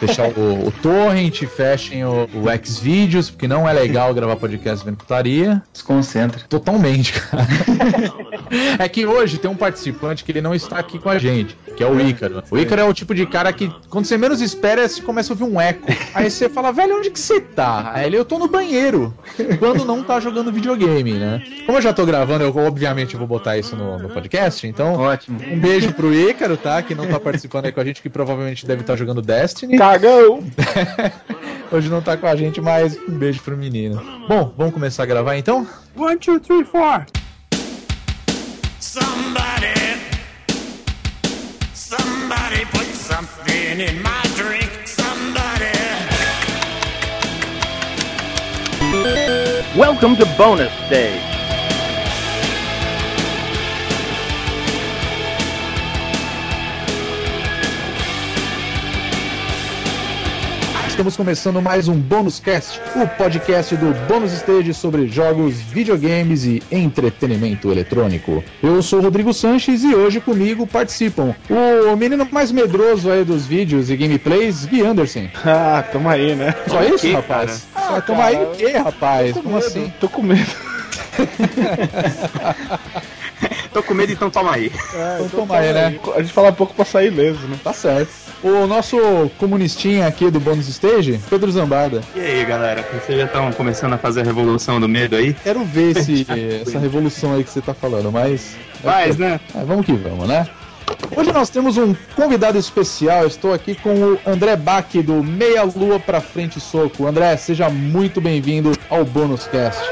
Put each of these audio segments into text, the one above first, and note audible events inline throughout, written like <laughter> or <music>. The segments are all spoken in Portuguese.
Fechar o, o torrent, fechem o, o Xvideos, porque não é legal gravar podcast vendo putaria. Desconcentra. Totalmente, cara. <laughs> é que hoje tem um participante que ele não está aqui com a gente, que é o Ícaro. O Ícaro é o tipo de cara que, quando você menos espera, você começa a ouvir um eco. Aí você fala, velho, onde que você tá? Aí ele, eu tô no banheiro. Quando não tá jogando videogame, né? Como eu já tô gravando, eu obviamente vou botar isso no, no podcast, então. Ótimo. Um beijo pro Ícaro, tá? Que não tá participando aí com a gente, que provavelmente deve estar jogando Destiny. Cagão! <laughs> Hoje não tá com a gente, mas um beijo pro menino. Bom, vamos começar a gravar então? One, two, three, four. Somebody, somebody put something in my drink. Somebody. Welcome to Bonus Stage. Estamos começando mais um Bônus Cast, o podcast do Bônus Stage sobre jogos, videogames e entretenimento eletrônico. Eu sou o Rodrigo Sanches e hoje comigo participam o menino mais medroso aí dos vídeos e gameplays, Gui Anderson. <laughs> Ah, tamo aí, né? Só isso, quê, rapaz? cara? Só Ah, toma aí cara, o quê, rapaz? Como medo, assim? Tô com medo. Tô com medo, então toma aí. Então toma aí, né? A gente fala pouco pra sair leso, né? Tá certo. O nosso comunistinha aqui do Bônus Stage, Pedro Zambada. E aí, galera? Vocês já estão começando a fazer a revolução do medo aí? Quero ver <laughs> se essa revolução aí que você tá falando, mas. Mas, né? É, vamos que vamos, né? Hoje nós temos um convidado especial. Estou aqui com o André Bach do Meia Lua pra Frente Soco. André, seja muito bem-vindo ao Bônus Cast.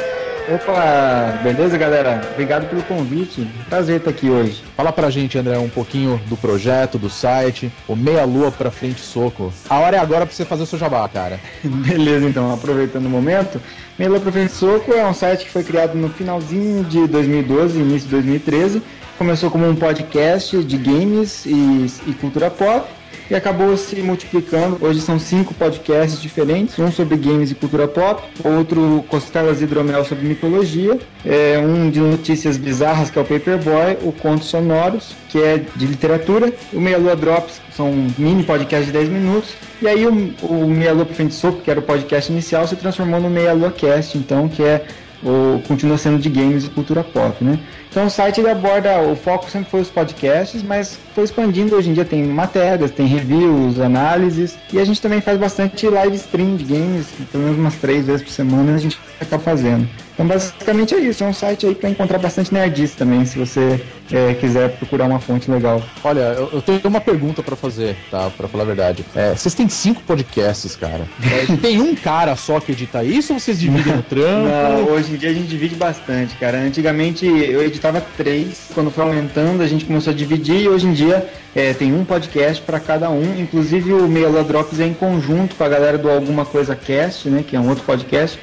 Opa, beleza, galera? Obrigado pelo convite. Prazer estar aqui hoje. Fala pra gente, André, um pouquinho do projeto, do site, o Meia Lua pra Frente Soco. A hora é agora pra você fazer o seu jabá, cara. <laughs> Beleza, então, aproveitando o momento. Melo Professor Soco é um site que foi criado no finalzinho de 2012, início de 2013. Começou como um podcast de games e, e cultura pop e acabou se multiplicando. Hoje são cinco podcasts diferentes, um sobre games e cultura pop, outro Costelas Hidromel sobre mitologia, é, um de notícias bizarras que é o Paperboy, o Contos Sonoros, que é de literatura, o Meia Lua Drops, que são um mini podcast de 10 minutos, e aí o, o Meia Lua Frente Soco, que era o podcast inicial, se transformou no Meia Lua Cast, então, que é o, continua sendo de games e cultura pop, né? Então o site ele aborda, o foco sempre foi os podcasts, mas foi expandindo, hoje em dia tem matérias, tem reviews, análises, e a gente também faz bastante live stream de games, pelo menos umas três vezes por semana a gente acaba fazendo. Então basicamente é isso, é um site aí para encontrar bastante nerdice também, se você é, quiser procurar uma fonte legal. Olha, eu, eu tenho uma pergunta pra fazer, tá? Pra falar a verdade. É, vocês têm cinco podcasts, cara. É, tem um cara só que edita isso ou vocês dividem no trampo? <laughs> Não, hoje em dia a gente divide bastante, cara. Antigamente eu editava três, quando foi aumentando a gente começou a dividir e hoje em dia é, tem um podcast para cada um. Inclusive o Meia Drops é em conjunto com a galera do Alguma Coisa Cast, né? Que é um outro podcast.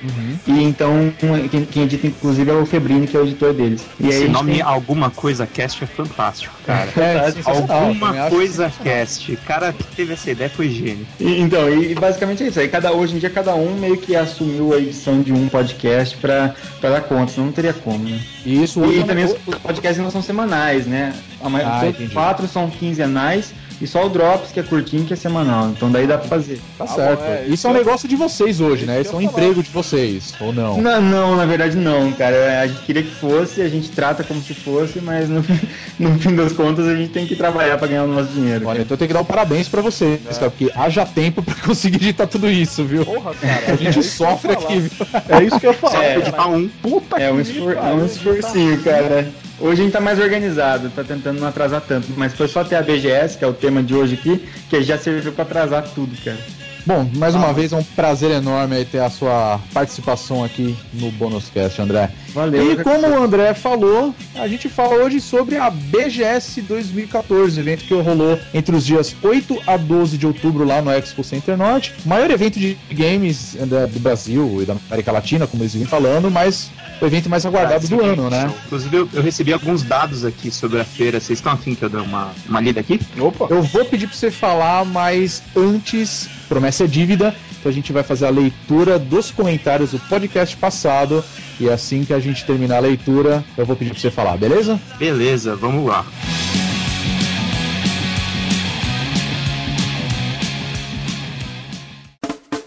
E então quem, quem edita inclusive é o Febrini, que é o editor deles. E aí Esse gente nome tem- Alguma Coisa Cast é fantástico, cara. É, também Alguma Coisa. Cast. O cara que teve essa ideia foi gênio. E- Então, e, e basicamente é isso. Aí cada, hoje em dia cada um meio que assumiu a edição de um podcast para dar conta, senão não teria como, né? E isso E é também os, negócio- os podcasts não são semanais, né? A ma- Ah, quatro são quinzenais e só o Drops, que é curtinho, que é semanal. Então daí dá pra fazer. Tá certo. isso é um negócio de vocês hoje, né? Isso é um emprego de vocês, ou não? Não, não, na verdade não, cara. A gente queria que fosse, a gente trata como se fosse, mas no, fim- <laughs> no fim das contas a gente tem que trabalhar pra ganhar o nosso dinheiro. Olha, então eu tenho que dar um parabéns pra vocês, cara, porque haja tempo pra <laughs> conseguir editar tudo isso, viu? Porra, cara. A gente sofre aqui, viu? É isso que eu falar. É. Editar um. Puta É um, que esfor é um esforcinho, cara. Hoje a gente tá mais organizado, tá tentando não atrasar tanto, mas foi só ter a BGS, que é o tema de hoje aqui, que já serviu pra atrasar tudo, cara. Bom, mais uma vez é um prazer enorme aí ter a sua participação aqui no Bônus Cast, André. Valeu. E como o André falou, a gente fala hoje sobre a BGS 2014, evento que rolou entre os dias 8 a 12 de outubro lá no Expo Center Norte. Maior evento de games do Brasil e da América Latina, como eles vêm falando, mas o evento mais aguardado do ano, né? Inclusive, eu, eu recebi alguns dados aqui sobre a feira. Vocês estão afim que eu dê uma, uma lida aqui? Opa. Eu vou pedir pra você falar, mas antes, promessa é dívida, então a gente vai fazer a leitura dos comentários do podcast passado. E assim que a gente terminar a leitura, eu vou pedir pra você falar, beleza? Beleza, vamos lá.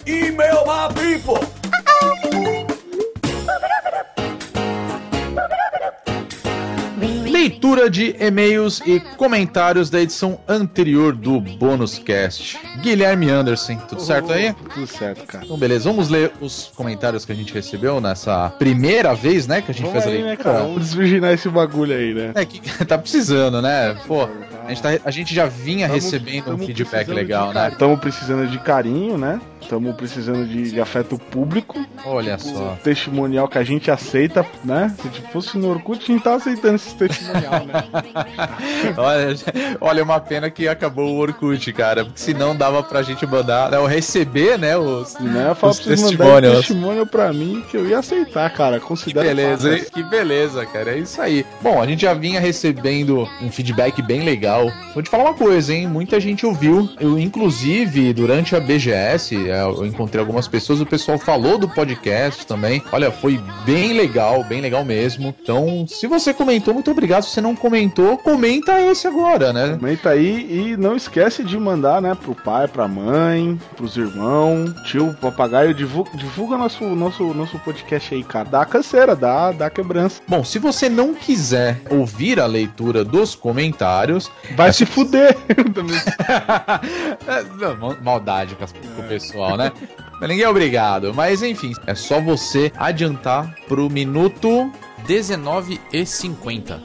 Email my people. Leitura de e-mails e comentários da edição anterior do Bônus Cast. Guilherme Anderson, tudo certo aí? Tudo certo, cara. Então, beleza, vamos ler os comentários que a gente recebeu nessa primeira vez, né, que a gente Vamos fez a aí, né, leitura. cara? Vamos desvirginar esse bagulho aí, né? É que <laughs> tá precisando, né? Pô, a gente, tá- a gente já vinha Tamo- recebendo um tamo feedback precisando legal, de né? Tamo precisando de carinho, né? Tamo precisando de, de afeto público. Olha só. Testimonial que a gente aceita, né? Se tipo, fosse no Orkut, a gente tava aceitando esses testimonial, né? <laughs> Olha, olha, uma pena que acabou o Orkut, cara. Porque senão dava pra gente mandar, né, ou receber, né? Os, Né? Eu falo os pra vocês mandarem testimônios. testemunho pra mim que eu ia aceitar, cara. Que Considera beleza, fácil. hein? que beleza, cara. É isso aí. Bom, a gente já vinha recebendo um feedback bem legal. Vou te falar uma coisa, hein? Muita gente ouviu. Eu, inclusive, durante a BGS, é, eu encontrei algumas pessoas, o pessoal falou do podcast também. Olha, foi bem legal, bem legal mesmo. Então, se você comentou, muito obrigado. Se você não comentou, comenta esse agora, né? Comenta aí e não esquece de mandar, né, pro pai, pra mãe, pros irmãos, tio, papagaio, divulga, divulga nosso, nosso, nosso podcast aí, cara. Dá canseira, dá, dá quebrança. Bom, se você não quiser ouvir a leitura dos comentários, Vai se fuder. <laughs> <laughs> É, não, mal- maldade com, as- com o pessoal, né? Mas Ninguém é obrigado. Mas enfim, é só você adiantar pro minuto 19 e 50.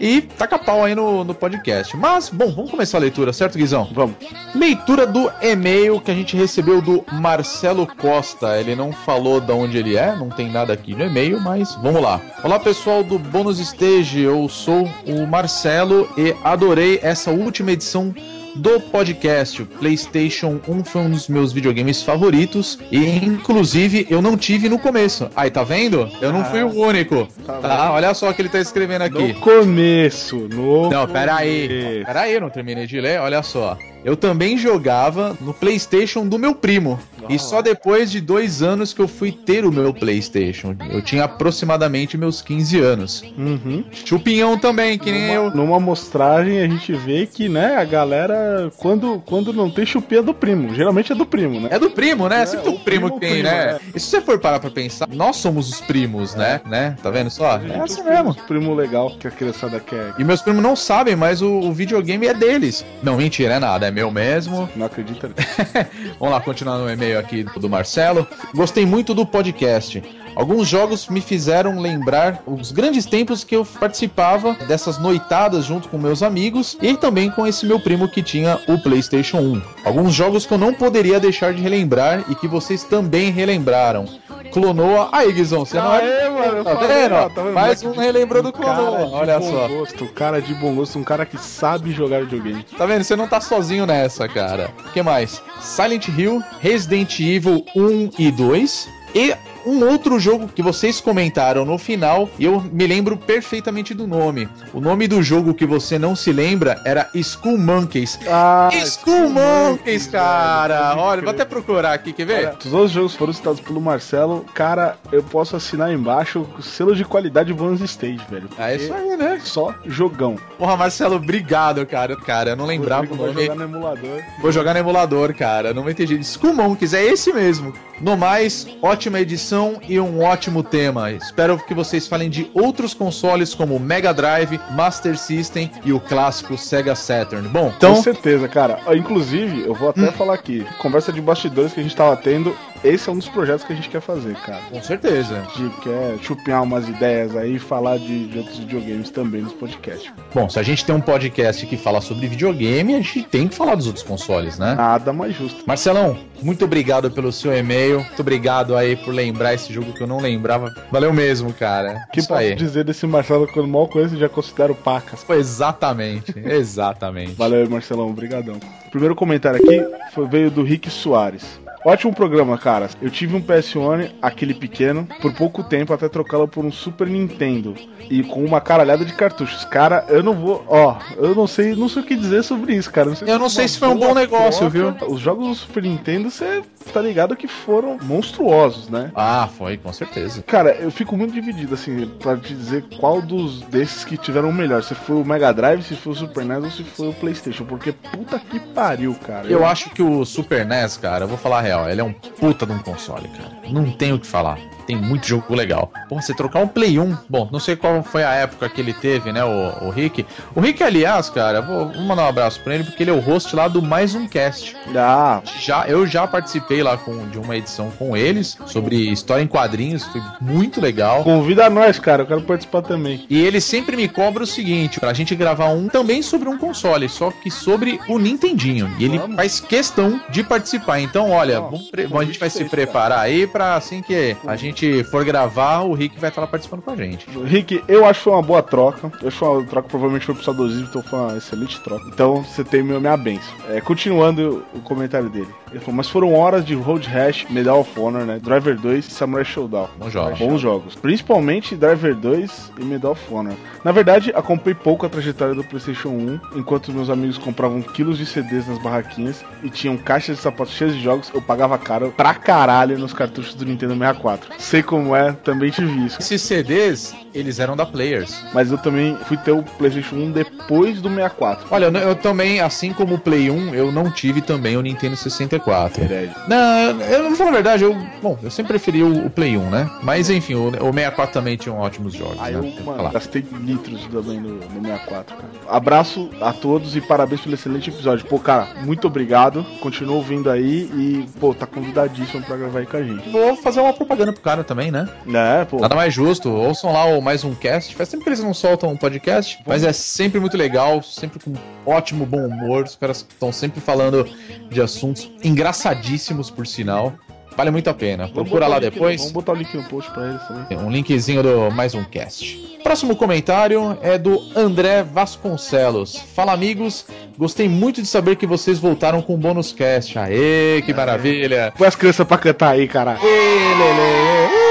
e taca pau aí no, no podcast. Mas, bom, vamos começar a leitura, certo, Guizão? Vamos. Leitura do e-mail que a gente recebeu do Marcelo Costa. Ele não falou de onde ele é, não tem nada aqui no e-mail, mas vamos lá. Olá, pessoal do Bônus Stage. Eu sou o Marcelo e adorei essa última edição do podcast. O PlayStation 1 foi um dos meus videogames favoritos e inclusive eu não tive no começo. Aí, tá vendo? Eu não fui o único. Tá Tá, olha só o que ele tá escrevendo aqui. No começo, no Não, pera aí. Pera aí, eu não terminei de ler, olha só. Eu também jogava no PlayStation do meu primo. E só depois de dois anos que eu fui ter o meu PlayStation. Eu tinha aproximadamente meus 15 anos. Uhum. Chupinhão também, que nem eu. Numa, numa amostragem a gente vê que, né, a galera, quando, quando não tem chupinha é do primo. Geralmente é do primo, né? É do primo, né? É, Sempre tem o primo primo, que tem, primo, né? é. E se você for parar pra pensar, nós somos os primos, né? né? Tá vendo só? É assim mesmo. Primo legal que a criançada quer. E meus primos não sabem, mas o, o videogame é deles. Não, mentira, é nada, é meu mesmo. Não acredita? <laughs> Vamos lá, continuar no e-mail aqui do Marcelo. Gostei muito do podcast. Alguns jogos me fizeram lembrar os grandes tempos que eu participava dessas noitadas junto com meus amigos e também com esse meu primo que tinha o PlayStation 1. Alguns jogos que eu não poderia deixar de relembrar e que vocês também relembraram. Clonoa. Aí, Guizão, você não é. Aê, mano, eu Tá falei, vendo? ó, tá vendo? Mais um Moleque relembrou do cara Clonoa. de Olha bom só. Gosto, cara de bom gosto, um cara que sabe jogar videogame. Tá vendo? Você não tá sozinho nessa, cara. O que mais? Silent Hill, Resident Evil 1 e 2 e um outro jogo que vocês comentaram no final e eu me lembro perfeitamente do nome. O nome do jogo que você não se lembra era Skull Monkeys. Ah, Skull Monkeys, cara! velho, Olha, vou até procurar aqui, quer ver? Olha, os outros jogos foram citados pelo Marcelo. Cara, eu posso assinar embaixo o selo de qualidade Bonus Stage, velho. É isso aí, né? Só jogão. Porra, Marcelo, obrigado, cara. Cara, eu não lembrava o vai nome. jogar no emulador. Vou jogar no emulador, cara. Não entendi. Skull Monkeys, é esse mesmo. No mais, ótima edição e um ótimo tema. Espero que vocês falem de outros consoles como Mega Drive, Master System e o clássico Sega Saturn. Bom, Com então. certeza, cara. Ó, Inclusive, eu vou até falar aqui. Conversa de bastidores que a gente tava tendo. Esse é um dos projetos que a gente quer fazer, cara. Com certeza. A gente quer chupinhar umas ideias aí e falar de, de outros videogames também nos podcasts. Bom, se a gente tem um podcast que fala sobre videogame, a gente tem que falar dos outros consoles, né? Nada mais justo. Marcelão, muito obrigado pelo seu e-mail. Muito obrigado aí por lembrar esse jogo que eu não lembrava. Valeu mesmo, cara. que Isso posso aí. dizer desse Marcelo que eu mal conheço já considero pacas. Foi exatamente, <laughs> exatamente. Valeu Marcelão. Obrigadão. O primeiro comentário aqui foi, veio do Rick Soares. Ótimo programa, cara. Eu tive um PS1, aquele pequeno, por pouco tempo até trocá-lo por um Super Nintendo. E com uma caralhada de cartuchos. Cara, eu não vou. Ó, eu não sei, não sei o que dizer sobre isso, cara. Eu não sei se foi um bom negócio, troca. Os jogos do Super Nintendo, você tá ligado que foram monstruosos, né? Ah, foi, com certeza. Cara, eu fico muito dividido, assim, pra te dizer qual dos desses que tiveram o melhor. Se foi o Mega Drive, se foi o Super NES ou se foi o PlayStation. Porque puta que pariu, cara. Eu acho que o Super NES, cara, eu vou falar a real. Ele é um puta de um console, cara. Não tem o que falar. Tem muito jogo legal. Porra, você trocar um Play 1. Bom, não sei qual foi a época que ele teve, né, o, o Rick. O Rick, aliás, cara, vou, vou mandar um abraço pra ele, porque ele é o host lá do Mais Um Cast. Ah, Já, eu já participei lá com, de uma edição com eles sobre história em quadrinhos, foi muito legal. convida nós, cara. Eu quero participar também. E ele sempre me cobra o seguinte, pra gente gravar um também sobre um console, só que sobre o Nintendinho. E ele Vamos. faz questão de participar. Então, olha, convite a gente vai se feito, preparar aí pra assim que a gente for gravar, o Rick vai estar lá participando com a gente. Rick, eu acho que foi uma boa troca. Eu acho que foi uma troca, provavelmente foi pro saudosismo, então foi uma excelente troca. Então você tem meu, minha benção. É, continuando o comentário dele. Ele falou, mas foram horas de Road Rash, Medal of Honor, né? Driver 2 e Samurai Showdown. Bons jogos. Bons jogos. Principalmente Driver 2 e Medal of Honor. Na verdade, acompanhei pouco a trajetória do PlayStation 1, enquanto meus amigos compravam quilos de CDs nas barraquinhas e tinham caixas de sapatos cheias de jogos, eu pagava caro pra caralho nos cartuchos do Nintendo 64. Sei como é, também tive isso. Esses CDs, eles eram da Players. Mas eu também fui ter o PlayStation 1 depois do 64. Olha, eu, eu também, assim como o Play 1, eu não tive também o Nintendo 64. Herege. Não, eu, eu vou falar a verdade, eu, bom, eu sempre preferi o, o Play 1, né? Mas enfim, o, o 64 também tinha ótimos jogos, Aí né? eu, mano, gastei litros também no, no 64, cara. Abraço a todos e parabéns pelo excelente episódio. Pô, cara, muito obrigado. Continua ouvindo aí e, pô, tá convidadíssimo pra gravar aí com a gente. Vou fazer uma propaganda pro cara também, né? Né, pô. Nada mais justo. Ouçam lá o mais um cast. Faz tempo que eles não soltam um podcast, mas é sempre muito legal, sempre com ótimo bom humor. Os caras estão sempre falando de assuntos engraçadíssimos, por sinal. Vale muito a pena. Vamos Procura lá depois. Vamos botar o link no post pra eles também. Um linkzinho do mais um cast. Próximo comentário é do André Vasconcelos. Fala amigos, gostei muito de saber que vocês voltaram com o bônus cast. Aê, que maravilha! Põe as crianças pra cantar aí, cara. Ê, Lelê!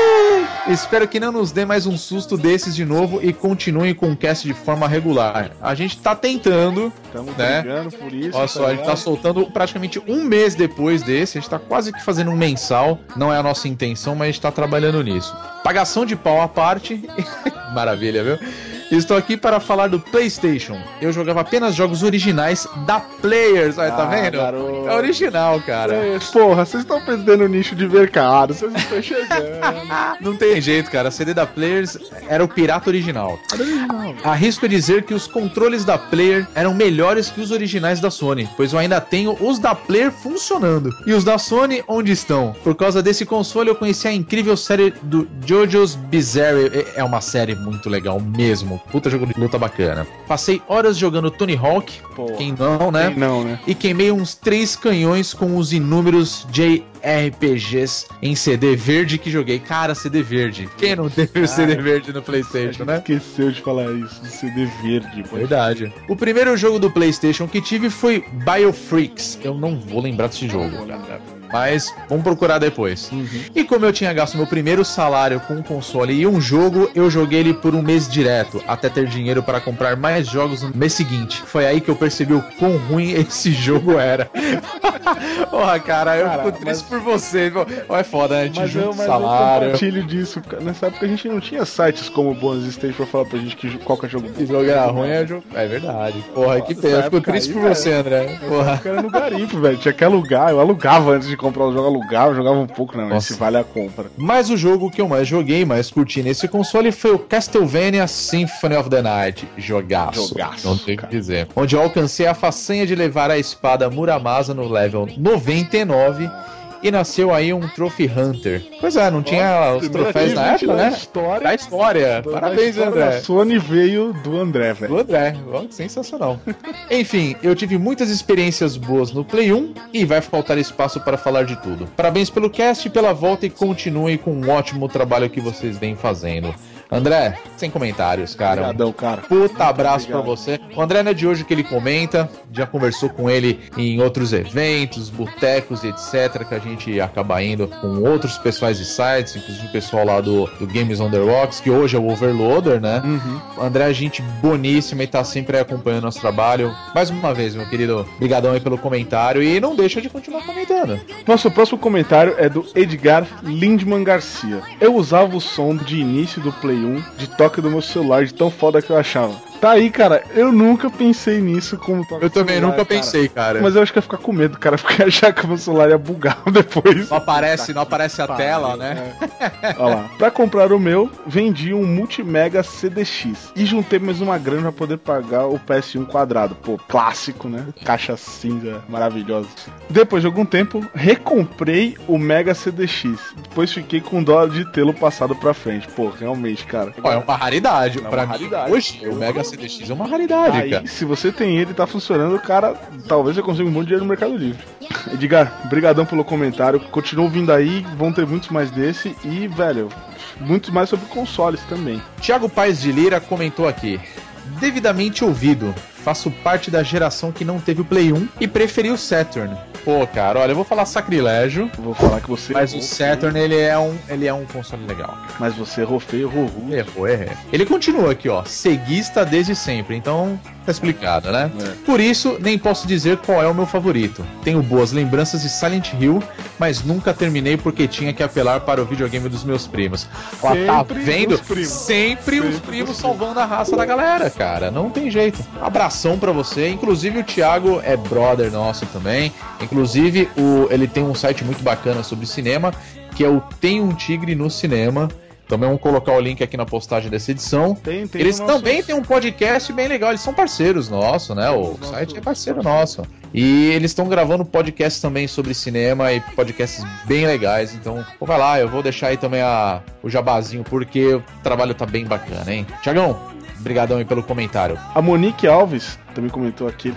Espero que não nos dê mais um susto desses de novo e continue com o cast de forma regular. A gente tá tentando, Tamo Né? brigando por isso. olha só, a gente tá soltando praticamente um mês depois desse, a gente tá quase que fazendo um mensal, não é a nossa intenção, mas a gente tá trabalhando nisso. Pagação de pau à parte, <laughs> maravilha, viu? Estou aqui para falar do PlayStation. Eu jogava apenas jogos originais da Players, olha, tá Ah, vendo? garoto. É original, cara. Porra, vocês estão perdendo o nicho de mercado, vocês não estão chegando. <laughs> Não tem jeito, cara. A CD da Players era o pirata original. Arrisco dizer que os controles da Player eram melhores que os originais da Sony, pois eu ainda tenho os da Player funcionando. E os da Sony, onde estão? Por causa desse console, eu conheci a incrível série do JoJo's Bizarre. É- É uma série muito legal mesmo. Puta jogo de luta bacana. Passei horas jogando Tony Hawk, Porra. quem não, né? Quem não, né? e queimei uns três canhões com os inúmeros JRPGs em CD verde que joguei. Cara, CD verde. Quem não teve o CD verde no PlayStation, né? esqueceu de falar isso, do CD verde. pô. Verdade. O primeiro jogo do PlayStation que tive foi Biofreaks. Eu não vou lembrar desse jogo. Mas vamos procurar depois. E como eu tinha gasto meu primeiro salário com um console e um jogo, eu joguei ele por um mês direto, até ter dinheiro para comprar mais jogos no mês seguinte. Foi aí que eu percebi o quão ruim <laughs> esse jogo era. <laughs> Porra, cara, eu Cara, fico triste mas- por você. Pô, é foda, né? Mas eu, mas eu salário. compartilho disso. Nessa época a gente não tinha sites como o Bônus Stage pra falar pra gente que, qual que é jogo Se jogo era ruim, é, jogo... é verdade. Porra, que pena. Eu fico triste aí, por você, André. Porra. Era no garimpo, velho. Tinha que alugar. Eu alugava antes de comprar o jogo, alugava, jogava um pouco, não. Nossa. Esse vale a compra. Mas o jogo que eu mais joguei, mais curti nesse console foi o Castlevania Symphony of the Night. Jogaço. Jogaço, Não tem o que dizer. Onde eu alcancei a façanha de levar a espada Muramasa no level 99 e nasceu aí um Trophy Hunter. Pois é, não tinha os troféus na época, da né? História, Da história. da Parabéns, história André. da Sony veio do André, velho. Do André, que sensacional. <laughs> Enfim, eu tive muitas experiências boas no Play 1 e vai faltar espaço para falar de tudo. Parabéns pelo cast, pela volta e continue com o ótimo trabalho que vocês vêm fazendo. André, sem comentários, cara. Obrigadão, cara. Puta abraço pra obrigado. você. O André não é de hoje que ele comenta, já conversou com ele em outros eventos, botecos e etc, que a gente acaba indo com outros pessoais de sites, inclusive o pessoal lá do, do Games on the Rocks, que hoje é o Overloader, né? Uhum. O André é gente boníssima e tá sempre acompanhando nosso trabalho. Mais uma vez, meu querido, brigadão aí pelo comentário e não deixa de continuar comentando. Nosso próximo comentário é do Edgar Lindman Garcia. Eu usava o som de início do Play 1 de toque do meu celular de tão foda que eu achava. Tá aí, cara. Eu nunca pensei nisso como toca Eu também celular, nunca cara. pensei, cara. Mas eu acho que ia ficar com medo, cara, <laughs> porque achar que o meu celular ia bugar <laughs> depois. Não aparece, não aparece a tela, né? <laughs> Olha lá. Pra comprar o meu, vendi um Multimega CDX. E juntei mais uma grana pra poder pagar o PS1 quadrado. Pô, clássico, né? Caixa cinza, maravilhosa. Depois de algum tempo, recomprei o Mega CDX. Depois fiquei com dó de tê-lo passado pra frente. Pô, realmente, cara. Ó, é uma raridade. uma pra raridade. mim, hoje, o Mega CDX é uma raridade, Aí, cara. se você tem ele e tá funcionando, cara, talvez você consiga um de dinheiro no Mercado Livre. Edgar, brigadão pelo comentário. Continua vindo aí, vão ter muitos mais desse e, velho, muitos mais sobre consoles também. Thiago Paes de Lira comentou aqui. Devidamente ouvido, faço parte da geração que não teve o Play 1 e preferiu o Saturn. Pô, cara, olha, eu vou falar sacrilégio, Vou falar que você mas o Saturn ele é um, ele é um console legal. feio, Mas você errou feio, errou ruim. Errou, errei. Ele continua aqui, ó, ceguista desde sempre, então tá explicado, né? É. Por isso, nem posso dizer qual é o meu favorito. Tenho boas lembranças de Silent Hill, mas nunca terminei porque tinha que apelar para o videogame dos meus primos. Ó, tá Sempre vendo? os primos. Sempre, os Sempre primos os salvando a raça da galera, cara. Não tem jeito. Abração pra você. Inclusive o Thiago é brother nosso também. Inclusive o, ele tem um site muito bacana sobre cinema, que é o Tem um Tigre no Cinema. Também vamos colocar o link aqui na postagem dessa edição. Tem, tem Eles nosso- também têm um podcast bem legal, eles são parceiros nossos, né? O Nosso- site é parceiro nosso. E eles estão gravando podcast também sobre cinema e podcasts bem legais. Então, pô, vai lá, eu vou deixar aí também a, o jabazinho, porque o trabalho tá bem bacana, hein? Tiagão, brigadão aí pelo comentário. A Monique Alves também comentou aqui.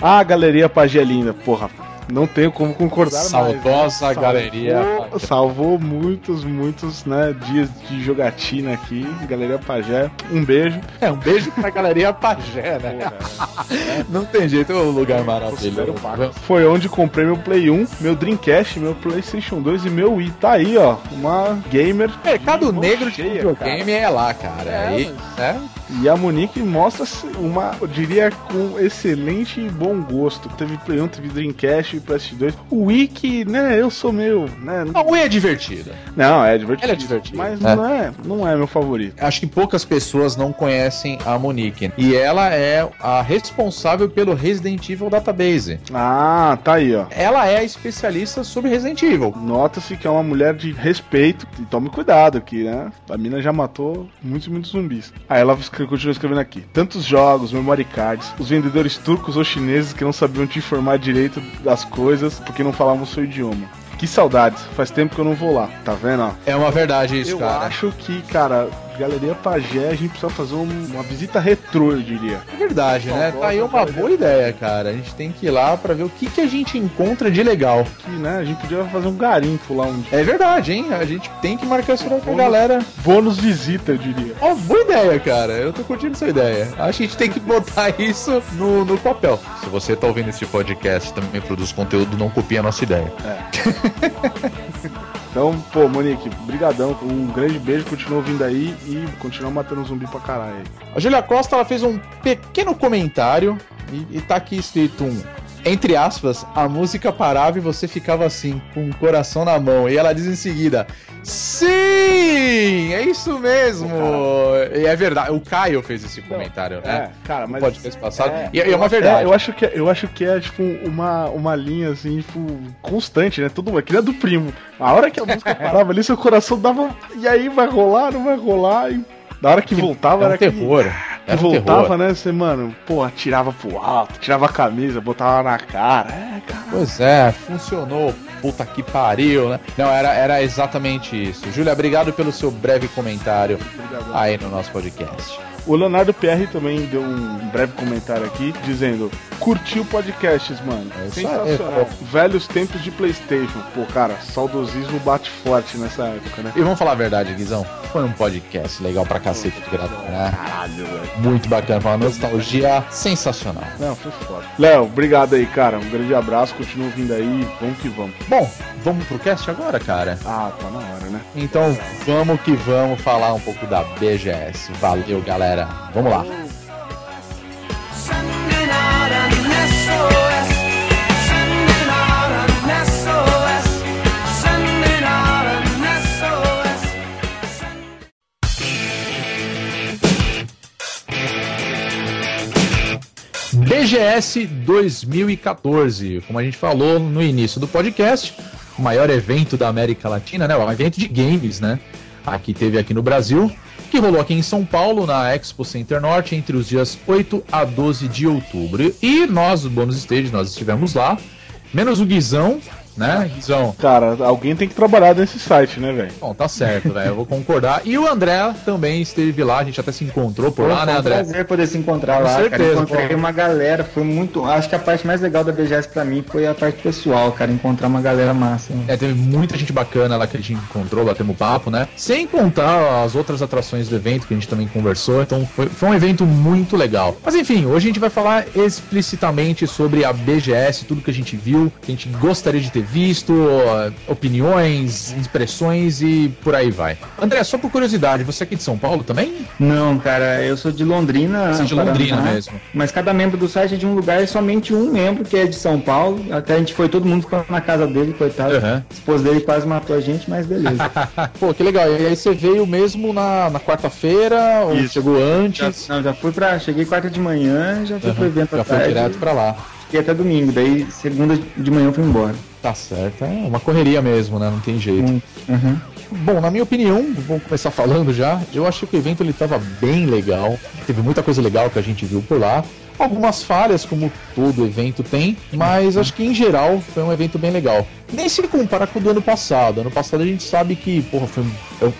Ah, a galeria Pagé é linda. Porra, não tenho como concordar mais. Saudosa né? galeria Salvou, salvou muitos, muitos né, dias de jogatina aqui. Galeria Pagé, um beijo. É, um beijo pra galeria Pagé, né? <laughs> Não tem jeito, é um lugar maravilhoso. Foi onde comprei meu Play 1, meu Dreamcast, meu PlayStation 2 e meu Wii. Tá aí, ó. Uma gamer. Mercado negro de cheia, videogame é lá, cara. É, Aí, né? E a Monique mostra uma, eu diria, com excelente e bom gosto. Teve Play 1, teve Dreamcast e PS2. O que, né, eu sou meu, né? A Wii é divertida. Não, é divertido. Ela é divertida. Mas É. não é, não é meu favorito. Acho que poucas pessoas não conhecem a Monique. E ela é a responsável pelo Resident Evil Database. Ah, tá aí, ó. Ela é a especialista sobre Resident Evil. Nota-se que é uma mulher de respeito. E tome cuidado que, né? A mina já matou muitos, muitos zumbis. Aí ela continua escrevendo aqui. Tantos jogos, memory cards, os vendedores turcos ou chineses que não sabiam te informar direito das coisas porque não falavam o seu idioma. Que saudades, faz tempo que eu não vou lá, tá vendo? ó? É uma verdade isso, eu cara. acho que, cara, Galeria Pagé, a gente precisa fazer um- uma visita retrô, eu diria. É verdade, né? Tá aí uma boa ideia, cara. A gente tem que ir lá pra ver o que, que a gente encontra de legal. Que, né, a gente podia fazer um garimpo lá um dia. É verdade, hein? A gente tem que marcar isso com a galera. Bônus visita, eu diria. Ó, boa ideia, cara. Eu tô curtindo essa ideia. Acho que a gente tem que botar <laughs> isso no, no papel. Se você tá ouvindo esse podcast e também produz conteúdo, não copia a nossa ideia. <laughs> Então, pô, Monique, brigadão, um grande beijo, continua ouvindo aí e continua matando zumbi pra caralho. A Julia Costa ela fez um pequeno comentário e, e tá aqui escrito um. Entre aspas, a música parava e você ficava assim, com o coração na mão. E ela diz em seguida: Sim! É isso mesmo! E é verdade, o Caio fez esse comentário, né? É, cara, mas... podcast passado. É, e, e é uma verdade. É, eu acho que eu acho que é tipo uma, uma linha assim, tipo, constante, né? Todo mundo, que nem a do primo. A hora que a música <laughs> parava ali, seu coração dava. E aí vai rolar, não vai rolar. E na hora que voltava é um era que- terror. que Era um voltava, terror. né? Você, mano, pô, tirava pro alto, tirava a camisa, botava na cara. É, cara. Pois é, funcionou. Puta que pariu, né? Não, era, era exatamente isso. Júlia, obrigado pelo seu breve comentário aí no nosso podcast. O Leonardo PR também deu um breve comentário aqui, dizendo: curtiu podcasts, mano. É isso aí, Sensacional. Velhos tempos de PlayStation. Pô, cara, saudosismo bate forte nessa época, né? E vamos falar a verdade, Guizão. Foi um podcast legal pra cacete de gravar, né? Caralho, velho. Muito bacana, foi uma nostalgia sensacional. Não, foi foda. Léo, obrigado aí, cara. Um grande abraço, continua vindo aí. Vamos que vamos. Bom, vamos pro cast agora, cara? Ah, tá na hora, né? Então vamos que vamos falar um pouco da BGS. Valeu, galera. Vamos lá. BGS 2014, como a gente falou no início do podcast, o maior evento da América Latina, né? Um evento de games, né? Aqui teve aqui no Brasil, que rolou aqui em São Paulo, na Expo Center Norte, entre os dias 8 a 12 de outubro. E nós, do Bônus Stage, nós estivemos lá, menos o Guizão, né, Guizão? Cara, alguém tem que trabalhar nesse site, né, velho? Bom, tá certo, velho, eu vou concordar. E o André também esteve lá, a gente até se encontrou por lá, Pô, né, foi um André? prazer poder se encontrar Com lá, cara. certeza, Encontrei pô. uma galera, foi muito. Acho que a parte mais legal da BGS pra mim foi a parte pessoal, cara. Encontrar uma galera massa. né? É, teve muita gente bacana lá que a gente encontrou, batemos papo, né? Sem contar as outras atrações do evento que a gente também conversou. Então foi, foi um evento muito legal. Mas enfim, hoje a gente vai falar explicitamente sobre a BGS, tudo que a gente viu, que a gente gostaria de ter visto, opiniões, impressões e por aí vai. André, só por curiosidade, você é aqui de São Paulo também? Não, cara, eu sou de Londrina. Você é de Paraná, Londrina mesmo. Mas cada membro do site é de um lugar e somente um membro que é de São Paulo. Até a gente foi, todo mundo ficou na casa dele, coitado. Aham. A esposa dele quase matou a gente, mas beleza. <laughs> Pô, que legal. E aí você veio mesmo na, na quarta-feira ou Isso. chegou já, antes? não, já fui pra. Cheguei quarta de manhã, já fui pro Aham, evento Já à foi direto pra lá. Fiquei até domingo, daí segunda de manhã eu fui embora. Tá certo, é uma correria mesmo, né? Não tem jeito. Uhum. Bom, na minha opinião, vou começar falando já. Eu achei que o evento ele estava bem legal. Teve muita coisa legal que a gente viu por lá. Algumas falhas, como todo evento tem, mas acho que em geral foi um evento bem legal. Nem se compara com o do ano passado. Ano passado a gente sabe que, porra, foi,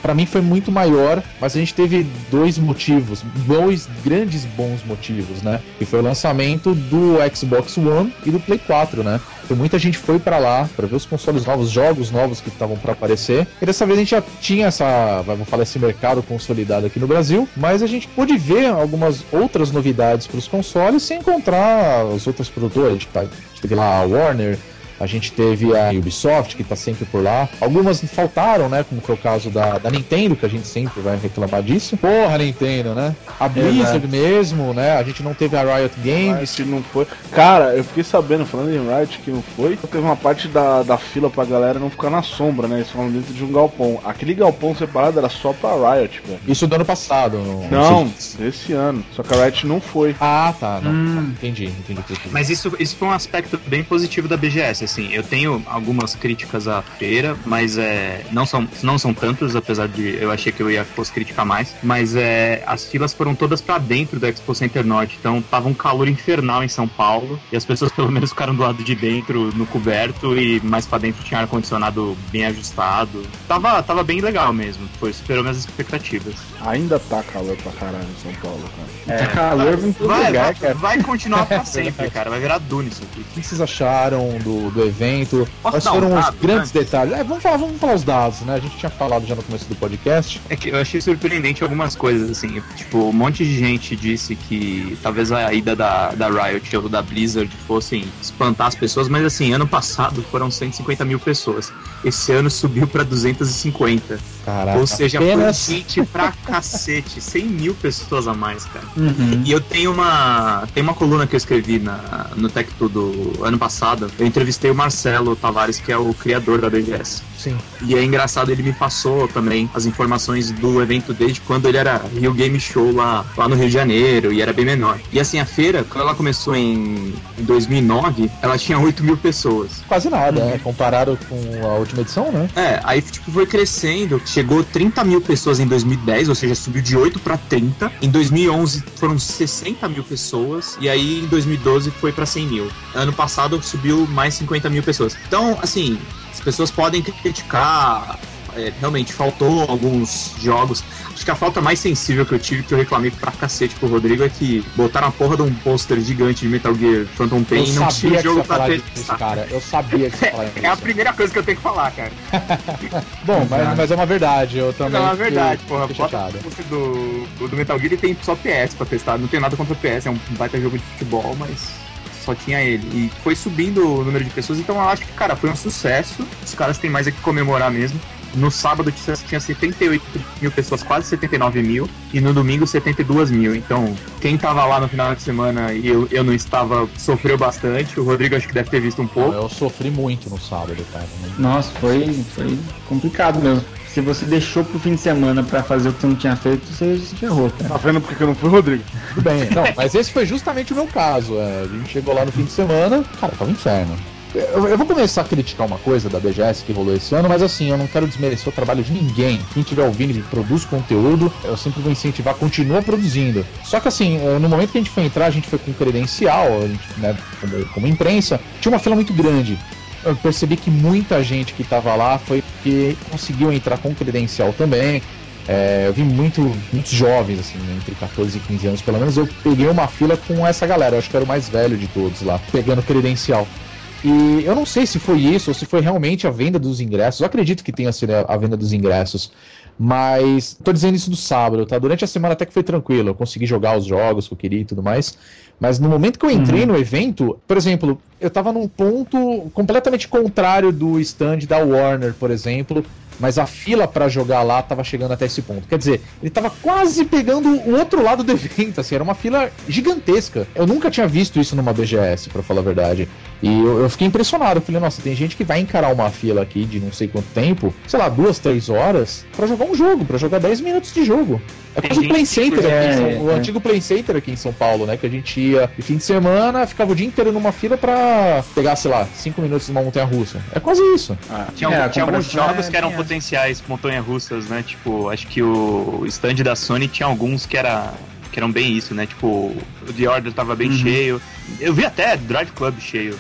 pra mim foi muito maior, mas a gente teve dois motivos, dois grandes bons motivos, né? Que foi o lançamento do Xbox One e do Play 4, né? Então, muita gente foi pra lá pra ver os consoles novos, jogos novos que estavam pra aparecer. E dessa vez a gente já tinha essa, vamos falar, esse mercado consolidado aqui no Brasil, mas a gente pôde ver algumas outras novidades para os consoles sem encontrar os outros produtores. Tá- teve lá a Warner. A gente teve a Ubisoft, que tá sempre por lá. Algumas faltaram, né? Como foi o caso da, da Nintendo, que a gente sempre vai reclamar disso. Porra, Nintendo, né? A Blizzard mesmo, né? A gente não teve a Riot Games. Riot não foi. Cara, eu fiquei sabendo, falando em Riot que não foi, teve uma parte da, da fila pra galera não ficar na sombra, né? Eles falam dentro de um galpão. Aquele galpão separado era só pra Riot, velho. Isso do ano passado. no- Não, no- desse ano. Só que a Riot não foi. Ah, tá. Não. Hum. Entendi, entendi. entendi. Mas isso, isso foi um aspecto bem positivo da BGS, assim. Eu tenho algumas críticas à feira, mas é, não, são, não são tantas, apesar de eu achei que eu ia fosse criticar mais. Mas é, as filas foram todas pra dentro da Expo Center Norte, então tava um calor infernal em São Paulo e as pessoas <laughs> pelo menos ficaram do lado de dentro, no coberto, e mais pra dentro tinha ar-condicionado bem ajustado. Tava, tava bem legal mesmo, foi, superou minhas expectativas. Ainda tá calor pra caralho em São Paulo, cara. É calor em todo Vai, lugar, vai, cara. vai continuar pra <laughs> sempre, cara. Vai virar Dune isso aqui. O que vocês acharam do, do evento? Posso Quais dar um foram os dado grandes detalhes? É, vamos, falar, vamos falar os dados, né? A gente tinha falado já no começo do podcast. É que eu achei surpreendente algumas coisas, assim. Tipo, um monte de gente disse que talvez a ida da, da Riot ou da Blizzard fossem espantar as pessoas, mas assim, ano passado foram 150 mil pessoas. Esse ano subiu pra 250. Caraca, ou seja, apenas... foi gente pra cacete. 100 mil pessoas a mais, cara. Uhum. E eu tenho uma. Tem uma coluna que eu escrevi na, no Tech Tudo ano passado. Eu entrevistei o Marcelo Tavares, que é o criador da BGS. Sim. E é engraçado, ele me passou também as informações do evento desde quando ele era Rio Game Show lá, lá no Rio de Janeiro e era bem menor. E assim, a feira, quando ela começou em, em 2009, ela tinha 8 mil pessoas. Quase nada, né? Comparado com a última edição, né? É, aí tipo, foi crescendo, chegou 30 mil pessoas em 2010, ou seja, subiu de 8 para 30. Em 2011 foram 60 mil pessoas, e aí em 2012 foi para 100 mil. Ano passado subiu mais 50 mil pessoas. Então, assim, as pessoas podem criticar. é, realmente faltou alguns jogos. Acho que a falta mais sensível que eu tive, que eu reclamei pra cacete pro Rodrigo, é que botaram a porra de um pôster gigante de Metal Gear Phantom Pain e não tinha o jogo pra testar. disso, cara. Eu sabia que você <laughs> É a primeira coisa que eu tenho que falar, cara. <laughs> Bom, mas, mas é uma verdade. Eu também. Não, é verdade, fiquei- porra. fiquei Bota do, do Metal Gear e tem só PS pra testar. Não tem nada contra o PS, é um baita jogo de futebol, mas só tinha ele. E foi subindo o número de pessoas, então eu acho que, cara, foi um sucesso. Os caras têm mais a que comemorar mesmo. no sábado tinha tinha 78 mil pessoas, quase 79 mil, e no domingo 72 mil. Então, quem tava lá no final de semana e eu, eu não estava, sofreu bastante. O Rodrigo acho que deve ter visto um pouco. Eu sofri muito no sábado, cara. Nossa, foi, foi complicado mesmo. Se você deixou pro fim de semana pra fazer o que você não tinha feito, você se ferrou, cara. Tá vendo porque que eu não fui, Rodrigo? Tudo bem. Não, mas esse foi justamente o meu caso. é, a gente chegou lá no fim de semana, cara, tava um inferno. Eu, eu vou começar a criticar uma coisa da BGS que rolou esse ano, mas assim, eu não quero desmerecer o trabalho de ninguém. Quem estiver ouvindo e produz conteúdo, eu sempre vou incentivar, continua produzindo. Só que assim, eh, no momento que a gente foi entrar, a gente foi com credencial, a gente, né, como, como imprensa, tinha uma fila muito grande. Eu percebi que muita gente que tava lá foi porque conseguiu entrar com credencial também. É, eu vi muito, muitos jovens, assim, entre 14 e 15 anos pelo menos. Eu peguei uma fila com essa galera, eu acho que era o mais velho de todos lá, pegando credencial. E eu não sei se foi isso ou se foi realmente a venda dos ingressos. Eu acredito que tenha sido a a venda dos ingressos. Mas tô dizendo isso do sábado, tá? Durante a semana até que foi tranquilo. Eu consegui jogar os jogos que eu queria e tudo mais. Mas no momento que eu entrei no evento, por exemplo, eu tava num ponto completamente contrário do stand da Warner, por exemplo. Mas a fila pra jogar lá tava chegando até esse ponto. Quer dizer, ele tava quase pegando o outro lado do evento, assim, era uma fila gigantesca. Eu nunca tinha visto isso numa BGS, pra falar a verdade. E eu, eu fiquei impressionado. Eu falei, nossa, tem gente que vai encarar uma fila aqui de não sei quanto tempo, sei lá, duas, três horas, pra jogar um jogo, pra jogar 10 minutos de jogo. É quase o gente Play Center aqui, em é, o é. antigo Play Center aqui em São Paulo, né? Que a gente ia de fim de semana, ficava o dia inteiro numa fila pra pegar, sei lá, 5 minutos numa montanha russa. É quase isso. Tinha, É, algum- tinha alguns jogos é que eram potenciais montanha-russas, né? Tipo, acho que o stand da Sony tinha alguns que, era, que eram bem isso, né? Tipo, o The Order tava bem cheio. Eu vi até Drive Club cheio.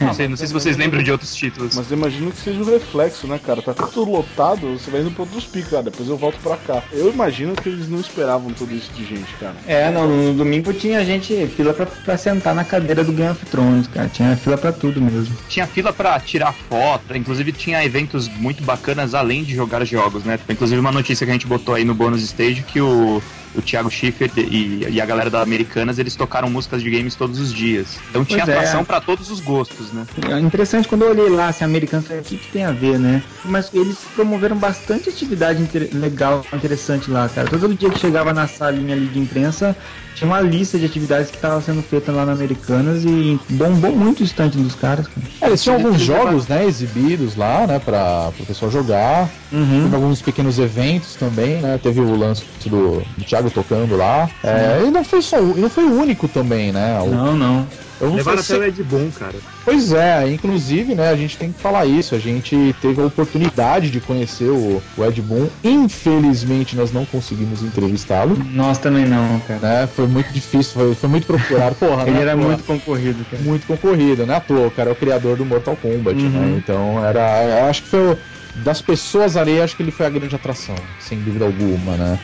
Não sei, não sei se vocês lembram de outros títulos. Mas eu imagino que seja o reflexo, né, cara? Tá tudo lotado, você vai indo pra outros picos, ah, depois eu volto pra cá. Eu imagino que eles não esperavam tudo isso de gente, cara. É, não, no domingo tinha gente, fila pra, pra sentar na cadeira do Game of Thrones, cara. Tinha fila pra tudo mesmo. Tinha fila pra tirar foto, inclusive tinha eventos muito bacanas além de jogar jogos, né? Inclusive uma notícia que a gente botou aí no bônus stage que o, o Thiago Schiffer e, e a galera da Americanas, eles tocaram músicas de games todos os dias. Então tinha Pois é. atração pra todos os gostos, né? É interessante quando eu olhei lá, assim, americanos, falei, o que, que tem a ver, né? Mas eles promoveram bastante atividade inter- legal, interessante lá, cara. Todo dia que chegava na salinha ali de imprensa, tinha uma lista de atividades que estavam sendo feitas lá na Americanas e bombou muito o estante dos caras, cara. É, eles tinham alguns jogos, né, exibidos lá, né, pra, pro pessoal jogar. Uhum. Teve alguns pequenos eventos também, né? Teve o lance do, do Thiago tocando lá. É, e não foi só o- e não foi o único também, né? O- Não, não. eu não Levaram sei até o Ed Boon, cara. Pois é, inclusive, né, a gente tem que falar isso. A gente teve a oportunidade de conhecer o, o Ed Boon. Infelizmente, nós não conseguimos entrevistá-lo. Nós também não, cara. Né, foi muito difícil, foi, foi muito procurado. <laughs> Porra, Ele né, era porra, muito concorrido, cara. muito concorrido, né? À toa, o cara é o criador do Mortal Kombat, né? Então era. Eu acho que foi. o- Das pessoas ali, acho que ele foi a grande atração, sem dúvida alguma, né?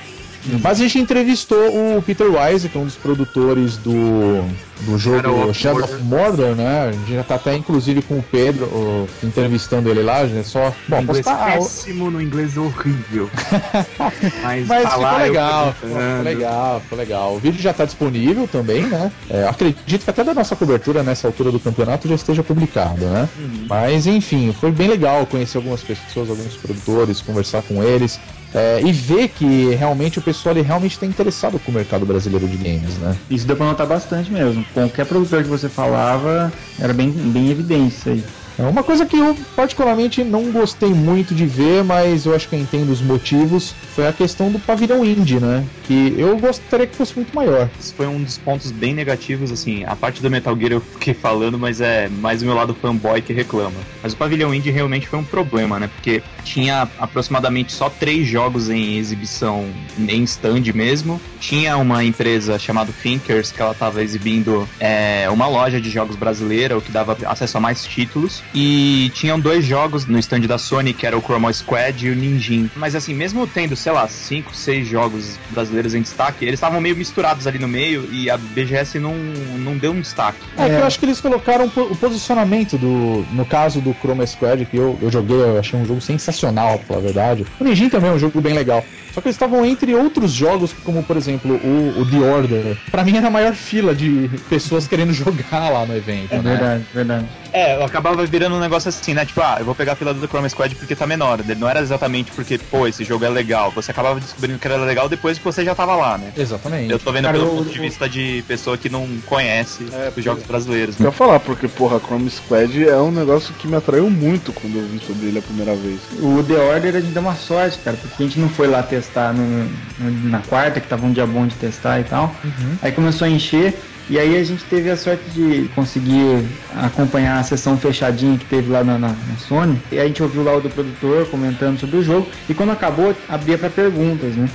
Mas a gente entrevistou o Peter Wise, que é um dos produtores do, do jogo Shadow of Shadow of Mordor, né? A gente já tá até inclusive com o Pedro ó, entrevistando ele lá, gente. Só. Bom, inglês postar. péssimo no inglês horrível. <laughs> Mas, Mas ficou legal, ficou, legal, ficou legal. O vídeo já tá disponível também, né? É, acredito que até da nossa cobertura nessa altura do campeonato já esteja publicado, né? Mas enfim, foi bem legal conhecer algumas pessoas, alguns produtores, conversar com eles. é, e ver que realmente o pessoal ele realmente está interessado com o mercado brasileiro de games, né? Isso deu pra notar bastante mesmo. Qualquer produtor que você falava, era bem, bem evidente isso aí. É uma coisa que eu particularmente não gostei muito de ver, mas eu acho que eu entendo os motivos, foi a questão do pavilhão indie, né? Que eu gostaria que fosse muito maior. Isso foi um dos pontos bem negativos, assim. A parte do Metal Gear eu fiquei falando, mas é mais o meu lado fanboy que reclama. Mas o pavilhão indie realmente foi um problema, né? Porque tinha aproximadamente só três jogos em exibição em stand mesmo. Tinha uma empresa chamada Thinkers que ela tava exibindo é, uma loja de jogos brasileira, o que dava acesso a mais títulos. E tinham dois jogos no stand da Sony, que era o Chroma Squad e o Ninjin. Mas assim, mesmo tendo, sei lá, cinco, seis jogos brasileiros em destaque, eles estavam meio misturados ali no meio e a BGS não, não deu um destaque. É, que eu acho que eles colocaram o posicionamento do. No caso do Chroma Squad, que eu, eu joguei, eu achei um jogo sensacional, pra falar a verdade. O Ninjin também é um jogo bem legal. Só que eles estavam entre outros jogos, como por exemplo o, o The Order. Pra mim era a maior fila de pessoas querendo <laughs> jogar lá no evento. É né? verdade, verdade. É, eu acabava virando um negócio assim, né? Tipo, ah, eu vou pegar a fila do Chrome Squad porque tá menor. Não era exatamente porque, pô, esse jogo é legal. Você acabava descobrindo que era legal depois que você já tava lá, né? Exatamente. Eu tô vendo Cara, pelo eu- ponto de vista de pessoa que não conhece É, os jogos brasileiros, Eu né? ia falar, porque, porra, Chrome Squad é um negócio que me atraiu muito quando eu vi sobre ele a primeira vez. O The Order a gente deu uma sorte, cara, porque a gente não foi lá testar no- no- na quarta, que tava um dia bom de testar e tal. Aí começou a encher, e aí a gente teve a sorte de conseguir acompanhar a sessão fechadinha que teve lá na, na- na Sony. E a gente ouviu lá o do produtor comentando sobre o jogo, e quando acabou, abria pra perguntas, né?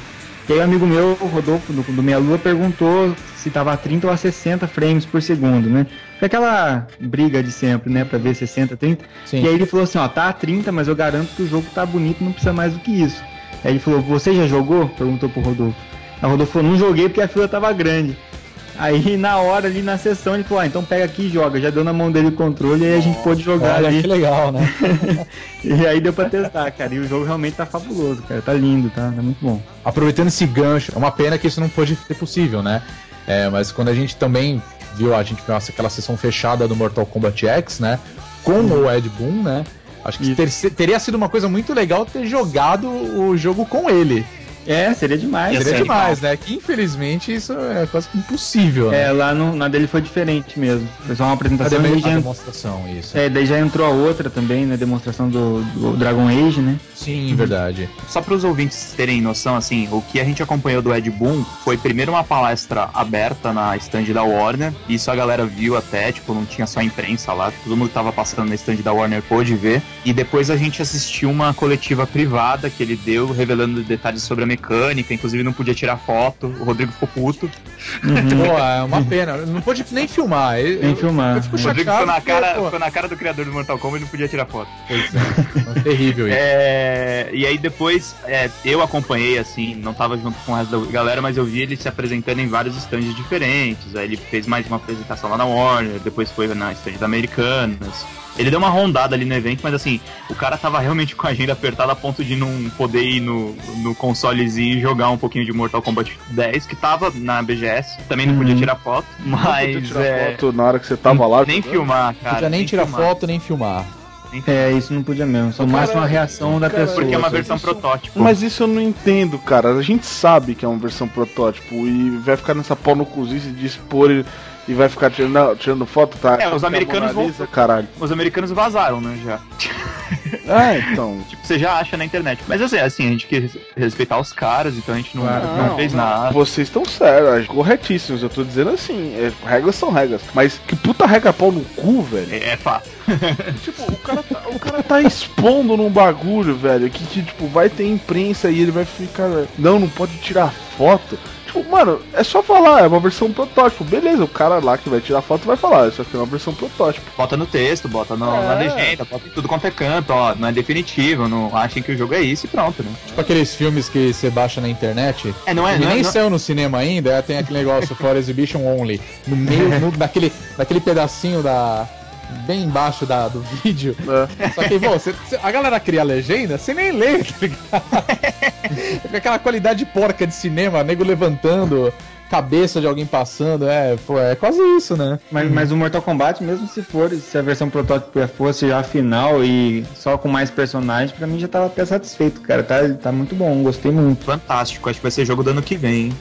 E aí um amigo meu, o Rodolfo, do, do Meia Lua, perguntou se tava a 30 ou a 60 frames por segundo, né? Foi aquela briga de sempre, né? Pra ver 60, 30. Sim. E aí ele falou assim, ó, tá a 30, mas eu garanto que o jogo tá bonito, não precisa mais do que isso. Aí ele falou, você já jogou? Perguntou pro Rodolfo. Aí o Rodolfo falou, não joguei porque a fila tava grande. Aí na hora ali na sessão ele falou, ah, então pega aqui e joga. Já deu na mão dele o controle e aí a gente pôde jogar Olha ali. que legal, né? <laughs> E aí deu pra testar, cara. E o jogo realmente tá fabuloso, cara. Tá lindo, tá? Tá muito bom. Aproveitando esse gancho, é uma pena que isso não pôde ser possível, né? É, mas quando a gente também viu, a gente viu aquela sessão fechada do Mortal Kombat X, né? Com o Ed Boon, né? Acho que ter- teria sido uma coisa muito legal ter jogado o jogo com ele. É, seria demais. Ia Seria ser demais, né? Que infelizmente isso é quase que impossível, né? É, lá no, na dele foi diferente mesmo. Foi só uma A, apresentação e a já, demonstração, isso. é, daí já entrou a outra também, né? Demonstração do, do Dragon Age, né? Sim, verdade. Só para os ouvintes terem noção, assim, o que a gente acompanhou do Ed Boon foi primeiro uma palestra aberta na stand da Warner. Isso a galera viu até, tipo, não tinha só imprensa lá, todo mundo que tava passando na stand da Warner pôde ver. E depois a gente assistiu uma coletiva privada que ele deu, revelando detalhes sobre a mecânica, inclusive não podia tirar foto. O Rodrigo ficou puto. Pô, é uma pena. Não pôde nem filmar. Eu, Nem filmar. Eu fico ficou na, porque, cara, pô, ficou na cara do criador do Mortal Kombat e não podia tirar foto. Pois é, é terrível isso. É, e aí depois é, eu acompanhei, assim, não tava junto com o resto da galera, mas eu vi ele se apresentando em vários stands diferentes. Aí ele fez mais uma apresentação lá na Warner, depois foi na stand da Americanas. Ele deu uma rondada ali no evento, mas assim, o cara tava realmente com a agenda apertada a ponto de não poder ir no, no consolezinho e jogar um pouquinho de Mortal Kombat 10, que tava na BGS. Também não podia Uhum. tirar foto, Não podia mas. tirar é, foto na hora que você tava lá. nem jogando? filmar, Não cara. podia nem tirar filmar. foto, nem filmar. Nem. É, isso não podia mesmo. Só mais uma reação da cara, pessoa. Porque é uma só. versão protótipo. Mas isso eu não entendo, cara. A gente sabe que é uma versão protótipo e vai ficar nessa pau no cozice de expor e, e vai ficar tirando, tirando foto, tá? É, os americanos Lisa, vão- caralho. Os americanos vazaram, né, já. Ah, <laughs> então. <laughs> Tipo, você já acha na internet. Mas assim, assim, a gente quer res- respeitar os caras, então a gente não, Claro, não fez nada. Vocês estão sérios, corretíssimos. Eu tô dizendo assim, é, regras são regras. Mas que puta regra pau no cu, velho. É, é fato. <laughs> Tipo, o cara, tá, o cara tá expondo num bagulho, velho, que, que, tipo, vai ter imprensa e ele vai ficar. Não, não pode tirar foto. Tipo, mano, é só falar, é uma versão protótipo. Beleza, o cara lá que vai tirar foto vai falar, isso aqui é uma versão protótipo. Bota no texto, bota no- na É. legenda, bota em tudo quanto é canto, ó. Não é definitivo, não achem que o jogo é isso e pronto, né? Tipo aqueles filmes que você baixa na internet. É, não é, e não é- nem não- saiu no cinema ainda, tem aquele negócio <laughs> for exhibition only. No meio, no, naquele, naquele pedacinho da. Bem embaixo da, do <laughs> vídeo. É. Só que, pô, você- você- a galera cria a legenda, você nem lê, tá ligado? <laughs> Fica aquela qualidade porca de cinema, nego levantando, cabeça de alguém passando, é, pô, é quase isso, né? Mas, mas o Mortal Kombat, mesmo se for, se a versão protótipo fosse já a final e só com mais personagens, pra mim já tava até satisfeito, cara. Tá, tá muito bom, gostei muito. Fantástico, acho que vai ser jogo do ano que vem, hein?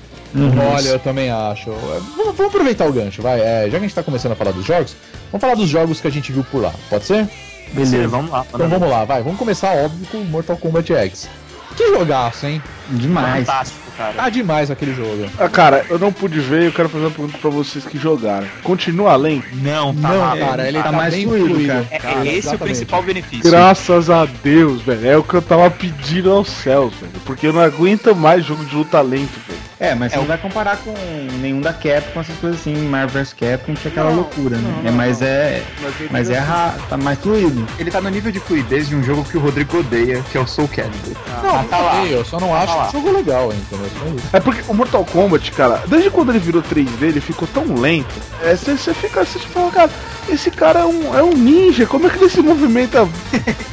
Olha, eu também acho. É, Vamos, vamos aproveitar o gancho, vai. É, já que a gente tá começando a falar dos jogos, vamos falar dos jogos que a gente viu por lá, pode ser? Beleza, vamos lá. Então vamos lá, vai. Vamos começar, óbvio, com Mortal Kombat X. Que jogaço, hein? Demais. Fantástico, cara. Tá demais aquele jogo. Ah, cara, eu não pude ver eu quero fazer uma pergunta pra vocês que jogaram. Continua além? Não, tá Não, cara, ele tá tá, mais bem fluido, fluido. cara. É, Cara, esse é o exatamente. principal benefício. Graças a Deus, velho. É o que eu tava pedindo aos céus, velho. Porque eu não aguento mais jogo de luta lento, velho. É, mas você É não o- vai comparar com nenhum da Capcom, essas coisas assim, Marvel vs Capcom, que é aquela Não, loucura, né? não, é, mas não. é. Mas digo é ra- tá mais fluido. Ele tá no nível de fluidez de um jogo que o Rodrigo odeia, que é o Soul Calibur. Não, Ah, tá lá. eu só não acho lá. que o jogo legal, entendeu? É porque o Mortal Kombat, cara, desde quando ele virou 3D, ele ficou tão lento. É, você fica, você fala, cara, esse cara é um, é um ninja, como é que ele se movimenta?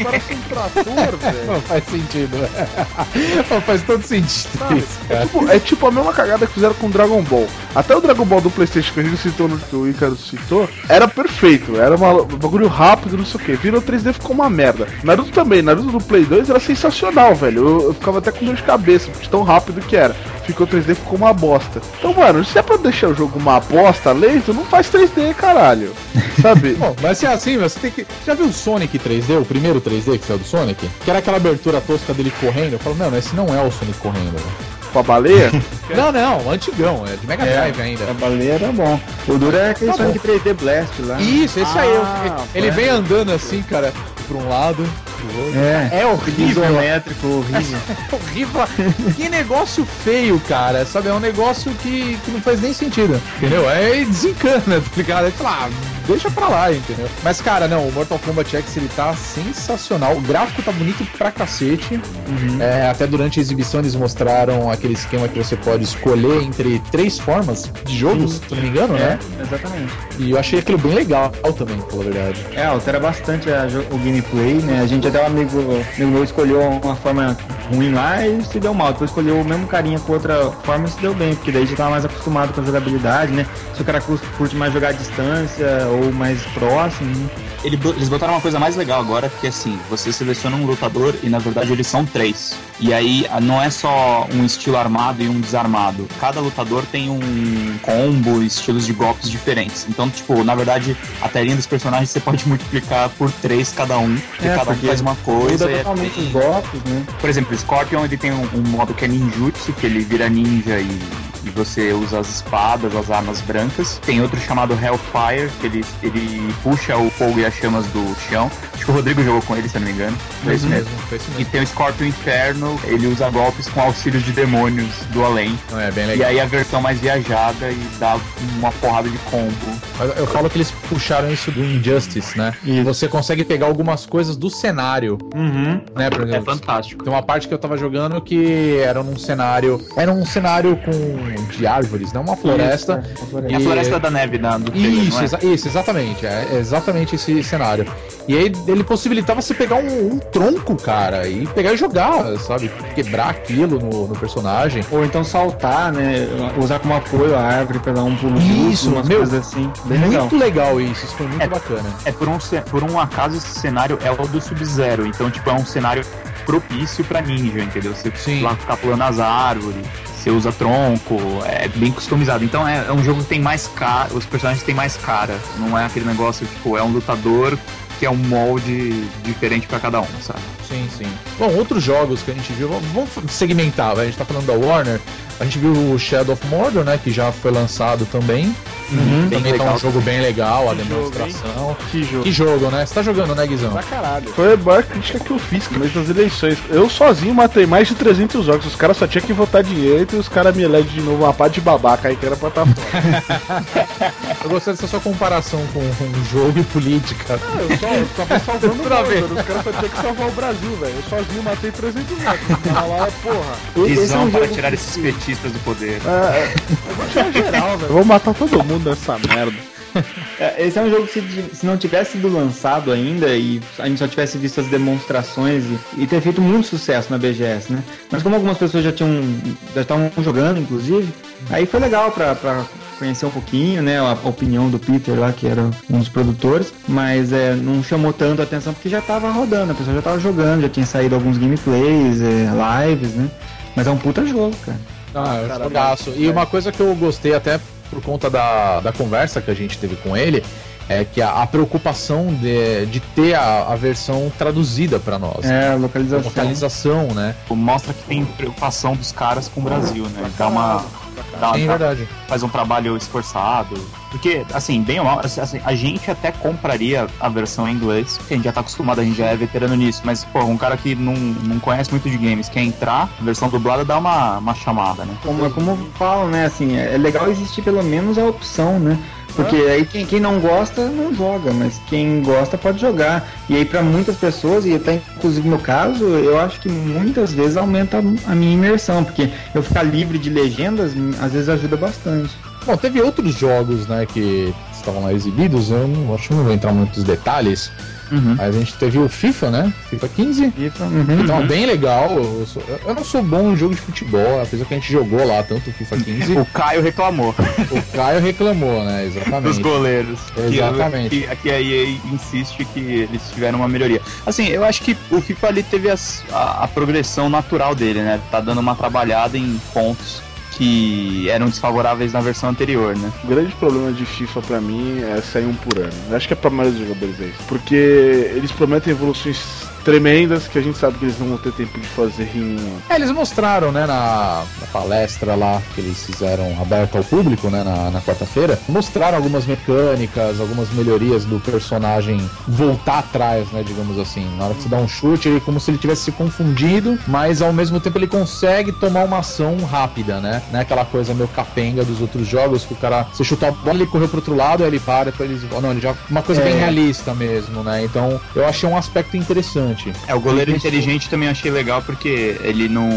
Parece um trator, <laughs> velho. Não faz sentido. <laughs> Não faz todo sentido isso, É tipo, é tipo a mesma cagada que fizeram com Dragon Ball. Até o Dragon Ball do Playstation que a gente citou no que o Icaro citou, era perfeito. Era uma- um bagulho rápido, não sei o que. Virou 3D ficou uma merda. Naruto também, Naruto do Play 2 era sensacional, velho. Eu, eu ficava até com dor de cabeça, de tão rápido que era. Ficou 3D, ficou uma bosta. Então, mano, se é pra deixar o jogo uma bosta lento, não faz 3D, caralho. <laughs> Sabe? Bom, mas se é assim, você tem que. Já viu o Sonic 3D, o primeiro 3D que saiu do Sonic? Que era aquela abertura tosca dele correndo. Eu falo, não, esse não é o Sonic correndo. velho. com a baleia? <laughs> Não, não, antigão, é de Mega Drive ainda. A baleia era bom. O duro é aquele Tá Sonic 3D Blast lá. Isso, esse aí. Ah, Ele é. vem andando assim, cara, pra um lado, pro outro. É, É horrível. isométrico, horrível. <laughs> horrível. Que negócio feio, cara. Sabe, é um negócio que, que não faz nem sentido. Entendeu? Aí desencana, <laughs> tá ligado? Aí fala, ah, deixa pra lá, entendeu? Mas, cara, não, o Mortal Kombat X ele tá sensacional. O gráfico tá bonito pra cacete. É, até durante a exibição eles mostraram aquele esquema que você pode escolher entre três formas de jogos, se eu não me engano, né? É, exatamente. E eu achei aquilo bem legal também, pela verdade. É, altera bastante a o gameplay, né? A gente até um amigo, amigo meu escolheu uma forma ruim lá e se deu mal. Depois escolheu o mesmo carinha com outra forma e se deu bem, porque daí já tava mais acostumado com a jogabilidade, né? Se o cara curte mais jogar à distância ou mais próximo, né? Ele eles botaram uma coisa mais legal agora, que assim, você seleciona um lutador e na verdade eles são três. E aí não é só um estilo armado e um desarmado. Cada lutador tem um combo, estilos de golpes diferentes. Então, tipo, na verdade, a telinha dos personagens você pode multiplicar por três cada um, porque É, cada um faz uma coisa. É totalmente bem- os golpes, né? Por exemplo, o Scorpion ele tem um, um modo que é ninjutsu, que ele vira ninja e, e você usa as espadas, as armas brancas. Tem outro chamado Hellfire, que ele, ele puxa o fogo e as chamas do chão. Acho que o Rodrigo jogou com ele, se eu não me engano. Foi isso mesmo. Foi isso E mesmo. tem o Scorpion Inferno, ele usa golpes com auxílios de demônios do além. Não, é bem E legal. aí a versão mais viajada e dá uma porrada de combo. Mas Eu falo que eles puxaram isso do Injustice, né? E você consegue pegar algumas coisas do cenário, Uhum. né? Por É exemplo, fantástico. tem uma parte que eu tava jogando que era num cenário. Era um cenário com de árvores, não uma floresta. E a E- Floresta da Neve da, do trailer, Isso, é? exa- isso, exatamente. É é exatamente esse cenário. E aí ele possibilitava você pegar um, um tronco, cara, e pegar e jogar, sabe? Quebrar aquilo no, no personagem. Ou então saltar, né? Usar como apoio a árvore pra dar um pulo Isso, umas meu, coisas assim. Bem legal. Muito legal isso, isso foi muito É. bacana. É por um, por um acaso esse cenário é o do Sub-Zero, então tipo é um cenário propício pra ninja, entendeu? Você Sim. lá ficar pulando as árvores, você usa tronco, é bem customizado. Então é, é um jogo que tem mais cara, os personagens têm mais cara, não é aquele negócio tipo é um lutador que é um molde diferente pra cada um, sabe? Sim, sim. Bom, outros jogos que a gente viu, vamos segmentar, a gente tá falando da Warner, a gente viu o Shadow of Mordor, né, que já foi lançado também. Bem também tá um jogo bem legal, a Que jogo, demonstração. Que jogo. Que jogo, né? Você tá jogando, né, Guizão? Pra caralho. Foi a maior crítica que eu fiz no mês das eleições. Eu sozinho matei mais de 300 jogos. Os caras só tinham que votar direito e os caras me elegem de novo uma pá de babaca aí que era pra estar fora. <laughs> Eu gostei dessa sua comparação com, com jogo e política. eu só eu tava <laughs> salvando o. Mordor. Os caras só tinham que salvar o Brasil, velho. Eu sozinho matei 300 jogos. Lá, porra. Esse é Visão um para tirar que- esses petistas do poder. É, é. Geral, velho. Eu vou matar todo mundo nessa merda. É, Esse é um jogo que se, se não tivesse sido lançado ainda e a gente só tivesse visto as demonstrações e, e ter feito muito sucesso na BGS, né? Mas como algumas pessoas já tinham já estavam jogando, inclusive, aí foi legal pra, pra conhecer um pouquinho, né? A opinião do Peter lá, que era um dos produtores, mas é, não chamou tanto a atenção porque já tava rodando, a pessoa já tava jogando, já tinha saído alguns gameplays, é, lives, né? Mas é um puta jogo, cara. Ah, é um Cara, jogaço. E uma coisa que eu gostei até por conta da, da conversa que a gente teve com ele é que a, a preocupação de, de ter a, a versão traduzida pra nós. É, a A localização. localização, né? Mostra que tem preocupação dos caras com o Brasil, né? Dá uma. Dá, Sim, dá- verdade. faz um trabalho esforçado. Porque, assim, bem ou mal, assim, a gente até compraria a versão em inglês, porque a gente já tá acostumado, a gente já é veterano nisso. Mas, pô, um cara que não, não conhece muito de games, quer entrar, a versão dublada dá uma, uma chamada, né? Como, como falam, né? Assim, é legal existir pelo menos a opção, né? Porque aí quem, quem não gosta não joga, mas quem gosta pode jogar. E aí pra muitas pessoas, e até inclusive no caso, eu acho que muitas vezes aumenta a, minha imersão, porque eu ficar livre de legendas às vezes ajuda bastante. Bom, teve outros jogos, né, que estavam lá exibidos, eu não, acho que não vou entrar muito nos detalhes, Uhum. mas a gente teve o FIFA, né? FIFA 15. FIFA, uhum. Então, bem legal. Eu, sou- eu não sou bom em jogo de futebol, apesar que a gente jogou lá tanto o FIFA 15. <laughs> O Caio reclamou o Caio reclamou, né? dos Exatamente. goleiros. Que- Exatamente. Que, aqui a EA insiste que eles tiveram uma melhoria. Assim, eu acho que o FIFA ali teve as- a, a progressão natural dele, né? Tá dando uma trabalhada em pontos que eram desfavoráveis na versão anterior, né? O grande problema de FIFA pra mim é sair um por ano. Eu acho que é pra maioria dos jogadores é isso. Porque eles prometem evoluções tremendas que a gente sabe que eles não vão ter tempo de fazer em um ano. É, eles mostraram, né, na, na palestra lá que eles fizeram aberta ao público, né, na, na quarta-feira, mostraram algumas mecânicas, algumas melhorias do personagem voltar atrás, né, digamos assim. Na hora que você dá um chute, ele é como se ele tivesse se confundido, mas ao mesmo tempo ele consegue tomar uma ação rápida, né? Não é aquela coisa meio capenga dos outros jogos que o cara, você chutar a bola, ele correu pro outro lado, aí ele para, depois ele... Não, ele já... Uma coisa É. bem realista mesmo, né? Então, eu achei um aspecto interessante. É, o goleiro inteligente também achei legal porque ele não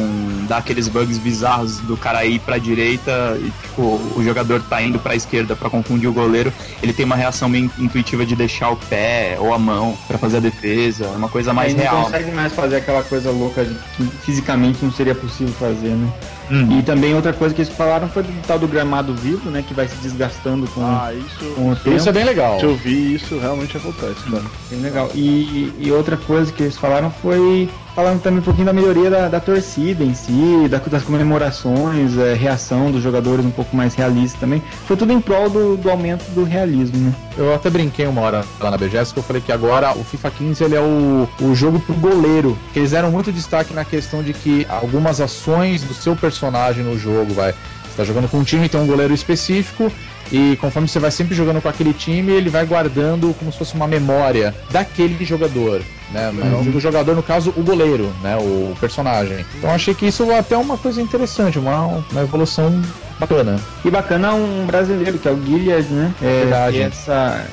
dá aqueles bugs bizarros do cara ir pra direita e tipo, o jogador tá indo pra esquerda pra confundir o goleiro. Ele tem uma reação meio intuitiva de deixar o pé ou a mão pra fazer a defesa. É uma coisa mais não real. consegue mais fazer aquela coisa louca de que fisicamente não seria possível fazer, né? Uhum. E também outra coisa que eles falaram foi do tal do gramado vivo, né? Que vai se desgastando com, Ah, isso. com o tempo. Isso é bem legal. Se eu vi isso, realmente acontece, cara. Bem legal. E, e outra coisa que eles falaram foi falando também um pouquinho da melhoria da, da torcida em si, da- das comemorações, é, reação dos jogadores um pouco mais realista também. Foi tudo em prol do, do aumento do realismo, né? Eu até brinquei uma hora lá na BGS que eu falei que agora o FIFA 15 ele é o, o jogo pro goleiro. Eles deram muito destaque na questão de que algumas ações do seu personagem no jogo, vai. Você tá jogando com um time, tem um goleiro específico. E conforme você vai sempre jogando com aquele time, ele vai guardando como se fosse uma memória daquele jogador, né? Digo o jogador, no caso, o goleiro, né? O personagem. Então achei que isso é até uma coisa interessante, uma, uma evolução bacana. E bacana um brasileiro, que é o Gilead, né? É, Verdade. e essa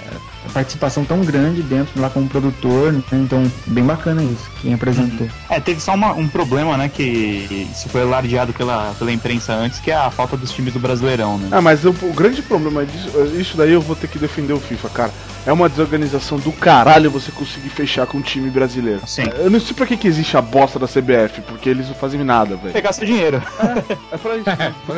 participação tão grande dentro lá como produtor, né? então bem bacana isso, quem apresentou. É, teve só uma- um problema, né? Que isso foi alardeado pela, pela imprensa antes, que é a falta dos times do Brasileirão, né? Ah, mas o, o grande problema disso, isso daí eu vou ter que defender o FIFA, cara. É uma desorganização do caralho você conseguir fechar com um time brasileiro. Sim. Eu não sei pra que, que existe a bosta da CBF, porque eles não fazem nada, velho. Pegar seu dinheiro. <laughs> É pra isso.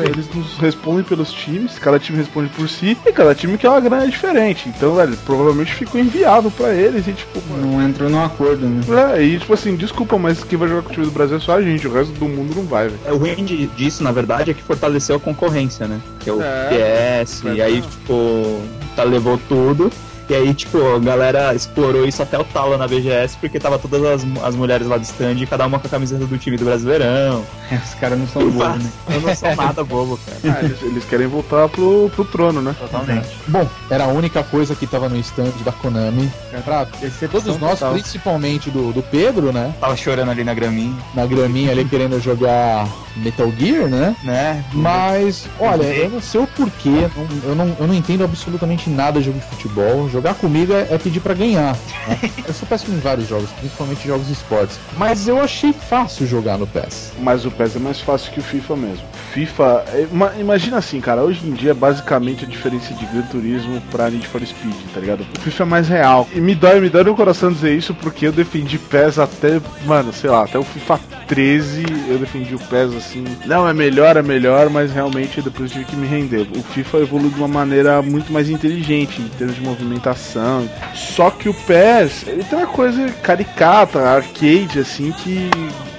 Eles nos respondem pelos times, cada time responde por si, e cada time quer uma grana diferente. Então, velho, provavelmente ficou inviável pra eles e, tipo. Não entrou num acordo, né? É, e tipo assim, desculpa, mas quem vai jogar com o time do Brasil é só a gente, o resto do mundo não vai, velho. É, O ruim disso, na verdade, é que fortaleceu a concorrência, né? Que é o É, PS, é e aí, tipo, tá, levou tudo. E aí, tipo, a galera explorou isso até o talo na BGS, porque tava todas as, as mulheres lá do stand, cada uma com a camiseta do time do Brasileirão. <laughs> Os caras não são bobos, né? Eu não sou nada bobo, cara. Ah, eles, eles querem voltar pro, pro trono, né? Totalmente. Bom, era a única coisa que tava no stand da Konami. Pra todos nós, total. principalmente do, do Pedro, né? Tava chorando ali na graminha, Na graminha ali querendo jogar Metal Gear, né? né? Mas, olha, eu não sei o porquê, eu não, eu não entendo absolutamente nada de jogo de futebol. Jogar comigo é, é pedir pra ganhar. né? Eu sou péssimo em vários jogos, principalmente jogos de esportes. Mas eu achei fácil jogar no PES. Mas o PES é mais fácil que o FIFA mesmo. FIFA, é- ima- imagina assim, cara, hoje em dia é basicamente a diferença de Gran Turismo pra Need for Speed, tá ligado? O FIFA é mais real. E me dói, me dói no coração dizer isso porque eu defendi PES até, mano, sei lá, até o FIFA 13 eu defendi o PES assim. Não, é melhor, é melhor, mas realmente depois tive que me render. O FIFA evoluiu de uma maneira muito mais inteligente em termos de movimentação. Só que o PES, ele tem uma coisa caricata, arcade, assim, que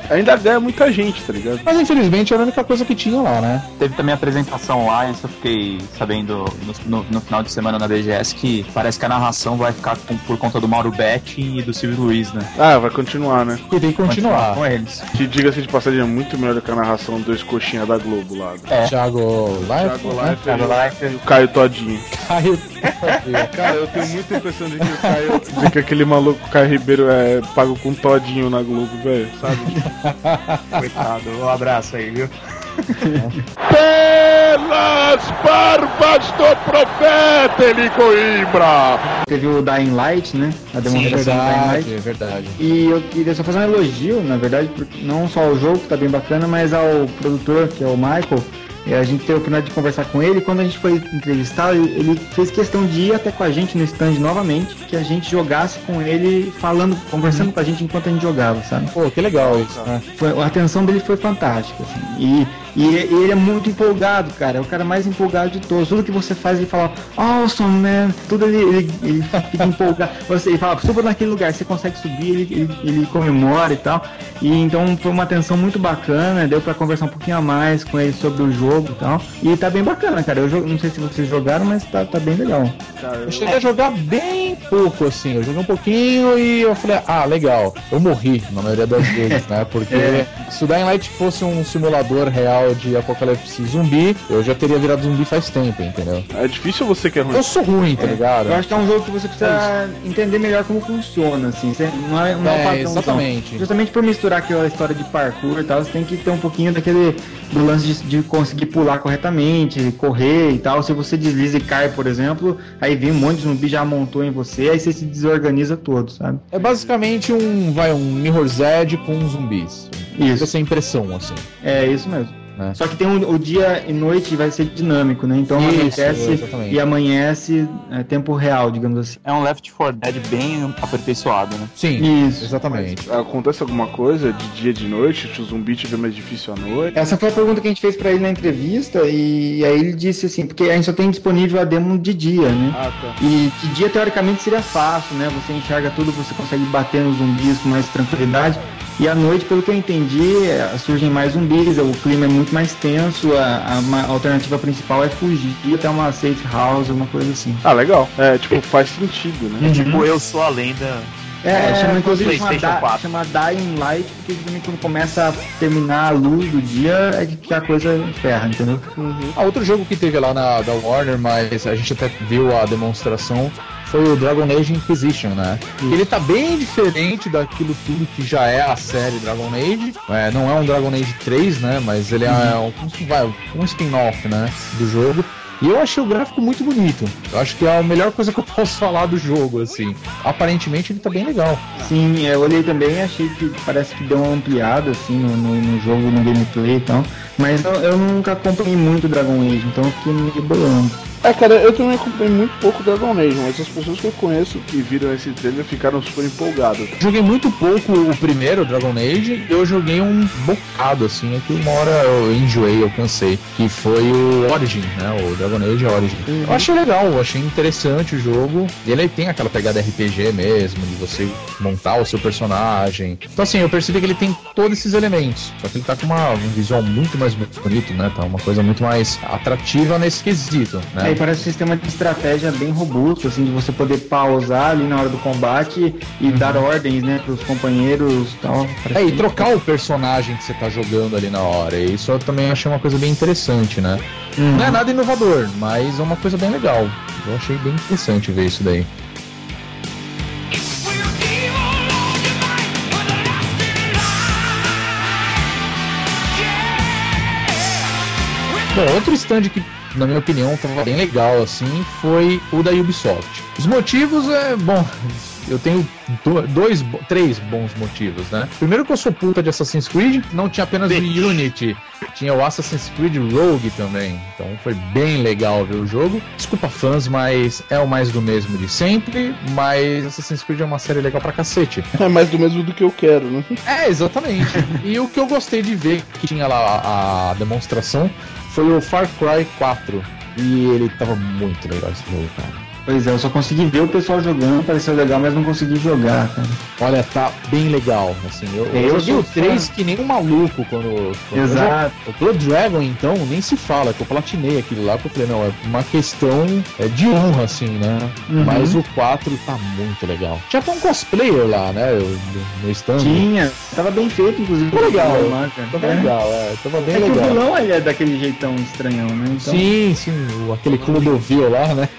ainda ganha muita gente, tá ligado? Mas infelizmente era a única coisa que tinha lá, né? Teve também a apresentação lá, isso eu fiquei sabendo no, no- no final de semana na BGS, que parece que a narração vai ficar com- por conta do Mauro Betti e do Silvio Luiz, né? Ah, vai continuar, né? E tem que continuar. com eles. Que diga-se de passagem é muito melhor do que a narração dois coxinhas da Globo lá. É. Thiago Life, Thiago né? Leifert Thiago Leifert. e o Caio Todinho. Caio. <laughs> Cara, eu tenho muita impressão de que o Caio. de que aquele maluco Caio Ribeiro é pago com Todinho na Globo, velho, sabe? Coitado, um abraço aí, viu? Pelas barbas do profeta Eli Coimbra! Teve o Dying Light, né? A demonstração do Dying verdade, Light. é verdade. E eu queria só fazer um elogio, na verdade, porque não só ao jogo que tá bem bacana, mas ao produtor, que é o Michael. E a gente teve a oportunidade de conversar com ele. E quando a gente foi entrevistar, ele, fez questão de ir até com a gente no stand novamente, que a gente jogasse com ele, falando, conversando com a gente enquanto a gente jogava, sabe? Pô, que legal isso, né? Foi- a atenção dele foi fantástica, assim. E, e, e ele é muito empolgado, cara. É o cara mais empolgado de todos. Tudo que você faz, ele fala, awesome, man. Tudo ele, ele, ele fica empolgado. <laughs> Você, ele fala, suba naquele lugar, você consegue subir, ele, ele, ele comemora e tal. E então foi uma atenção muito bacana. Deu pra conversar um pouquinho a mais com ele sobre o jogo e tal. E tá bem bacana, cara. Eu não sei se vocês jogaram, mas tá, tá bem legal. Eu cheguei a jogar bem pouco, assim. Eu joguei um pouquinho e eu falei, ah, legal. Eu morri na maioria das <laughs> vezes, né? Porque É. se o Dying Light fosse um simulador real de apocalipse zumbi, eu já teria virado zumbi faz tempo, entendeu? É difícil você que é ruim? Eu sou ruim, tá ligado? Eu acho que é um jogo que você precisa entender melhor como funciona, assim. Não é, não é, É, um exatamente. Justamente por misturar aquela história de parkour e tal, você tem que ter um pouquinho daquele do lance de, de conseguir pular corretamente, correr e tal. Se você desliza e cai, por exemplo, aí vem um monte de zumbi já montou em você, aí você se desorganiza todo, sabe? É basicamente um, vai, um Mirror's Edge com zumbis. Isso. Essa é a impressão, assim. É isso mesmo. É. Só que tem um, o dia e noite vai ser dinâmico, né? Então Isso, exatamente. e amanhece é, tempo real, digamos assim. É um Left 4 Dead bem aperfeiçoado, né? Sim, Isso. exatamente. Acontece alguma coisa de dia e de noite? Se o zumbi tiver mais difícil à noite? Essa foi a pergunta que a gente fez pra ele na entrevista e aí ele disse assim, porque a gente só tem disponível a demo de dia, né? Ah, tá. E de dia teoricamente seria fácil, né? Você enxerga tudo, você consegue bater nos zumbis com mais tranquilidade. E à noite, pelo que eu entendi, é, surgem mais zumbis, o clima é muito mais tenso, a, a ma- alternativa principal é fugir até uma safe house, alguma coisa assim. Ah, legal. É, tipo, faz sentido, né? Tipo, eu sou a lenda. É, É, chama inclusive chama, da, 4. chama Dying Light, porque justamente quando começa a terminar a luz do dia é que a coisa ferra, entendeu? Ah, outro jogo que teve lá na da Warner, mas a gente até viu a demonstração, foi o Dragon Age Inquisition, né? Ele tá bem diferente daquilo tudo que já é a série Dragon Age. É, não é um Dragon Age 3, né? Mas ele é um, um- vai, um spin-off, né? Do jogo. E eu achei o gráfico muito bonito. Eu acho que é a melhor coisa que eu <laughs> posso falar do jogo, assim. Aparentemente ele tá bem legal. Sim, eu olhei também e achei que parece que deu uma ampliada assim no, no, no jogo, no gameplay e tal. Mas eu, eu nunca acompanhei muito Dragon Age, então eu fiquei meio bolando. É, cara, eu também acompanhei muito pouco Dragon Age, mas as pessoas que eu conheço que viram esse trailer ficaram super empolgadas. Joguei muito pouco o primeiro Dragon Age, eu joguei um bocado, assim, é que uma hora eu enjoei, eu cansei, que foi o Origin, né, o Dragon Age Origin. Eu achei legal, eu achei interessante o jogo, ele tem aquela pegada RPG mesmo, de você montar o seu personagem. Então assim, eu percebi que ele tem todos esses elementos, só que ele tá com uma, um visual muito mais bonito, né, tá uma coisa muito mais atrativa nesse quesito, né. Aí parece um sistema de estratégia bem robusto, assim, de você poder pausar ali na hora do combate e dar ordens, né, pros companheiros e tal. É, e trocar o personagem que você tá jogando ali na hora. E isso eu também achei uma coisa bem interessante, né? Uhum. Não é nada inovador, mas é uma coisa bem legal. Eu achei bem interessante ver isso daí. Bom, outro stand que, na minha opinião, tava bem legal, assim, foi o da Ubisoft. Os motivos é, bom, eu tenho do- dois, três bons motivos, né? Primeiro que eu sou puta de Assassin's Creed, não tinha apenas o Unity, tinha o Assassin's Creed Rogue também. Então foi bem legal ver o jogo. Desculpa fãs, mas é o mais do mesmo de sempre, mas Assassin's Creed é uma série legal pra cacete. <laughs> É mais do mesmo do que eu quero, né? É, exatamente. e o que eu gostei de ver que tinha lá a demonstração foi o Far Cry 4. E ele tava muito legal esse jogo, cara. Pois é, eu só consegui ver o pessoal jogando, pareceu legal, mas não consegui jogar, cara. Olha, tá bem legal. Assim, eu, eu, Eu joguei o 3 fã. que nem um maluco quando. quando Exato. Eu, o Blood Dragon, então, nem se fala, que eu platinei aquilo lá, porque eu falei, não, é uma questão é, de honra, assim, né? Uhum. Mas o 4 tá muito legal. Tinha até um cosplayer lá, né? eu- No, stand. Tinha, tava bem feito, inclusive. Ficou legal. lá, cara. Tava É. legal, é. Tava bem É que o legal. vilão ele é daquele jeitão estranhão, né? Então, Sim, sim, o- aquele Clodovil lá, né?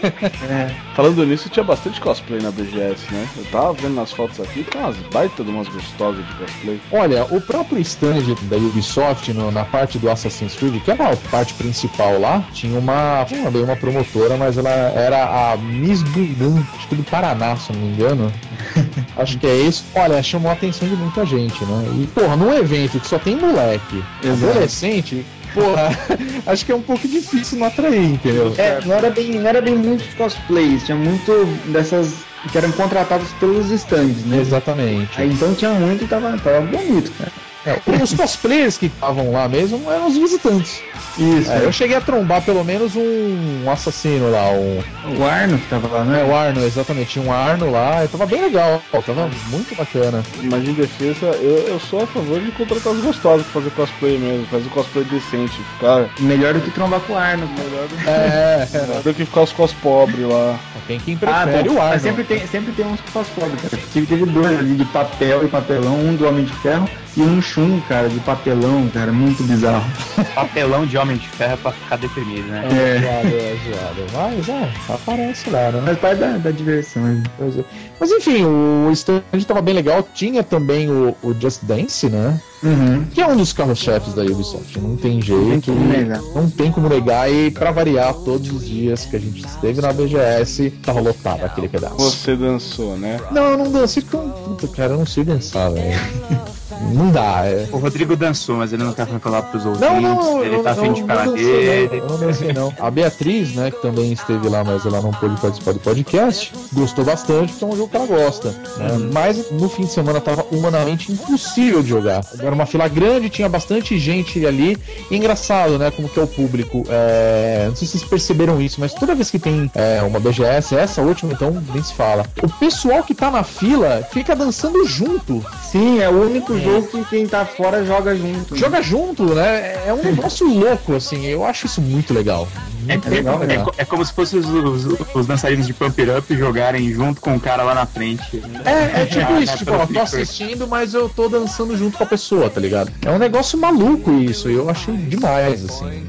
é. Falando nisso, tinha bastante cosplay na BGS, né? Eu tava vendo nas fotos aqui, tem umas baita de umas gostosas de cosplay. Olha, o próprio stand da Ubisoft no- na parte do Assassin's Creed, que era a parte principal lá, tinha uma, é bem uma promotora, mas ela era a Miss Budan, acho que do Paraná, se não me engano. <laughs> acho que é isso. Olha, chamou a atenção de muita gente, né? E, porra, num evento que só tem moleque, Exato. adolescente, porra, <laughs> acho que é um pouco difícil não atrair, entendeu? É, não era bem, não era bem muitos cosplays, tinha muito dessas que eram contratados pelos stands, né? Exatamente. Aí então tinha muito e tava, tava bonito, cara. É, os cosplayers <laughs> que estavam lá mesmo eram os visitantes. Isso. É, eu cheguei a trombar pelo menos um assassino lá, um. O Arno que tava lá, É, né? o Arno, exatamente. Tinha um Arno lá, e tava bem legal, ó, tava muito bacana. Mas em defesa, eu, eu sou a favor de contratar os gostosos pra fazer cosplay mesmo, fazer cosplay decente. Ficar Melhor do que trombar com o Arno. melhor do, É, melhor do que ficar os cos pobres lá. tem quem Ah, prefere bom, o Arno. mas sempre tem, sempre tem uns que faz pobre, cara. Tive, teve dois ali de papel e papelão, um do Homem de Ferro e um chum, cara, de papelão, cara, muito bizarro. <laughs> Papelão de Homem de Ferro é pra ficar deprimido, né? É, zoado, é zoado. Mas, é, aparece lá, né? Faz parte da, da diversão. né? Pois é. Mas enfim, o stand tava bem legal. Tinha também o, o Just Dance, né? Uhum. Que é um dos carros-chefes da Ubisoft. Não tem jeito. como negar. Não tem como negar. E pra variar, todos os dias que a gente esteve na BGS, tava lotado aquele pedaço. Você dançou, né? Não, eu não dancei porque eu, puta, cara, eu não sei dançar, velho. <laughs> Não dá, é. O Rodrigo dançou, mas ele não quer falar pros ouvintes. Não, não, ele eu, tá afim de dancei, dele. eu não dancei, não. A Beatriz, né, que também esteve lá, mas ela não pôde participar do podcast, gostou bastante, porque é um jogo que ela gosta. né? Uhum. Mas no fim de semana tava humanamente impossível de jogar. Era uma fila grande, tinha bastante gente ali. E engraçado, né, como que é o público. É, Não sei se vocês perceberam isso, mas toda vez que tem é, uma BGS, essa última então nem se fala. O pessoal que tá na fila fica dançando junto. Sim, é o único jogo que quem tá fora joga junto. né? Joga junto, né? É um negócio <laughs> louco, assim. Eu acho isso muito legal. É, Muito é- legal, é legal. co- é como se fossem os, os, os dançarinos de Pump It Up jogarem junto com o cara lá na frente. É, é <laughs> tipo isso, tipo, ó, tô assistindo, mas eu tô dançando junto com a pessoa, tá ligado? É um negócio maluco isso, e eu achei demais, assim.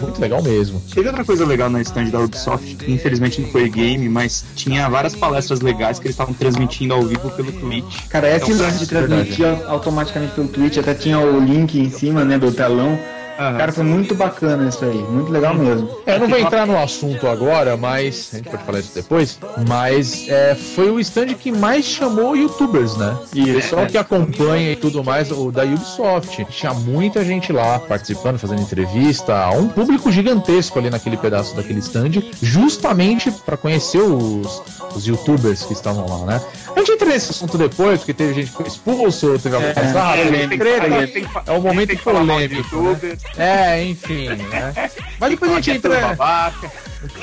Muito legal mesmo. Teve outra coisa legal na stand da Ubisoft, que infelizmente não foi game, mas tinha várias palestras legais que eles estavam transmitindo ao vivo pelo Twitch. Cara, Então, lance de transmitir automaticamente pelo Twitch, até tinha o link em cima, né, do telão. Cara, foi muito bacana isso aí, muito legal mesmo. É, eu não vou entrar no assunto agora, mas. A gente pode falar isso depois. Mas é, foi o stand que mais chamou youtubers, né? E o pessoal que acompanha e tudo mais, o da Ubisoft. Tinha muita gente lá participando, fazendo entrevista. Um público gigantesco ali naquele pedaço daquele stand, justamente para conhecer os, os youtubers que estavam lá, né? A gente entra nesse assunto depois, porque teve gente que foi expulso, teve alguma coisa. Ah, teve treta. É o momento polêmico. Né? É, enfim, né? Mas depois a gente entra. babaca.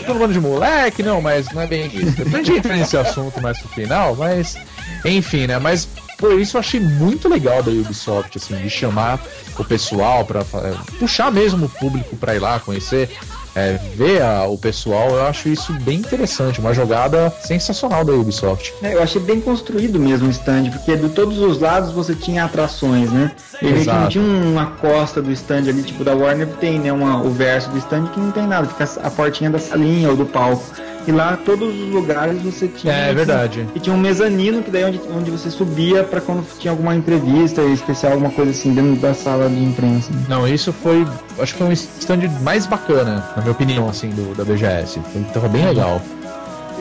Todo mundo de moleque, não, mas não é bem isso. Depois a gente entra nesse assunto mais pro final, mas. Enfim, né? Mas por isso eu achei muito legal da Ubisoft, assim, de chamar o pessoal pra fa- puxar mesmo o público pra ir lá conhecer. É, ver a- o pessoal, eu acho isso bem interessante, uma jogada sensacional da Ubisoft. É, Eu achei bem construído mesmo o stand, porque de todos os lados você tinha atrações, né? E que não tinha uma costa do stand ali, tipo da Warner tem, né? Uma, o verso do stand que não tem nada, fica a portinha da salinha ou do palco. E lá todos os lugares você tinha. É, verdade. E tinha um mezanino que daí onde, onde você subia pra quando tinha alguma entrevista especial, alguma coisa assim, dentro da sala de imprensa. Não, isso foi. Acho que foi um stand mais bacana, na minha opinião, assim, do, da BGS. Foi, tava bem legal.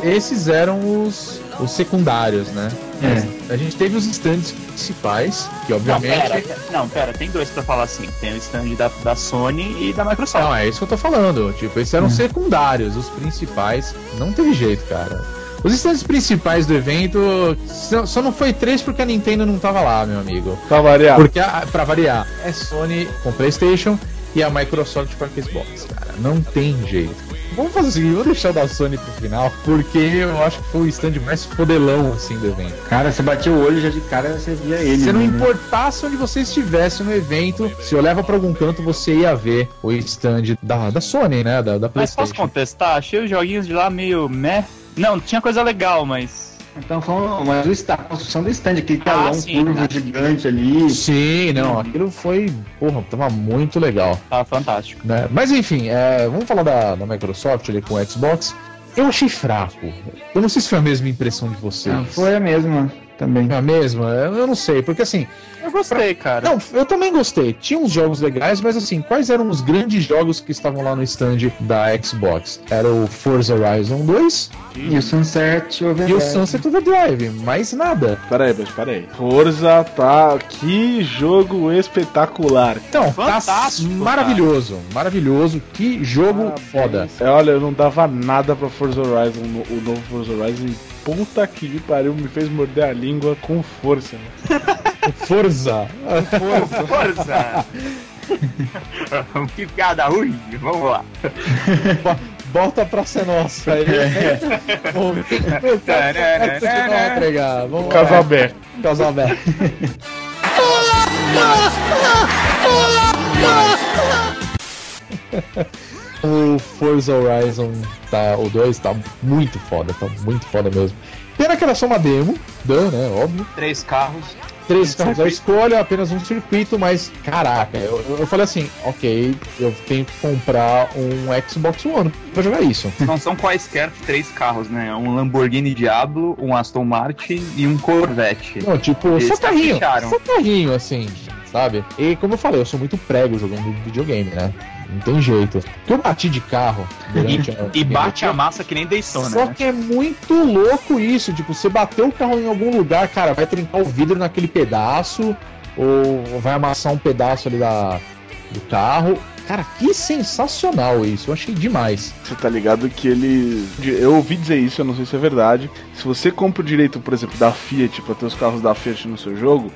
Esses eram os, os secundários, né? É. A gente teve os stands principais, que Não, obviamente. pera, não, pera, tem dois pra falar assim. Tem o stand da, da Sony e da Microsoft. Não, é isso que eu tô falando. Tipo, esses eram secundários, os principais. Não teve jeito, cara. Os stands principais do evento só só não foi três porque a Nintendo não tava lá, meu amigo. Pra variar. Porque, a, pra variar, é Sony com PlayStation e a Microsoft com a Xbox, cara. Não tem jeito. Vamos fazer o seguinte, vou deixar o da Sony pro final, porque eu acho que foi o stand mais fodelão, assim, do evento. Cara, você batia o olho já de cara você via ele. Se não né? importasse onde você estivesse no evento, se eu leva pra algum canto, você ia ver o stand da, da Sony, né? Da, da Mas posso PlayStation. contestar? Achei os joguinhos de lá meio meh. Não, tinha coisa legal, mas. Então falando, mas a construção do stand, aquele telão Ah, sim, curvo né? gigante ali. Sim, não, aquilo foi, porra, tava muito legal. Tava fantástico. né? Mas enfim, é, vamos falar da, da Microsoft ali com o Xbox. Eu achei fraco. Eu não sei se foi a mesma impressão de vocês. Ah, foi a mesma. Também. É a mesma? Eu eu não sei, porque assim, Eu gostei, cara. Não, eu também gostei. Tinha uns jogos legais, mas assim, quais eram os grandes jogos que estavam lá no stand da Xbox? Era o Forza Horizon 2 E o Sunset e o Overdrive. Sunset Overdrive, mais nada. Pera aí, mas pera aí. Forza tá. Que jogo espetacular. Então, Fantástico, tá maravilhoso, maravilhoso. Que jogo foda. É, olha, eu não dava nada pra Forza Horizon, o novo Forza Horizon. Puta que me pariu, me fez morder a língua com força. né? Forza. <laughs> Força! <laughs> que piada ruim, vamos lá. Volta pra ser nossa aí. Vamos ver. Eu quero continuar a entregar. Vamos lá. Casa aberto. Aberto. <laughs> O Forza Horizon tá, o 2 tá muito foda, tá muito foda mesmo. Pena que era só uma demo, Dan, né? Óbvio. Três carros. Três carros à escolha, apenas um circuito, mas caraca, eu, eu falei assim, ok, eu tenho que comprar um Xbox One pra jogar isso. <laughs> Não são quaisquer três carros, né? Um Lamborghini Diablo, um Aston Martin e um Corvette. Não, tipo, Eles só carrinho, só carrinho, assim, sabe? E como eu falei, eu sou muito prego jogando videogame, né? Não tem jeito. Que eu bati de carro a- E bate a massa que nem Daytona, Só né? que é muito louco isso, tipo, você bateu o carro em algum lugar, cara, vai trincar o vidro naquele pedaço, ou vai amassar um pedaço ali da, do carro. Cara, que sensacional isso, eu achei demais. Você tá ligado que ele. Eu ouvi dizer isso, eu não sei se é verdade. Se você compra o direito, por exemplo, da Fiat pra ter os carros da Fiat no seu jogo,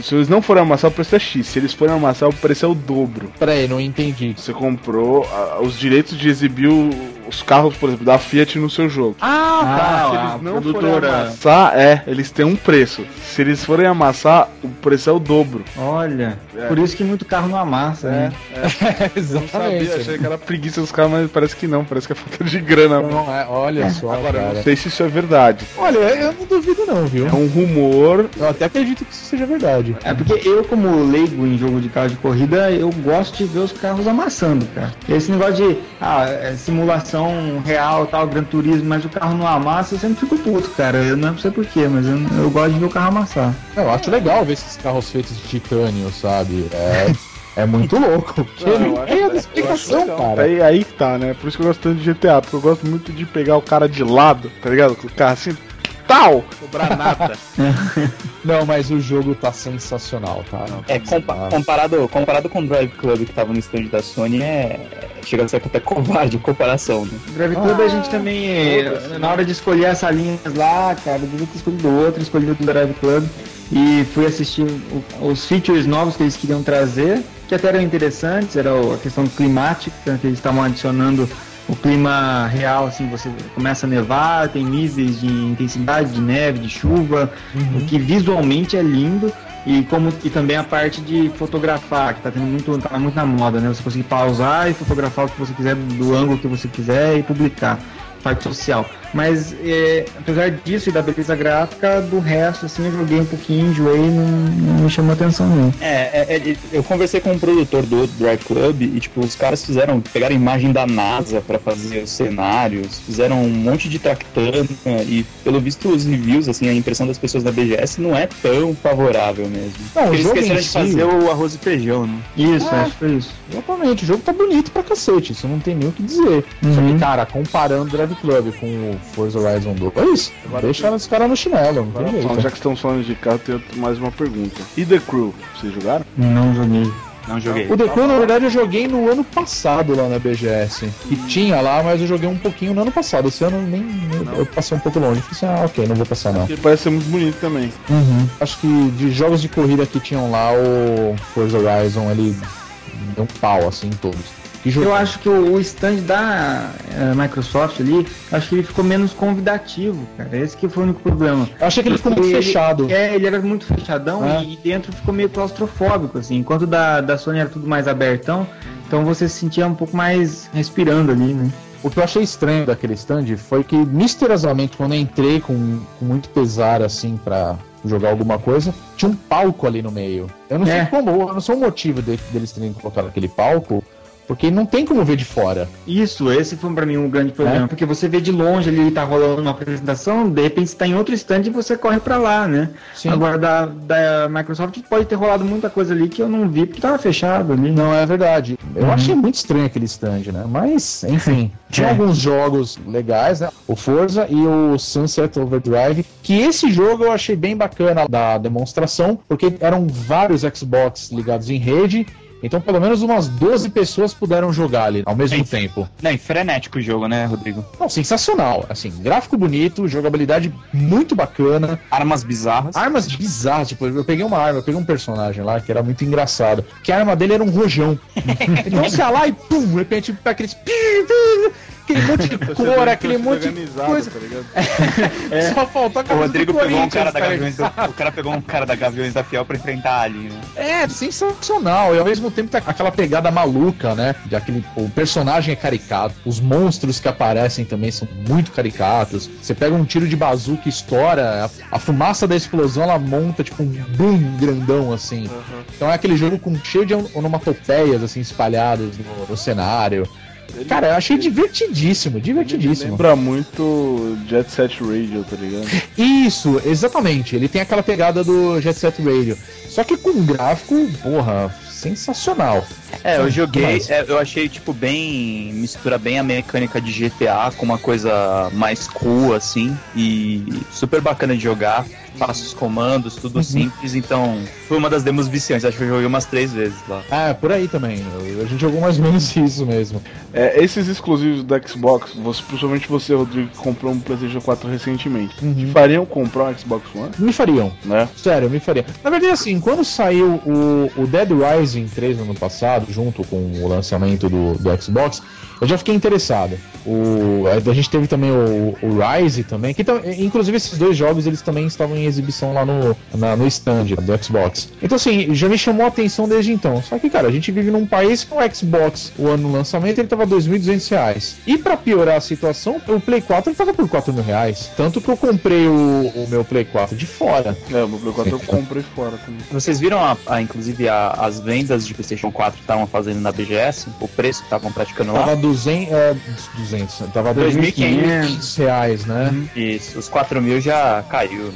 se eles não forem amassar, o preço é X. Se eles forem amassar, o preço é o dobro. Peraí, não entendi. Você comprou os direitos de exibir o- os carros, por exemplo, da Fiat no seu jogo. Ah, Ah, Se a eles não produtora. forem amassar, é, eles têm um preço. Se eles forem amassar, o preço é o dobro. Olha, É. por isso que muito carro não amassa, né? <laughs> Não sabia, exatamente. achei que era preguiça dos caras, mas parece que não, parece que é falta de grana. Não, é, olha só, Agora, eu cara. não sei se isso é verdade. Olha, eu não duvido não, viu? É um rumor. Eu até acredito que isso seja verdade. É porque eu, como leigo em jogo de carro de corrida, eu gosto de ver os carros amassando, cara. Esse negócio de ah, é simulação real, tal, Gran Turismo, mas o carro não amassa, eu sempre fico puto, cara. Eu não sei porquê, mas eu, eu gosto de ver o carro amassar. Eu acho legal ver esses carros feitos de titânio, sabe? É, é muito louco. <laughs> Porque Não, eu não acho- acho explicação, legal. cara. Aí, aí que tá, né? Por isso que eu gosto tanto de GTA, porque eu gosto muito de pegar o cara de lado, tá ligado? Com o carro assim, tal! Cobrar nada. <laughs> Não, mas o jogo tá sensacional, tá? É, compa- comparado, comparado com o Drive Club que tava no stand da Sony, é. Chega a ser até covarde a comparação, né? Drive Club a gente também, eh, na hora de escolher essas linhas lá, cara, eu devia ter escolhido outro, escolhi o do Drive Club e fui assistir o- os features novos que eles queriam trazer, que até eram interessantes, era a questão climática, que eles estavam adicionando o clima real, assim, você começa a nevar, tem níveis de intensidade de neve, de chuva, o que visualmente é lindo. E como e também a parte de fotografar, que tá tendo muito, tá muito na moda, né? Você conseguir pausar e fotografar o que você quiser do ângulo que você quiser e publicar. Parte social. Mas é, apesar disso e da beleza gráfica, do resto, assim, eu joguei um pouquinho, enjoei, não, não me chamou atenção não. É, é, é, eu conversei com um produtor do outro Drive Club e, tipo, os caras fizeram, pegaram imagem da NASA pra fazer os cenários, fizeram um monte de tractana e, pelo visto, os reviews, assim, a impressão das pessoas da BGS não é tão favorável mesmo. Não, o Porque eles jogo esqueceram de fazer o arroz e feijão, né? Isso, Ah. acho que foi isso. Exatamente, o jogo tá bonito pra cacete, isso não tem nem o que dizer. Só Uhum. que, cara, comparando o Drive Club com o Forza Horizon 2, deixa os caras no chinelo, não tem jeito. já que estamos falando de carro, tem mais uma pergunta. E The Crew, vocês jogaram? Não joguei. Não joguei. O The Crew, na verdade, eu joguei no ano passado lá na BGS. Que tinha lá, mas eu joguei um pouquinho no ano passado. Esse ano nem. eu- Eu passei um pouco longe. Falei assim, ah, ok, não vou passar não. Ele parece ser muito bonito também. Acho que de jogos de corrida que tinham lá, o Forza Horizon ele deu um pau assim em todos. Eu acho que o, o stand da eh, Microsoft ali, acho que ele ficou menos convidativo, cara. Esse que foi o único problema. Eu achei que ele ficou muito Ele- fechado. É, ele era muito fechadão É. e dentro ficou meio claustrofóbico, assim. Enquanto da, da Sony era tudo mais abertão, então você se sentia um pouco mais respirando ali, né? O que eu achei estranho daquele stand foi que, misteriosamente, quando eu entrei com, com muito pesar, assim, pra jogar alguma coisa, tinha um palco ali no meio. Eu não sei É. como, eu não sei o motivo de- deles terem colocado aquele palco, Porque não tem como ver de fora. Isso, esse foi pra mim um grande problema. É. Porque você vê de longe ali, tá rolando uma apresentação, de repente você tá em outro stand e você corre pra lá, né? Sim. Agora da, da Microsoft pode ter rolado muita coisa ali que eu não vi porque tava fechado ali. Não, é verdade. Eu Uhum. achei muito estranho aquele stand, né? Mas, enfim. <laughs> Tinha É. alguns jogos legais, né? O Forza e o Sunset Overdrive. Que esse jogo eu achei bem bacana da demonstração, porque eram vários Xbox ligados em rede. Então, pelo menos umas 12 pessoas puderam jogar ali ao mesmo Sim. tempo. Não, e frenético o jogo, né, Rodrigo? Não, sensacional. Assim, gráfico bonito, jogabilidade muito bacana. Armas bizarras. Armas bizarras, tipo, eu peguei uma arma, eu peguei um personagem lá que era muito engraçado. Que a arma dele era um rojão. <laughs> então você ia lá e pum, de repente aqueles. Aquele <laughs> monte de cor, aquele monte de coisa. tá ligado? <laughs> Só faltou a O camisa Rodrigo do pegou um cara da tá Gaviões O cara pegou um cara da Gaviões da Fiel pra enfrentar ali, né? É, sensacional. E ao mesmo tempo tá aquela pegada maluca, né? De aquele, o personagem é caricato. Os monstros que aparecem também são muito caricatos. Você pega um tiro de bazuca e estoura, a, a fumaça da explosão ela monta tipo um boom grandão assim. Então é aquele jogo com cheio de onomatopeias assim espalhadas no, no cenário. Cara, eu achei divertidíssimo, divertidíssimo. Lembra muito Jet Set Radio, tá ligado? Isso, exatamente. Ele tem aquela pegada do Jet Set Radio. Só que com um gráfico, porra, sensacional. É, eu joguei, é, eu achei, tipo, bem. mistura bem a mecânica de GTA com uma coisa mais cool, assim, e super bacana de jogar. Faço os comandos, tudo simples, então foi uma das demos viciantes. Acho que eu joguei umas três vezes lá. Ah, por aí também. A gente jogou mais ou menos <laughs> isso mesmo. É, esses exclusivos da Xbox, você, principalmente você, Rodrigo, que comprou um PlayStation 4 recentemente, te fariam comprar um Xbox One? Me fariam. Né? Sério, me faria. Na verdade, assim, quando saiu o, o Dead Rising 3 no ano passado, junto com o lançamento do, do Xbox, eu já fiquei interessado. O, a gente teve também o, o Rise também, que tam- inclusive esses dois jogos eles também estavam em exibição lá no, na- no stand do Xbox. Então, assim, já me chamou a atenção desde então. Só que, cara, a gente vive num país que o Xbox, o ano do lançamento, ele tava 2.200 reais. E pra piorar a situação, o Play 4 ele tava por 4 mil reais. Tanto que eu comprei o, o meu Play 4 de fora. É, o meu Play 4 eu comprei fora também. Vocês viram, a, a- inclusive, a- as vendas de PlayStation 4 que estavam fazendo na BGS? O preço que estavam praticando lá? Tava 200, é, 200, tava 2.500 reais, né? Isso, os 4 mil já caiu.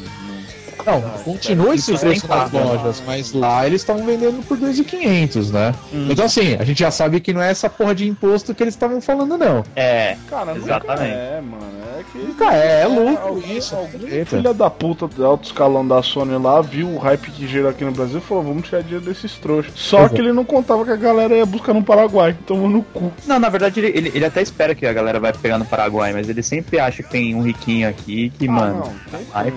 Não, continua esse Isso preço nas lojas, mas lá eles estavam vendendo por 2.500, né? Hum. Então assim, a gente já sabe que não é essa porra de imposto que eles estavam falando, não. É, Cara, Exatamente. nunca é, mano. É que. Nunca é, é lucro alguém, isso, Algum eita. filha da puta do alto escalão da Sony lá viu o hype que gerou aqui no Brasil e falou: vamos tirar dinheiro desses trouxas. Só é. que ele não contava que a galera ia buscar no Paraguai. Tomou no cu. Não, na verdade ele, ele, ele até espera que a galera vai pegar no Paraguai, mas ele sempre acha que tem um riquinho aqui que, mano. Ah, não, tem aí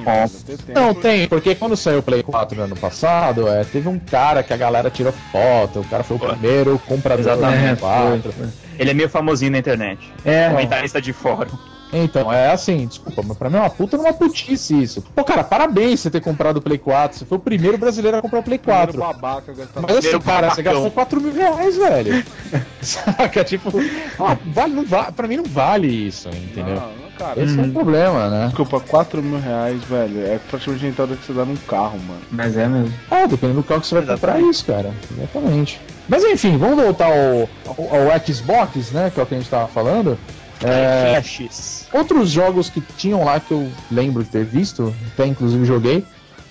tem. Não, tem, porque quando saiu o Play 4 no ano passado, é, teve um cara que a galera tirou foto, o cara foi o primeiro comprador do Play 4. Ele é meio famosinho na internet. É, Comentarista de fórum. Então, é assim, desculpa, mas pra mim é uma puta numa putice isso. Pô, cara, parabéns você ter comprado o Play 4. Você foi o primeiro brasileiro a comprar o Play 4. Primeiro babaca gastando. Mas assim, cara, você gastou 4 mil reais, velho. <laughs> Saca? Tipo, ah, vale, não vale, pra mim não vale isso, entendeu? Ah, cara, Esse é o problema, né? Desculpa, 4 mil reais, velho, é praticamente a entrada que você dá num carro, mano. mas é mesmo. Ah, dependendo do carro que você vai comprar é isso, cara. Exatamente. Mas enfim, vamos voltar ao, ao, ao Xbox, né? Que é o que a gente tava falando. É, X. outros jogos que tinham lá que eu lembro de ter visto, até inclusive joguei.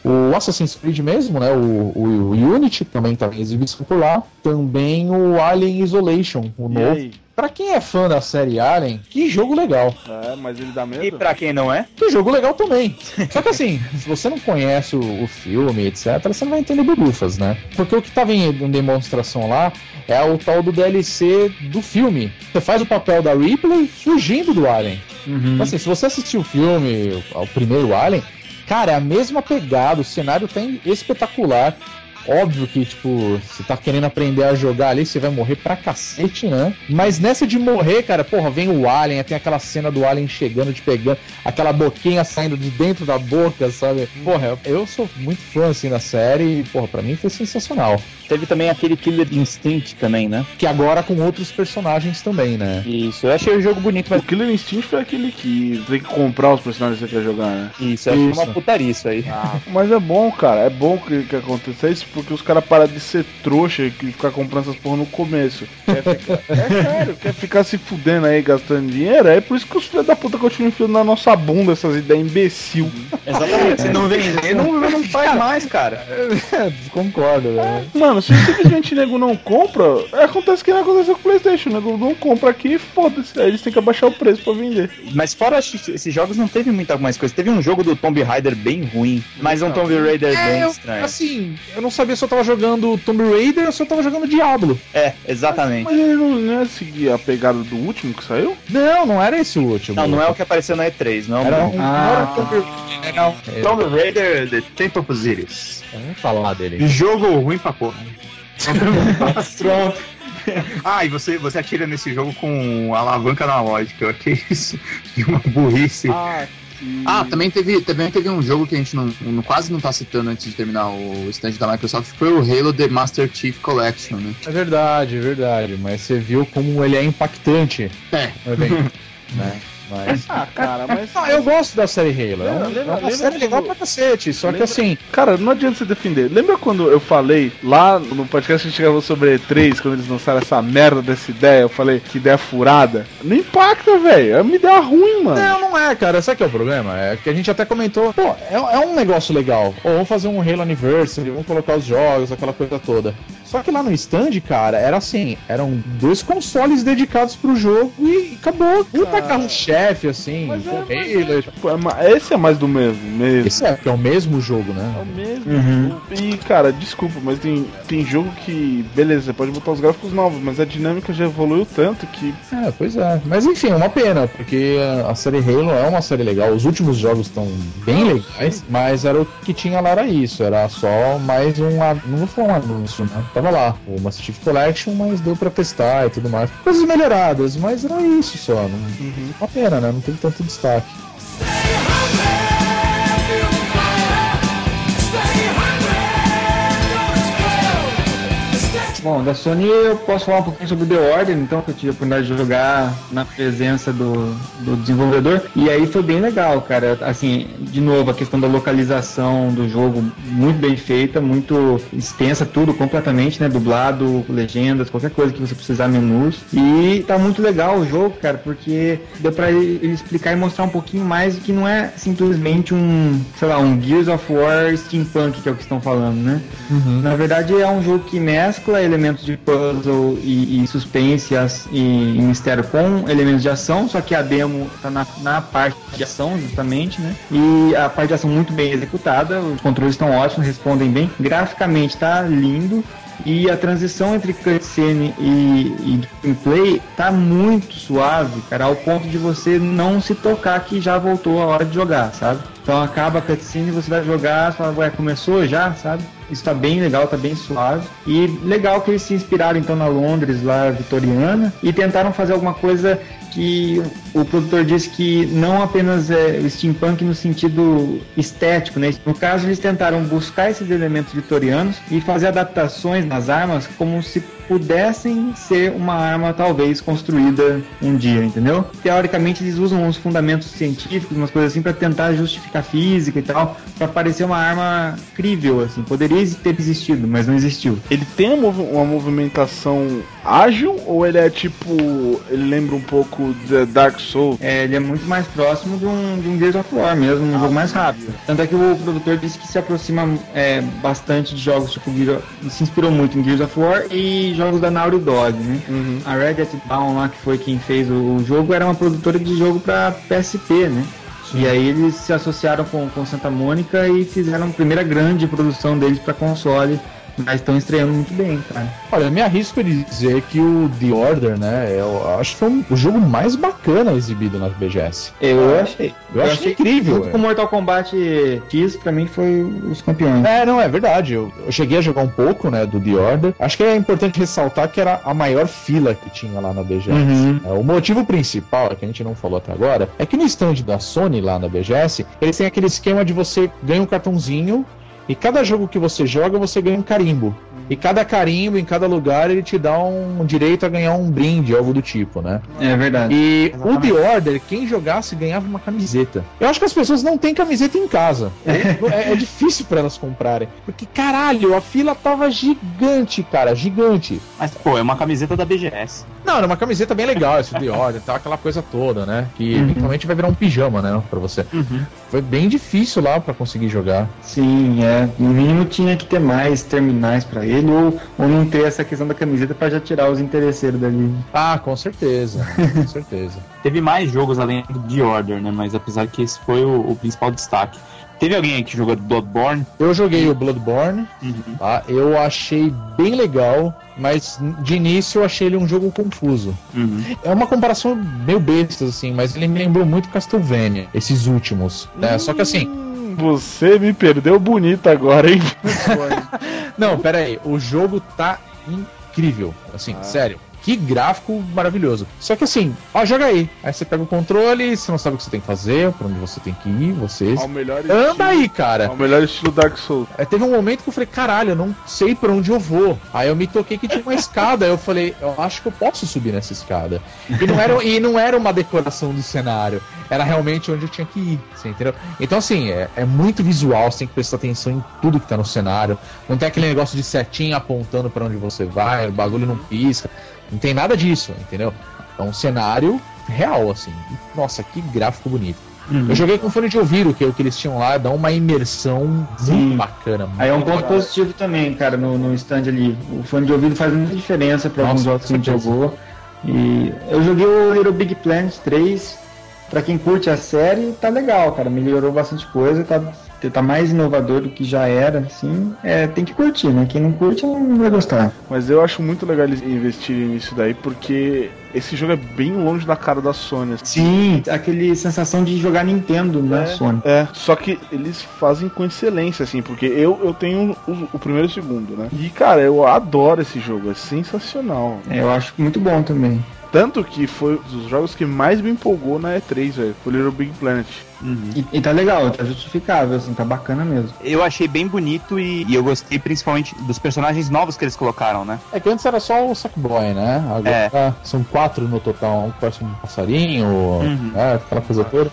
O Assassin's Creed mesmo, né? O, o, o Unity também tá em exibição por lá. Também o Alien Isolation, o E novo. aí? Pra quem é fã da série Alien, que jogo legal. É, mas ele dá medo? E pra quem não é? Que jogo legal também. <laughs> Só que assim, se você não conhece o, o filme, etc., você não vai entender bubufas, né? Porque o que tava em, em demonstração lá é o tal do DLC do filme. Você faz o papel da Ripley fugindo do Alien. Então, assim, se você assistir o filme, o primeiro Alien, cara, é a mesma pegada, o cenário tem espetacular. Óbvio que, tipo, você tá querendo aprender a jogar ali, você vai morrer pra cacete, né? Mas nessa de morrer, cara, porra, vem o Alien, tem aquela cena do Alien chegando, te pegando, aquela boquinha saindo de dentro da boca, sabe? Porra, eu sou muito fã, assim, da série e, porra, pra mim foi sensacional. Teve também aquele Killer Instinct também, né? Que agora com outros personagens também, né? Isso, eu achei o jogo bonito, mas. O Killer Instinct foi aquele que tem que comprar os personagens que você quer jogar, né? Isso, eu achei Isso. uma putaria isso aí. Mas é bom, cara. É bom que, que aconteça. Você porque os caras param de ser trouxa e ficar comprando essas porra no começo. Quer ficar, é sério, quer ficar se fudendo aí, gastando dinheiro. É por isso que os filhos da puta continuam enfiando na nossa bunda essas ideias imbecil. Exatamente. Se não vender, <laughs> não, não faz mais, cara. <laughs> Concordo, né? Mano, se simplesmente o nego não compra, acontece que não aconteceu com o Playstation. O nego não compra aqui e foda-se. Aí eles têm que abaixar o preço pra vender. Mas fora esses jogos, não teve muita mais coisa. Teve um jogo do Tomb Raider bem ruim, mas um Tomb Raider bem É, eu, estranho. assim, eu não sabia se eu tava jogando Tomb Raider ou se eu tava jogando Diablo. É, exatamente. Mas ele não, ia seguir a pegada do último que saiu? Não, não era esse o último. Não, não é o que apareceu na E3, não. Era um, Ah. não era Tomb um- é, Tomb Raider The Temple of Osiris. Vamos falar dele. Jogo ruim pra porra. <laughs> Pronto. Ah, e você, você atira nesse jogo com alavanca analógica. Eu achei isso de uma burrice. Ah, também teve, também teve um jogo que a gente não, não- quase não tá citando antes de terminar o stand da Microsoft, que foi o Halo The Master Chief Collection, né? É verdade, é verdade. Mas você viu como ele é impactante. É. evento, <laughs> né? Mas. Ah, cara, mas. Não, eu gosto da série Halo. É, um- Lembra- é uma lembra série legal quando- pra cacete. Só que Lembra- assim. Cara, não adianta você defender. Lembra quando eu falei lá no podcast que a gente gravou sobre E3, quando eles lançaram essa merda dessa ideia? Eu falei que ideia furada. Não impacta, velho. É uma ideia ruim, mano. Não, não é, cara. Sabe que é o problema? É que a gente até comentou. Pô, é, é um negócio legal. Pô, vamos fazer um Halo Anniversary, vamos colocar os jogos, aquela coisa toda. Só que lá no stand, cara, era assim: eram dois consoles dedicados pro jogo e acabou. Puta carro-chefe, assim. Mas é, é, é esse é mais do mesmo, mesmo. Esse é, porque é o mesmo jogo, né? É o mesmo. E, cara, desculpa, mas tem, tem jogo que, beleza, você pode botar os gráficos novos, mas a dinâmica já evoluiu tanto que. É, pois é. Mas enfim, é uma pena, porque a série Halo é uma série legal. Os últimos jogos estão bem legais, mas era o que tinha lá era isso. Era só mais um. a- Não vou falar um anúncio, né? Tava lá, o Master Chief Collection, mas deu pra testar e tudo mais. Coisas melhoradas, mas era isso só. Não... Uma pena, né? Não teve tanto destaque. Bom, da Sony eu posso falar um pouquinho sobre The Order, então, que eu tive a oportunidade de jogar na presença do, do desenvolvedor. E aí foi bem legal, cara. Assim, de novo, a questão da localização do jogo muito bem feita, muito extensa, tudo completamente, né? Dublado, legendas, qualquer coisa que você precisar, menus. E tá muito legal o jogo, cara, porque deu pra ele explicar e mostrar um pouquinho mais que não é simplesmente um, sei lá, um Gears of War steampunk, que é o que estão falando, né? Na verdade, é um jogo que mescla elementos de puzzle e, e suspense e, e mistério com elementos de ação, só que a demo tá na, na parte de ação, justamente, né? E a parte de ação muito bem executada, os controles estão ótimos, respondem bem. Graficamente tá lindo. E a transição entre cutscene e, e gameplay tá muito suave, cara, ao ponto de você não se tocar que já voltou a hora de jogar, sabe? Então acaba a cutscene, você vai jogar, você fala, ué, começou já, sabe? Isso tá bem legal, tá bem suave. E legal que eles se inspiraram então na Londres, lá vitoriana, e tentaram fazer alguma coisa que o produtor disse que não apenas é steampunk no sentido estético, né? No caso, eles tentaram buscar esses elementos vitorianos e fazer adaptações nas armas como se pudessem ser uma arma talvez construída um dia, entendeu? Teoricamente eles usam uns fundamentos científicos, umas coisas assim para tentar justificar física e tal, para parecer uma arma crível assim. Poderia ter existido, mas não existiu. Ele tem uma movi- uma movimentação ágil ou ele é tipo. Ele lembra um pouco de Dark Souls? É, ele é muito mais próximo de um, de um Gears of War mesmo, um jogo mais rápido. Tanto é que o produtor disse que se aproxima é, bastante de jogos tipo Gears of, se inspirou muito em Gears of War e jogos da Naughty Dog, né? A Red Hat Down lá, que foi quem fez o, o jogo, era uma produtora de jogo para PSP, né? E aí eles se associaram com, com Santa Mônica e fizeram a primeira grande produção deles para console. Mas estão estreando muito bem, cara. Olha, eu me arrisco de dizer que o The Order, né? Eu acho que foi um- o jogo mais bacana exibido na BGS. Eu achei. Eu, achei incrível. Junto é. com Mortal Kombat X, pra mim foi os campeões. É, não, é verdade. Eu, eu cheguei a jogar um pouco, né, do The Order. Acho que é importante ressaltar que era a maior fila que tinha lá na BGS. Uhum. É, o motivo principal, que a gente não falou até agora, é que no stand da Sony lá na BGS, eles têm aquele esquema de você ganha um cartãozinho e cada jogo que você joga, você ganha um carimbo. E cada carimbo em cada lugar ele te dá um direito a ganhar um brinde, algo do tipo, né? É verdade. E o The Order, quem jogasse ganhava uma camiseta. Eu acho que as pessoas não têm camiseta em casa. É, é difícil pra elas comprarem. Porque, caralho, a fila tava gigante, cara, gigante. Mas, pô, é uma camiseta da BGS. Não, era uma camiseta bem legal, esse The Order, tal, aquela coisa toda, né? Que eventualmente vai virar um pijama, né, pra você. Foi bem difícil lá pra conseguir jogar. Sim, é. No mínimo tinha que ter mais terminais pra ele, ou, ou não ter essa questão da camiseta pra já tirar os interesseiros dali. Ah, com certeza, com <laughs> certeza. Teve mais jogos além do The Order, né? Mas apesar que esse foi o, o principal destaque. Teve alguém aí que jogou Bloodborne? Eu joguei o Bloodborne, tá? Eu achei bem legal, mas de início eu achei ele um jogo confuso. Uhum. É uma comparação meio besta, assim, mas ele me lembrou muito Castlevania, esses últimos. Né? Só que assim, Você me perdeu bonito agora, hein? não, pera aí, o jogo tá incrível, assim, sério. Que gráfico maravilhoso. Só que assim, ó, joga aí. Aí você pega o controle, você não sabe o que você tem que fazer, pra onde você tem que ir, vocês. Anda estilo- aí, cara. Ao melhor estilo Dark Souls. Aí teve um momento que eu falei, caralho, eu não sei pra onde eu vou. Aí eu me toquei que tinha uma escada. Aí eu falei, eu acho que eu posso subir nessa escada. E não era, e não era uma decoração do cenário. Era realmente onde eu tinha que ir. Você entendeu? Então, assim, é, é muito visual, você tem que prestar atenção em tudo que tá no cenário. Não tem aquele negócio de setinha apontando pra onde você vai, o bagulho não pisca. Não tem nada disso, entendeu? É um cenário real, assim. Nossa, que gráfico bonito. Eu joguei com fone de ouvido, que é o que eles tinham lá, dá uma imersão Sim. muito bacana. Aí é um muito ponto positivo também, cara, no, no stand ali. O fone de ouvido faz muita diferença para alguns jogos que a gente jogou. E eu joguei o Little Big Planet 3. Pra quem curte a série, tá legal, cara. Melhorou bastante coisa, tá, tá mais inovador do que já era, assim. É, tem que curtir, né? Quem não curte não vai gostar. Mas eu acho muito legal eles investirem nisso daí, porque esse jogo é bem longe da cara da Sony. assim. Sim, aquele sensação de jogar Nintendo na Sony. É, só que eles fazem com excelência, assim, porque eu, eu tenho o, o primeiro e o segundo, né? E, cara, eu adoro esse jogo, é sensacional. É, eu acho muito bom também. Tanto que foi um dos jogos que mais me empolgou na E3, velho. Foi Little Big Planet. E, e tá legal, tá justificável, assim, tá bacana mesmo. Eu achei bem bonito e, e eu gostei principalmente dos personagens novos que eles colocaram, né? É que antes era só o Sackboy, né? Agora são quatro no total. Um parece um passarinho, Uhum. né? aquela coisa toda.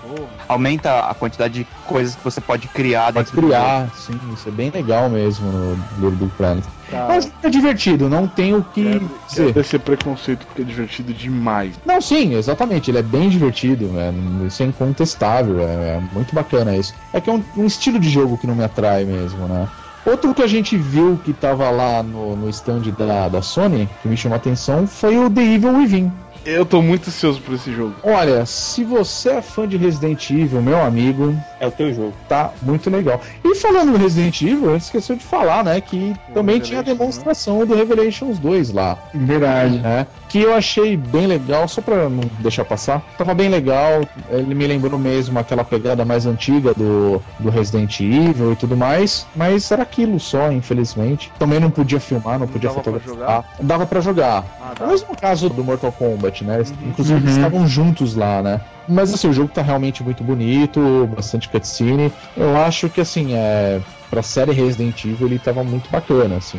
Aumenta a quantidade de coisas que você pode criar Pode dentro do jogo. criar, sim, isso é bem legal mesmo no Little Big Planet. Cara, Mas é divertido, não tem o que quero, dizer. quero esse preconceito porque é divertido demais. Não, sim, exatamente, ele é bem divertido, é, isso é incontestável, é, é muito bacana isso. É que é um, um estilo de jogo que não me atrai mesmo, né? Outro que a gente viu que tava lá no, no stand da, da Sony, que me chamou a atenção, foi o The Evil Within. Eu tô muito ansioso por esse jogo. Olha, se você é fã de Resident Evil, meu amigo, É o teu jogo. tá muito legal. E falando do Resident Evil, a gente esqueceu de falar, né, que também tinha a Revelations, demonstração do Revelations 2 lá, Verdade. né? Que eu achei bem legal, só pra não deixar passar. Tava bem legal, ele me lembrou mesmo aquela pegada mais antiga do, do Resident Evil e tudo mais, mas era aquilo só, infelizmente. Também não podia filmar, não podia dava pra fotografar. Dava pra jogar. Ah, o mesmo caso do Mortal Kombat, né? Inclusive Uhum. eles estavam juntos lá, né? Mas assim, o jogo tá realmente muito bonito, bastante cutscene. Eu acho que assim, é. Pra série Resident Evil ele tava muito bacana, assim.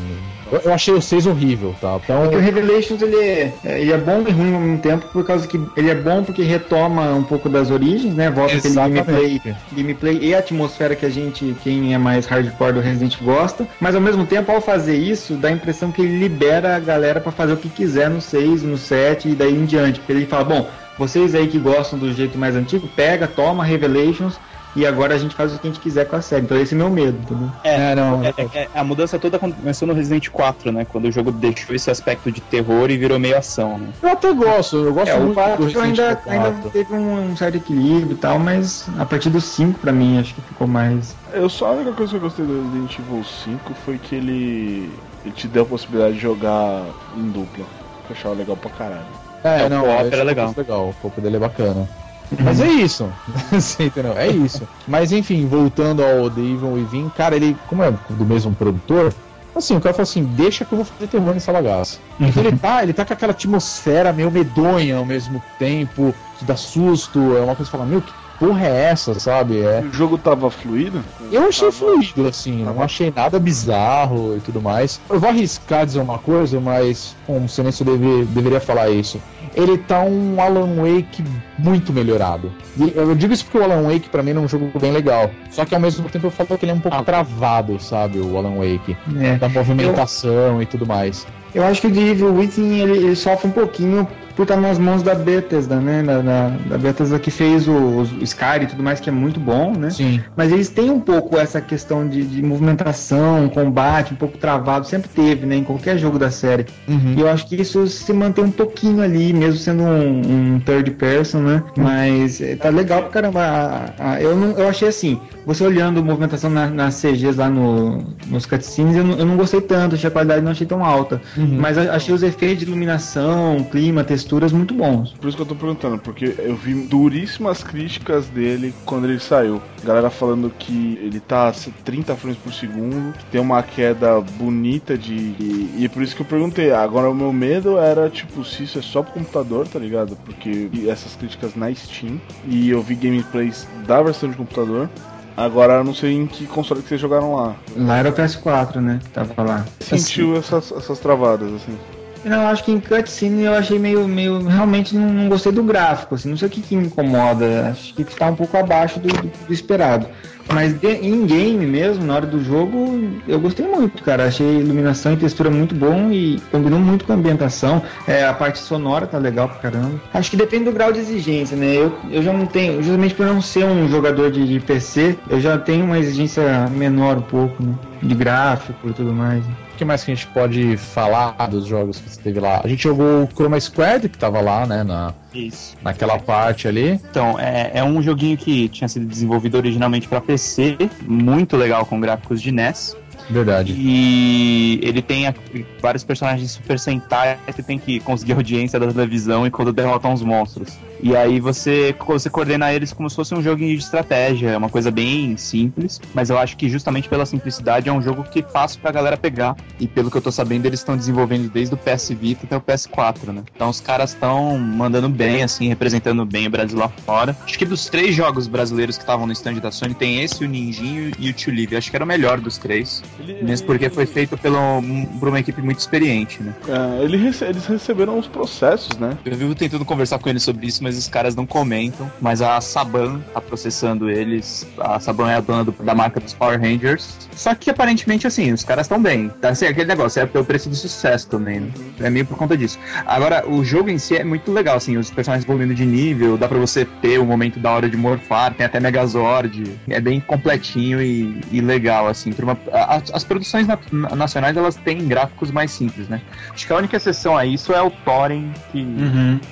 Eu, eu achei o 6 horrível, tá? Então. É o Revelations ele é, é, ele é bom e ruim ao mesmo tempo, por causa que ele é bom porque retoma um pouco das origens, né? Volta aquele gameplay, Exatamente. gameplay e a atmosfera que a gente, quem é mais hardcore do Resident gosta. Mas ao mesmo tempo, ao fazer isso, dá a impressão que ele libera a galera pra fazer o que quiser no 6, no 7 e daí em diante. Porque ele fala, bom, vocês aí que gostam do jeito mais antigo, pega, toma Revelations. E agora a gente faz o que a gente quiser com a série. Então esse é meu medo, entendeu? É, não. É, é- é- a mudança toda começou no Resident 4, né? Quando o jogo deixou esse aspecto de terror e virou meio ação, né? Eu até gosto, eu gosto É, o muito do 4 Resident ainda, Evil 4. ainda teve um, um certo equilíbrio e tal, mas a partir do 5 pra mim acho que ficou mais. Eu só a única coisa que eu gostei do Resident Evil 5 foi que ele, ele te deu a possibilidade de jogar em dupla. Que eu achava legal pra caralho. É, É, o não, co-op esse era é legal. legal. O copo dele é bacana. Mas é isso. <laughs> Você entendeu? É isso. Mas enfim, voltando ao The Evil Within, cara, ele, como é do mesmo produtor, assim, o cara falou assim, deixa que eu vou fazer terror nessa bagaça. Então ele tá, ele tá com aquela atmosfera meio medonha ao mesmo tempo, que dá susto, é uma coisa que fala, meu, que porra é essa, sabe? É. O jogo tava fluido? Eu achei Tava- fluido, assim, não achei nada bizarro e tudo mais. Eu vou arriscar dizer uma coisa, mas com silêncio eu deve- deveria falar isso. Ele tá um Alan Wake muito melhorado. E eu digo isso porque o Alan Wake pra mim é um jogo bem legal. Só que ao mesmo tempo eu falo que ele é um pouco travado, sabe, o Alan Wake. É. Da movimentação e tudo mais. Eu acho que o The Evil Within ele, ele sofre um pouquinho por estar nas mãos da Bethesda, né? Da, da, da Bethesda que fez o, o Skyrim e tudo mais, que é muito bom, né? Sim. Mas eles têm um pouco essa questão de, de movimentação, combate, um pouco travado, sempre teve, né? Em qualquer jogo da série. Uhum. E eu acho que isso se mantém um pouquinho ali, mesmo sendo um, um third person, né? Mas eh, tá legal pra caramba. A- a- eu, não, eu achei assim, você olhando a movimentação na- nas CGs lá no, nos cutscenes, eu não, eu não gostei tanto, achei a qualidade não achei tão alta. Uhum. Mas a- achei os efeitos de iluminação, clima, texturas muito bons. Por isso que eu tô perguntando, porque eu vi duríssimas críticas dele quando ele saiu. Galera falando que ele tá a 30 frames por segundo, que tem uma queda bonita de. E, e é por isso que eu perguntei. Agora o meu medo era, tipo, se isso é só pro computador, tá ligado? Porque vi essas críticas na Steam e eu vi gameplays da versão de computador. Agora eu não sei em que console que vocês jogaram lá. Lá era o PS4, né? Que tava lá. Sentiu essas, essas travadas, assim. Não, acho que em cutscene eu achei meio. meio realmente não, não gostei do gráfico, assim, não sei o que, que me incomoda. Acho que tá um pouco abaixo do, do- do esperado. Mas em game mesmo, na hora do jogo, eu gostei muito, cara. Achei iluminação e textura muito bom e combinou muito com a ambientação. É, a parte sonora tá legal pra caramba. Acho que depende do grau de exigência, né? Eu, eu já não tenho, justamente por não ser um jogador de, de PC, eu já tenho uma exigência menor um pouco, né? De gráfico e tudo mais. O que mais que a gente pode falar dos jogos que você teve lá? A gente jogou o Chroma Squad, que tava lá, né, na, Isso. naquela parte ali. Então, é, é um joguinho que tinha sido desenvolvido originalmente para PC, muito legal com gráficos de NES. Verdade. E ele tem vários personagens Super Sentai que tem que conseguir audiência da televisão e quando derrotam os monstros. E aí você, você coordena eles como se fosse um joguinho de estratégia, é uma coisa bem simples, mas eu acho que justamente pela simplicidade é um jogo que é fácil pra galera pegar. E pelo que eu tô sabendo, eles estão desenvolvendo desde o PS Vita até o PS4, né? Então os caras estão mandando bem, assim, representando bem o Brasil lá fora. Acho que dos três jogos brasileiros que estavam no stand da Sony, tem esse, o Ninjinho e o Live. Acho que era o melhor dos três. Mesmo porque foi feito pelo, por uma equipe muito experiente, né? É, ele rece- eles receberam os processos, né? Eu vivo tentando conversar com eles sobre isso, mas os caras não comentam. Mas a Saban tá processando eles. A Saban é a dona do- da marca dos Power Rangers. Só que aparentemente, assim, os caras estão bem. Tá, assim, aquele negócio, é pelo preço do sucesso também, né? É meio por conta disso. Agora, o jogo em si é muito legal, assim, os personagens evoluindo de nível, dá pra você ter o momento da hora de morfar, tem até Megazord. É bem completinho e, e legal, assim. uma- a- as produções na- na- nacionais, elas têm gráficos mais simples, né? Acho que a única exceção a isso é o Thorin, que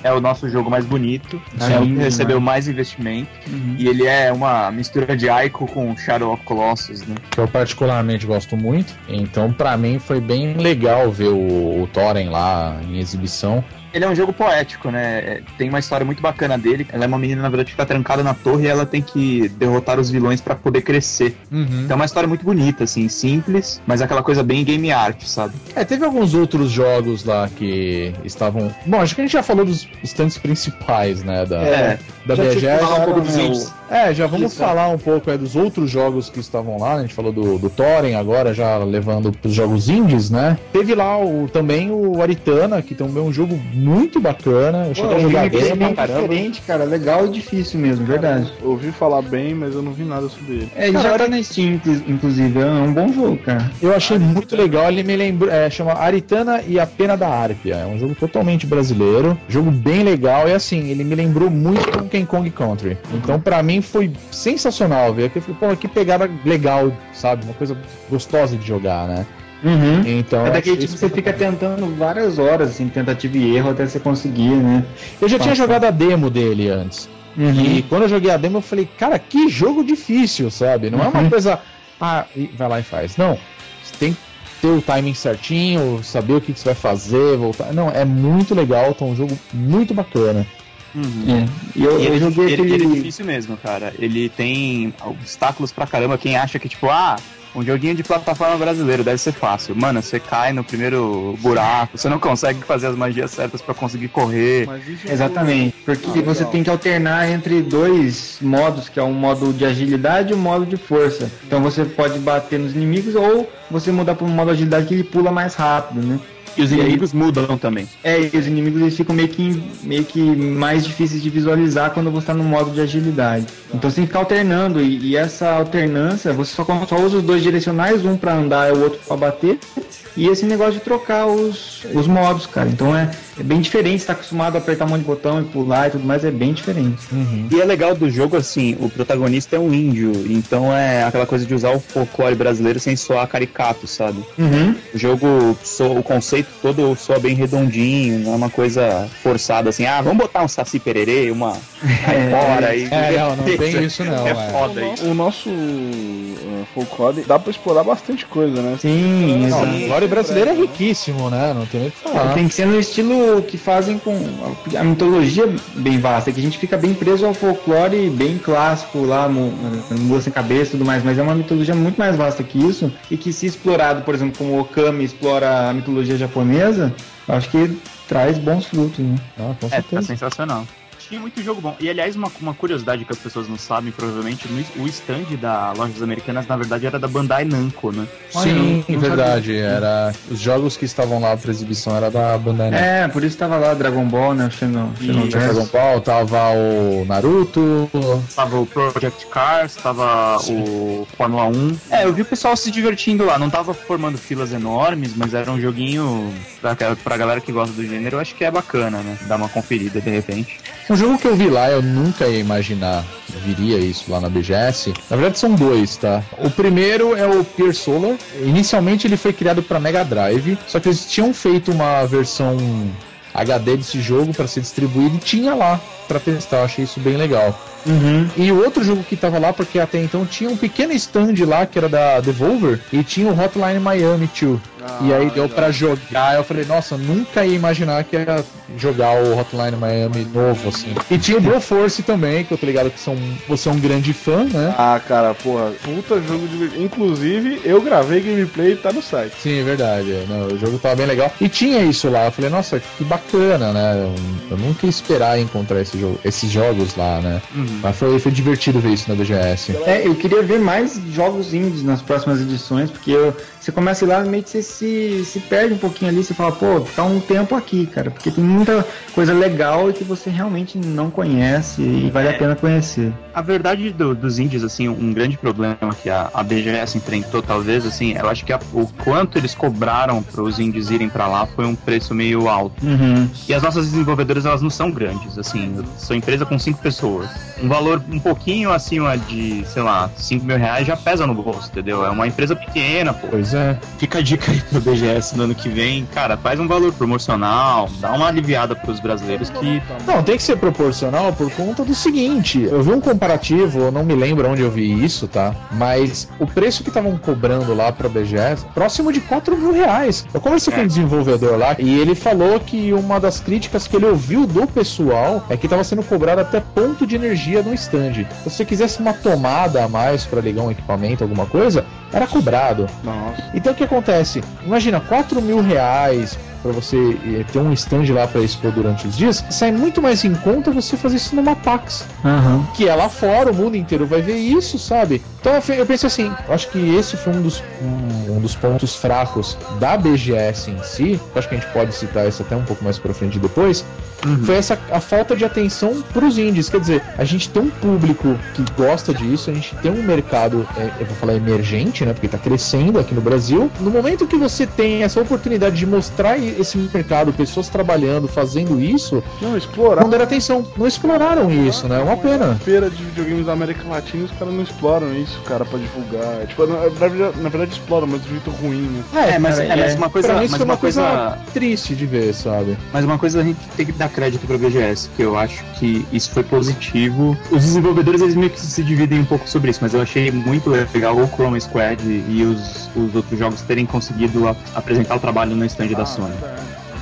é o nosso jogo mais bonito, Sim, é o que demais. recebeu mais investimento. E ele é uma mistura de Ico com Shadow of Colossus, né? que eu particularmente gosto muito. Então, pra mim, foi bem legal ver o, o Thorin lá em exibição. Ele é um jogo poético, né? É, Tem uma história muito bacana dele. Ela é uma menina, na verdade, que fica trancada na torre e ela tem que derrotar os vilões pra poder crescer. Então é uma história muito bonita, assim, simples, mas aquela coisa bem game art, sabe? É, teve alguns outros jogos lá que estavam. Bom, acho que a gente já falou dos stands principais, né? Da, É. da BGS. falado, um pouco dos o- indies. É, já vamos Isso. falar um pouco aí dos outros jogos que estavam lá. né? A gente falou do, do Thorin agora, já levando pros jogos indies, né? Teve lá o, também o Aritana, que também é um jogo muito bacana. Eu cheguei a um jogar bem pra bem diferente, cara. Legal e difícil mesmo, verdade. Eu ouvi falar bem, mas eu não vi nada sobre ele. É, ele já tá na Steam, inclu- inclusive. É um bom jogo, cara. Eu achei muito legal, ele me lembrou, é, chama Aritana e a Pena da Árpia. É um jogo totalmente brasileiro, jogo bem legal e assim, ele me lembrou muito Donkey Kong Country. Então pra mim foi sensacional ver eu falei, pô, que pegada legal, sabe? Uma coisa gostosa de jogar, né? Uhum. Então, É daquele tipo que você fica tentando várias horas, assim, tentativa e erro até você conseguir, né? Eu já tinha Passa. jogado a demo dele antes. Uhum. E quando eu joguei a demo, eu falei, cara, que jogo difícil, sabe? Não é uma Uhum. coisa, ah, vai lá e faz. Não, você tem que ter o timing certinho, saber o que, que você vai fazer, voltar. Não, é muito legal, tá um jogo muito bacana. É. E eu, E eu ele, joguei ele- aquele. ele é difícil mesmo, cara. Ele tem obstáculos pra caramba. Quem acha que, tipo, ah, Um joguinho de plataforma brasileiro, deve ser fácil. Mano, você cai no primeiro buraco, você não consegue fazer as magias certas pra conseguir correr. Isso Exatamente, porque Ah, você tem que alternar entre dois modos, que é um modo de agilidade e um modo de força. Então você pode bater nos inimigos ou você mudar para um modo de agilidade que ele pula mais rápido, né? E os E inimigos mudam também. É, e os inimigos eles ficam meio que, meio que mais difíceis de visualizar quando você está no modo de agilidade. Então você tem que ficar alternando, e, e essa alternância, você só, só usa os dois direcionais, um para andar e o outro para bater. E esse negócio de trocar os, os modos, cara. Então é, é bem diferente, você tá acostumado a apertar um monte de botão e pular e tudo mais, é bem diferente. E é legal do jogo, assim, o protagonista é um índio, então é aquela coisa de usar o folclore brasileiro sem soar caricato, sabe? Uhum. O jogo, o conceito todo soa bem redondinho, não é uma coisa forçada assim, ah, vamos botar um saci pererê, uma aí fora aí. É, não, não tem <laughs> isso não. É é. foda isso. O nosso uh, folclore dá pra explorar bastante coisa, né? Sim, Não, exato. o folclore brasileiro é riquíssimo, né? Não tem nem o que falar. Tem que ser no estilo que fazem com a mitologia bem vasta, que a gente fica bem preso ao folclore bem clássico lá, no Mula sem cabeça e tudo mais, mas é uma mitologia muito mais vasta que isso, e que se explorado, por exemplo, como o Okami explora a mitologia japonesa, eu acho que traz bons frutos, né? Ah, com É, tá sensacional. Tinha muito jogo bom. E aliás, uma, uma curiosidade que as pessoas não sabem, provavelmente, no, o stand da Lojas Americanas, na verdade, era da Bandai Namco, né? Sim, verdade. Era, os jogos que estavam lá para exibição era da Bandai Namco. É, por isso tava lá Dragon Ball, né? O Xenon, Tinha Dragon Ball, tava o Naruto. Tava o Project Cars, tava o Fórmula 1. É, eu vi o pessoal se divertindo lá. Não tava formando filas enormes, mas era um joguinho pra, pra galera que gosta do gênero. Eu acho que é bacana, né? Dar uma conferida de repente. Um jogo que eu vi lá, eu nunca ia imaginar viria isso lá na BGS. Na verdade, são dois, tá? O primeiro é o Pier Solar. Inicialmente ele foi criado para Mega Drive, só que eles tinham feito uma versão HD desse jogo para ser distribuído e tinha lá para testar. Eu achei isso bem legal. Uhum. E o outro jogo que tava lá, porque até então tinha um pequeno stand lá que era da Devolver e tinha o Hotline Miami 2. e aí deu pra jogar. Eu falei, nossa, nunca ia imaginar que ia jogar o Hotline Miami novo, assim. E tinha o Broforce também, que eu tô ligado que são, você é um grande fã, né? Ah, cara, porra, puta jogo de. Inclusive, eu gravei gameplay e tá no site. Sim, é verdade. é. Não, o jogo tava bem legal. E tinha isso lá. Eu falei, nossa, que bacana, né? Eu, eu nunca ia esperar encontrar esse jogo, esses jogos lá, né? Mas foi, foi divertido ver isso na BGS. É, eu queria ver mais jogos indies nas próximas edições, porque eu- você começa a ir lá meio que você se, se perde um pouquinho ali, você fala, pô, ficar um tempo aqui, cara, porque tem muita coisa legal e que você realmente não conhece e vale a pena conhecer. A verdade do- dos indies, assim, um grande problema que a, a BGS enfrentou, talvez, assim, eu acho que a- o quanto eles cobraram para os indies irem para lá foi um preço meio alto. Uhum. E as nossas desenvolvedoras, elas não são grandes, assim, eu sou empresa com cinco pessoas. Um valor um pouquinho acima de, sei lá, 5 mil reais já pesa no bolso, entendeu? É uma empresa pequena, pô. Pois é. Fica a dica aí pro BGS no ano que vem, cara, faz um valor promocional, dá uma aliviada pros brasileiros que Não, tem que ser proporcional por conta do seguinte. Eu vi um comparativo, eu não me lembro onde eu vi isso, tá? Mas o preço que estavam cobrando lá pra BGS, próximo de 4 mil reais. Eu conversei com um desenvolvedor lá e ele falou que uma das críticas que ele ouviu do pessoal é que tava sendo cobrado até ponto de energia no stand. Se você quisesse uma tomada a mais pra ligar um equipamento, alguma coisa, era cobrado. Nossa. Então o que acontece? Imagina, 4 mil reais pra você eh, ter um stand lá pra expor durante os dias, sai muito mais em conta você fazer isso numa Pax. Aham. Que é lá fora, o mundo inteiro vai ver isso, sabe? Então eu penso assim, eu acho que esse foi um dos, um, um dos pontos fracos da BGS em si, acho que a gente pode citar isso até um pouco mais pra frente depois, foi essa a falta de atenção pros indies. Quer dizer, a gente tem um público que gosta disso, a gente tem um mercado, é, eu vou falar emergente, né? Porque tá crescendo aqui no Brasil. No momento que você tem essa oportunidade de mostrar esse mercado, pessoas trabalhando, fazendo isso, Não, explorar. não deram atenção, não exploraram isso, né? É uma pena. Feira de videogames da América Latina, os caras não exploram isso, cara, pra divulgar. Tipo, na, na verdade, na verdade exploram, mas de jeito ruim, né? É, mas, é, mas uma coisa, pra mim mas isso foi uma uma coisa, coisa, triste de ver, sabe? mas uma coisa a gente tem que dar crédito pra BGS, que eu acho que isso foi positivo. Os desenvolvedores eles meio que se dividem um pouco sobre isso, mas eu achei muito legal o Chroma Squad e os, os outros jogos terem conseguido a- apresentar o trabalho no stand da Sony.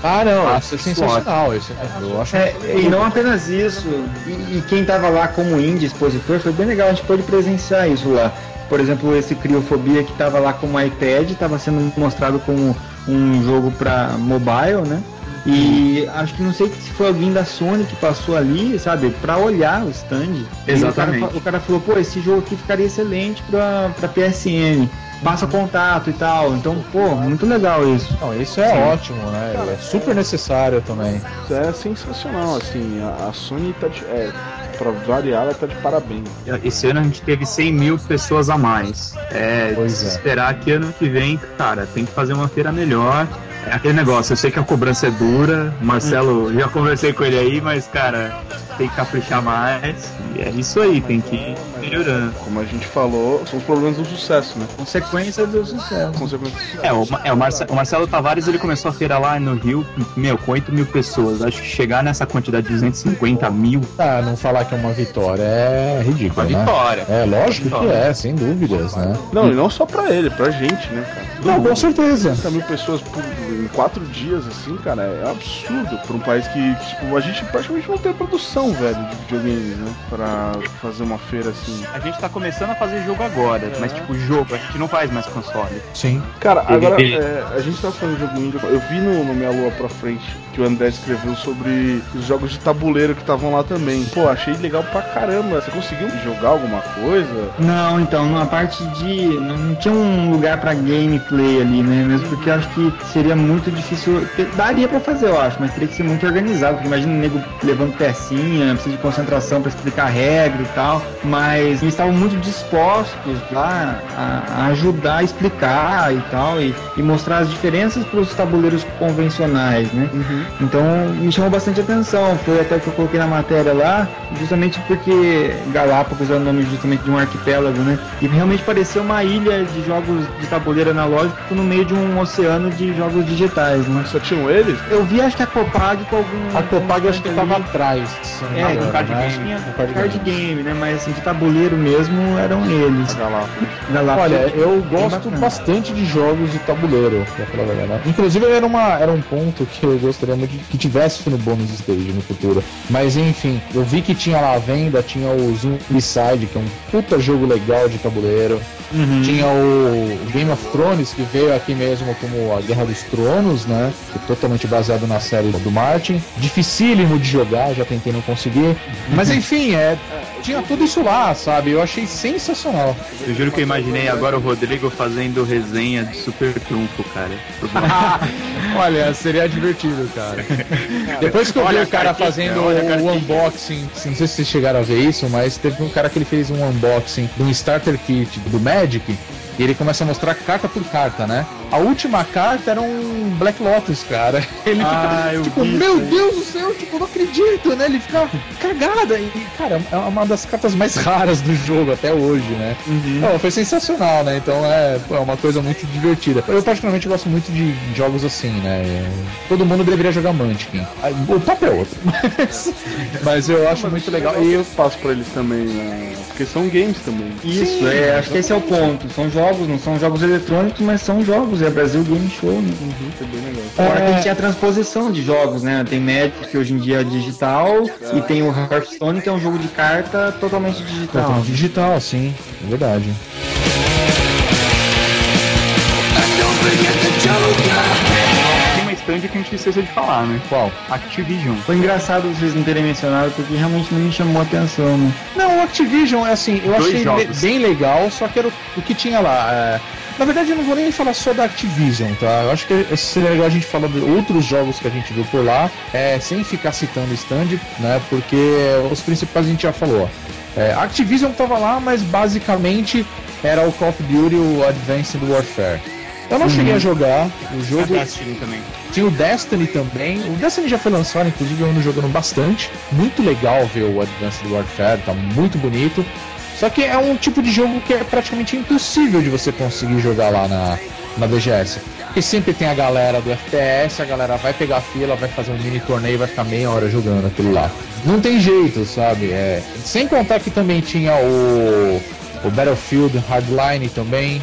Ah, não, isso é isso sensacional. Isso, eu acho É, e não apenas isso, e, e quem tava lá como indie expositor, foi bem legal, a gente pôde presenciar isso lá. Por exemplo, esse Criofobia que tava lá como iPad, tava sendo mostrado como um jogo para mobile, né? E acho que não sei se foi alguém da Sony que passou ali, sabe, pra olhar o stand. Exatamente. O cara, o cara falou, pô, esse jogo aqui ficaria excelente pra, pra PSN. Passa contato e tal. Então, pô, muito legal isso. Não, isso é ótimo, né? É super necessário também. Isso é sensacional, assim. A, a Sony tá de. É, pra variar, ela tá de parabéns. Esse ano a gente teve 100 mil pessoas a mais. É, Pois é. esperar que ano que vem, cara, tem que fazer uma feira melhor. É aquele negócio, eu sei que a cobrança é dura, o Marcelo, já conversei com ele aí, mas, cara, tem que caprichar mais. E é isso aí, tem que ir melhorando. Como a gente falou, são os problemas do sucesso, né? Consequência do sucesso. Consequências do sucesso. É, o, é, o, Marce- o Marcelo Tavares ele começou a feira lá no Rio, meu, com 8 mil pessoas. Acho que chegar nessa quantidade de 250 mil, Ah, não falar que é uma vitória é ridículo, uma né? vitória. É, lógico que Vitória. é, sem dúvidas, né? Não, e não só pra ele, pra gente, né, cara? Não, com certeza. 30 mil pessoas por, em quatro dias, assim, cara, é um absurdo pra um país que, tipo, a gente praticamente não tem produção, velho, de videogames, né? Pra fazer uma feira assim. A gente tá começando a fazer jogo agora, mas tipo, jogo, a gente não faz mais console. Sim. Cara, agora, Ele- é, a gente tá falando de jogo indie, eu vi no, no Minha Lua Pra Frente que o André escreveu sobre os jogos de tabuleiro que estavam lá também. Pô, achei legal pra caramba. Você conseguiu jogar alguma coisa? Não, então, na parte de. Não, não tinha um lugar pra gameplay ali, né? Mesmo porque eu acho que seria muito difícil. Daria pra fazer, eu acho, mas teria que ser muito organizado. Porque imagina o nego levando pecinha, precisa de concentração pra explicar a regra e tal. Mas eles estavam muito dispostos lá a, ajudar a explicar e tal. E, e mostrar as diferenças pros tabuleiros convencionais, né? Então me chamou bastante atenção. Foi até que eu coloquei na matéria lá, justamente porque Galápagos é o nome justamente de um arquipélago, né? E realmente parecia uma ilha de jogos de tabuleiro analógico no meio de um oceano de jogos digitais, né? Só tinham eles? Eu vi acho que a Copag com algum. A Copag acho que tava atrás. É, engano, com card né? game. Com card, card game. game, né? Mas assim, de tabuleiro mesmo eram eles. Galápagos. Galápagos. Olha, eu gosto bacana. bastante de jogos de tabuleiro, pra falar a verdade. Inclusive era, uma, era um ponto que eu gostaria muito que tivesse no bônus stage no futuro. Mas enfim, eu vi que tinha lá a venda, tinha o Zombicide, que é um puta jogo legal de tabuleiro. Tinha o Game of Thrones, que veio aqui mesmo como a Guerra dos Tronos, né? Que é totalmente baseado na série do Martin. Dificílimo de jogar, já tentei não conseguir. Mas enfim, é, tinha tudo isso lá, sabe? Eu achei sensacional. Eu juro que eu imaginei agora o Rodrigo fazendo resenha de Super Trunfo, cara. <laughs> Olha, seria divertido, cara. <laughs> Depois que eu vi o cara fazendo olha o unboxing, não sei se vocês chegaram a ver isso, mas teve um cara que ele fez um unboxing de um starter kit do Magic. E ele começa a mostrar carta por carta, né? A última carta era um Black Lotus, cara. <laughs> Ele Ah, fica, eu tipo, vi meu isso. Deus do céu, tipo, não acredito, né? Ele fica cagada. E, cara, é uma das cartas mais <laughs> raras do jogo até hoje, né? Não, foi sensacional, né? Então é, é uma coisa muito divertida. Eu particularmente gosto muito de jogos assim, né? Todo mundo deveria jogar Munchkin. O papo é outro. <laughs> Mas, mas eu acho muito legal. E eu faço pra eles também, né? Porque são games também. Isso, é, acho que esse é o ponto. São jogos, não são jogos eletrônicos, mas são jogos. É Brasil Game Show, né? É bem legal. Fora É. que tinha a transposição de jogos, né? Tem Magic, que hoje em dia é digital, e tem o Hearthstone, que é um jogo de carta totalmente digital. Totalmente digital, sim, é verdade. Tem uma stand que a gente esqueceu de falar, né? Qual? Activision. Foi engraçado vocês não terem mencionado, porque realmente não me chamou a atenção, né? Não, o Activision é assim, eu Dois achei le- bem legal, só que era o, o que tinha lá. é, Na verdade, eu não vou nem falar só da Activision, tá? Eu acho que seria legal a gente falar de outros jogos que a gente viu por lá, é, sem ficar citando o stand, né? Porque os principais a gente já falou. É, Activision tava lá, mas basicamente era o Call of Duty, o Advanced Warfare. Eu não cheguei a jogar o jogo. Destiny também. Tinha o Destiny também. O Destiny já foi lançado, inclusive eu ando jogando bastante. Muito legal ver o Advanced Warfare, tá muito bonito. Só que é um tipo de jogo que é praticamente impossível de você conseguir jogar lá na, na BGS. Porque sempre tem a galera do FPS, a galera vai pegar a fila, vai fazer um mini torneio e vai ficar meia hora jogando aquilo lá. Não tem jeito, sabe? É, sem contar que também tinha o, o Battlefield Hardline também,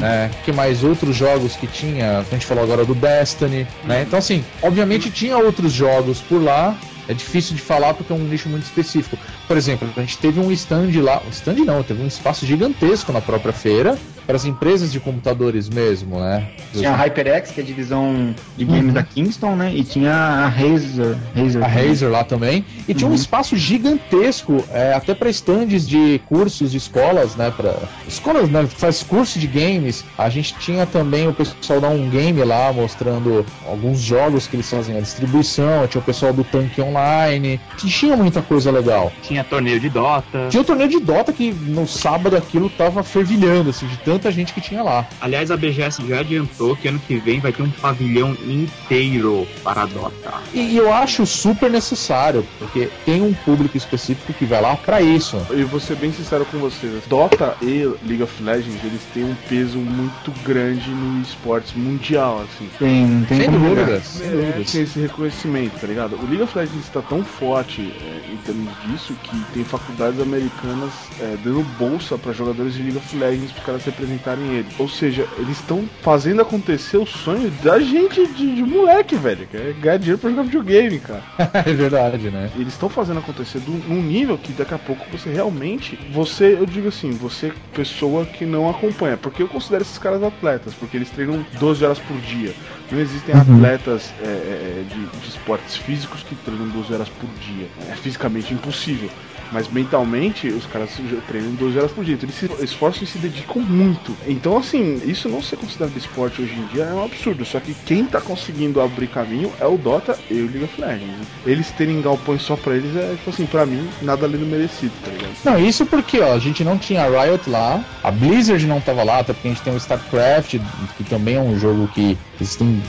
né? Que mais outros jogos que tinha, a gente falou agora do Destiny, né? Então assim, obviamente tinha outros jogos por lá, é difícil de falar porque é um nicho muito específico. Por exemplo, a gente teve um stand lá, um stand não, teve um espaço gigantesco na própria feira para as empresas de computadores mesmo, né? Tinha a HyperX, que é a divisão de games Uhum. da Kingston, né? E tinha a Razer. Razer a Razer lá também. E tinha um espaço gigantesco, é, até para stands de cursos de escolas, né? Para escolas, né? Faz curso de games. A gente tinha também o pessoal da um game lá mostrando alguns jogos que eles fazem a distribuição. Tinha o pessoal do Tanque Online. Tinha muita coisa legal. Tinha torneio de Dota. Tinha o torneio de Dota que no sábado aquilo tava fervilhando, assim, de tanta gente que tinha lá. Aliás, a BGS já adiantou que ano que vem vai ter um pavilhão inteiro para a Dota. E eu acho super necessário, porque tem um público específico que vai lá para isso. E vou ser bem sincero com vocês, Dota e League of Legends, eles têm um peso muito grande no esportes mundial, assim. Tem, não tem Sem dúvidas, sem dúvidas. Merece esse reconhecimento, tá ligado? O League of Legends está tão forte é, em termos disso que tem faculdades americanas é, dando bolsa para jogadores de League of Legends para caras representarem ele. Ou seja, eles estão fazendo acontecer o sonho da gente de, de moleque, velho, que é ganhar dinheiro pra jogar videogame, cara. <laughs> é verdade, né? Eles estão fazendo acontecer do- num nível que daqui a pouco você realmente. Você, eu digo assim, você, pessoa que não acompanha. Porque eu considero esses caras atletas, porque eles treinam 12 horas por dia. Não existem atletas é, é, de, de esportes físicos que treinam 12 horas por dia. É fisicamente impossível. Mas mentalmente, os caras treinam 12 horas por dia. Então eles se esforçam e se dedicam muito. Então, assim, isso não ser considerado esporte hoje em dia é um absurdo. Só que quem tá conseguindo abrir caminho é o Dota e o League of Legends. Eles terem galpões só pra eles é, tipo assim, pra mim, nada além do merecido, tá ligado? Não, isso porque ó, a gente não tinha a Riot lá, a Blizzard não tava lá, até porque a gente tem o StarCraft, que também é um jogo que existem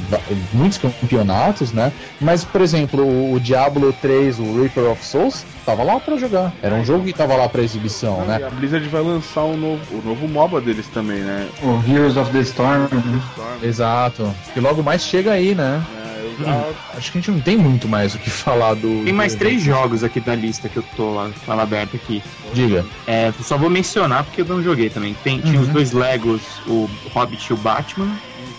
muitos campeonatos, né? Mas, por exemplo, o Diablo 3, o Reaper of Souls, tava lá pra jogar. Era um jogo que tava lá pra exibição, E né? a Blizzard vai lançar o novo, o novo MOBA deles também, né? O Heroes of the Storm. né? Exato. E logo mais chega aí, né? É, já- Acho que a gente não tem muito mais o que falar do. Tem mais do- três jogos aqui da lista que eu tô lá, tá lá aberto aqui. Diga. É, só vou mencionar porque eu não joguei também. Tem, Tinha os dois Legos, o Hobbit e o Batman.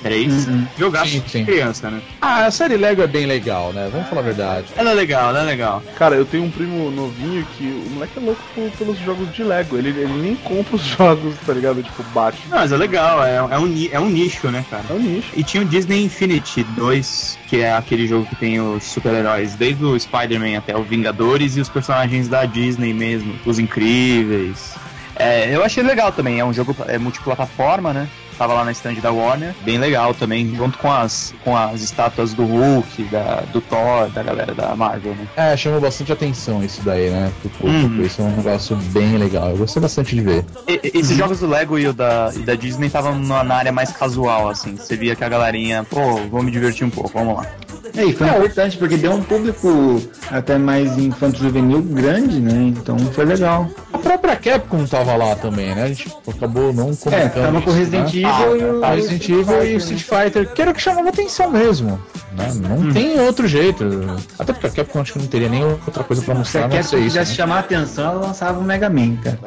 Três. Uhum. Jogar Sim, sim. criança, né? Ah, a série Lego é bem legal, né? Vamos falar a verdade. Ela é legal, ela é legal. Cara, eu tenho um primo novinho que o moleque é louco pelos jogos de Lego. Ele, ele nem compra os <laughs> jogos, tá ligado? Tipo, bate. Não, mas é legal, é, é, um, é um nicho, né, cara? É um nicho. E tinha o Disney Infinity 2, que é aquele jogo que tem os super-heróis, desde o Spider-Man até o Vingadores e os personagens da Disney mesmo, os incríveis. É, eu achei legal também, é um jogo é, multiplataforma, né? Tava lá na stand da Warner, bem legal também, junto com as, com as estátuas do Hulk, da, do Thor, da galera da Marvel, né? É, chamou bastante atenção isso daí, né? Do público. Uhum. Isso é um negócio bem legal. Eu gostei bastante de ver. E- e- Esses jogos do Lego e o da, e da Disney estavam na na área mais casual, assim. Você via que a galerinha, pô, vou me divertir um pouco, vamos lá. É, e foi importante porque deu um público até mais infanto-juvenil grande, né? Então foi legal. A própria Capcom tava lá também, né? A gente acabou não É, comentando. tava com o isso, Resident né? Evil e o Ah, Resident Evil e o Street Fighter, que era o que chamava atenção mesmo. Né? Não tem outro jeito. Até porque a Capcom acho que não teria nem outra coisa pra Se mostrar, a a não Capcom quisesse né? chamar a atenção, ela lançava o Mega Man, cara.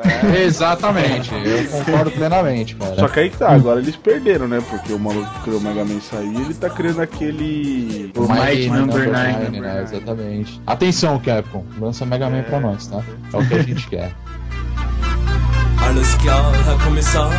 Exatamente, eu concordo plenamente, cara. Só que aí que tá, agora eles perderam, né? Porque o maluco que criou o Mega Man saiu e ele tá criando aquele. O Mighty Number Nine, Nine. né? Exatamente. Atenção, Capcom, lança Mega Man pra nós, tá? É o que a gente quer. Alles klar, Herr Kommissar.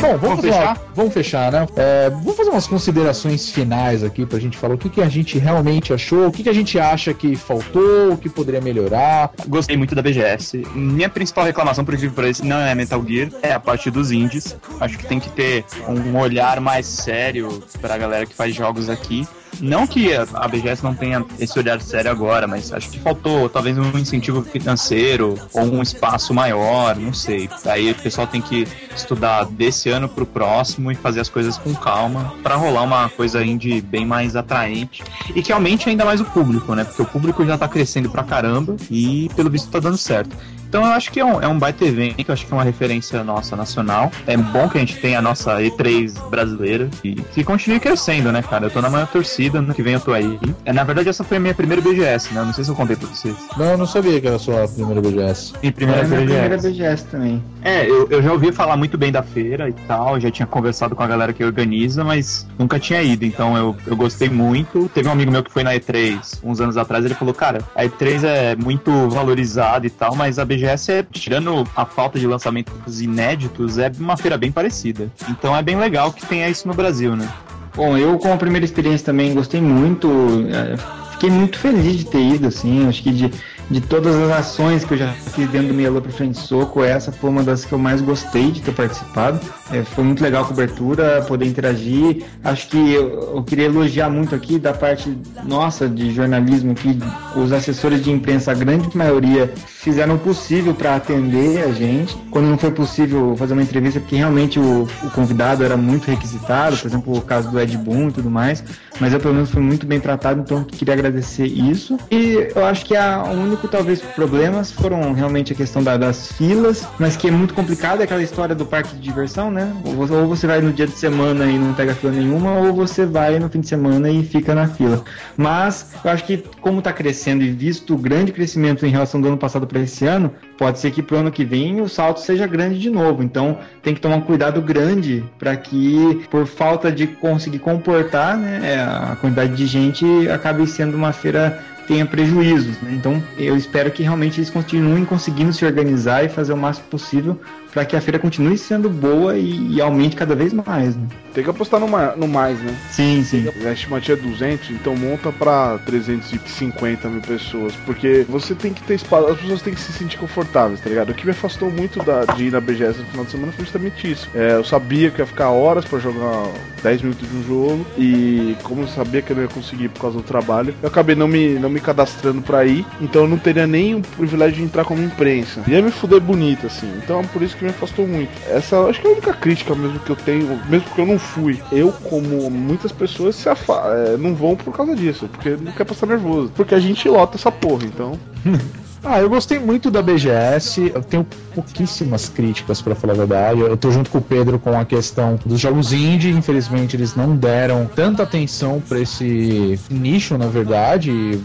Bom, vamos, Vamos fechar? vamos fechar, né? É, vamos fazer umas considerações finais aqui pra gente falar o que, que a gente realmente achou, o que, que a gente acha que faltou, o que poderia melhorar. Gostei muito da BGS. Minha principal reclamação, por incrível pareça, não é Metal Gear, é a parte dos indies. Acho que tem que ter um olhar mais sério pra galera que faz jogos aqui. Não que a BGS não tenha esse olhar sério agora, mas acho que faltou talvez um incentivo financeiro ou um espaço maior, não sei. Aí o pessoal tem que estudar desse ano pro próximo e fazer as coisas com calma pra rolar uma coisa indie bem mais atraente e que aumente ainda mais o público, né? Porque o público já tá crescendo pra caramba e pelo visto tá dando certo. Então eu acho que é um, é um baita evento, eu acho que é uma referência nossa nacional. É bom que a gente tenha a nossa E3 brasileira e que continue crescendo, né, cara? Eu tô na maior torcida, ano que vem eu tô aí. É, na verdade, essa foi a minha primeira BGS, né? Eu não sei se eu contei pra vocês. Não, eu não sabia que era a sua primeira BGS. E primeira É BGS. primeira BGS também. É, eu, eu já ouvi falar muito bem da feira e tal, já tinha conversado com a galera que organiza, mas nunca tinha ido, então eu, eu gostei muito. Teve um amigo meu que foi na E3 uns anos atrás, ele falou, cara, a E3 é muito valorizada e tal, mas a BGS é, tirando a falta de lançamentos inéditos, é uma feira bem parecida. Então é bem legal que tenha isso no Brasil, né? Bom, eu com a primeira experiência também gostei muito, é, fiquei muito feliz de ter ido, assim, acho que de, de todas as ações que eu já fiz dentro do Mielo para Frente Soco, essa foi uma das que eu mais gostei de ter participado. É, foi muito legal a cobertura, poder interagir. Acho que eu, eu queria elogiar muito aqui da parte nossa de jornalismo, que os assessores de imprensa, a grande maioria, fizeram o possível para atender a gente. Quando não foi possível fazer uma entrevista, porque realmente o, o convidado era muito requisitado, por exemplo, o caso do Ed Boon e tudo mais, mas eu pelo menos fui muito bem tratado, então queria agradecer isso. E eu acho que a, o único, talvez, problemas foram realmente a questão da- das filas, mas que é muito complicado, é aquela história do parque de diversão, né? Ou você, vai no dia de semana e não pega fila nenhuma, ou você vai no fim de semana e fica na fila. Mas eu acho que como está crescendo e visto o grande crescimento em relação do ano passado para esse ano, pode ser que para o ano que vem o salto seja grande de novo. Então tem que tomar um cuidado grande para que, por falta de conseguir comportar né, a quantidade de gente, acabe sendo uma feira tenha prejuízos. né? Então eu espero que realmente eles continuem conseguindo se organizar e fazer o máximo possível para que a feira continue sendo boa e, e aumente cada vez mais. Né? Tem que apostar no, ma- no mais, né? Sim, sim. A estimativa é 200, então monta pra 350 mil pessoas. Porque você tem que ter espaço, as pessoas têm que se sentir confortáveis, tá ligado? O que me afastou muito da, de ir na BGS no final de semana foi justamente isso. É, eu sabia que ia ficar horas pra jogar 10 minutos de um jogo. E como eu sabia que eu não ia conseguir por causa do trabalho, eu acabei não me, não me cadastrando pra ir. Então eu não teria nem o privilégio de entrar como imprensa. Ia me fuder bonito, assim. Então é por isso que me afastou muito. Essa acho que é a única crítica mesmo que eu tenho, mesmo porque eu não fui. Eu, como muitas pessoas, se afa é, não vão por causa disso, porque não quer passar nervoso. Porque a gente lota essa porra, então. <laughs> Ah, eu gostei muito da BGS. Eu tenho pouquíssimas críticas, pra falar a verdade. Eu tô junto com o Pedro com a questão dos jogos indie. Infelizmente, eles não deram tanta atenção pra esse nicho, na verdade.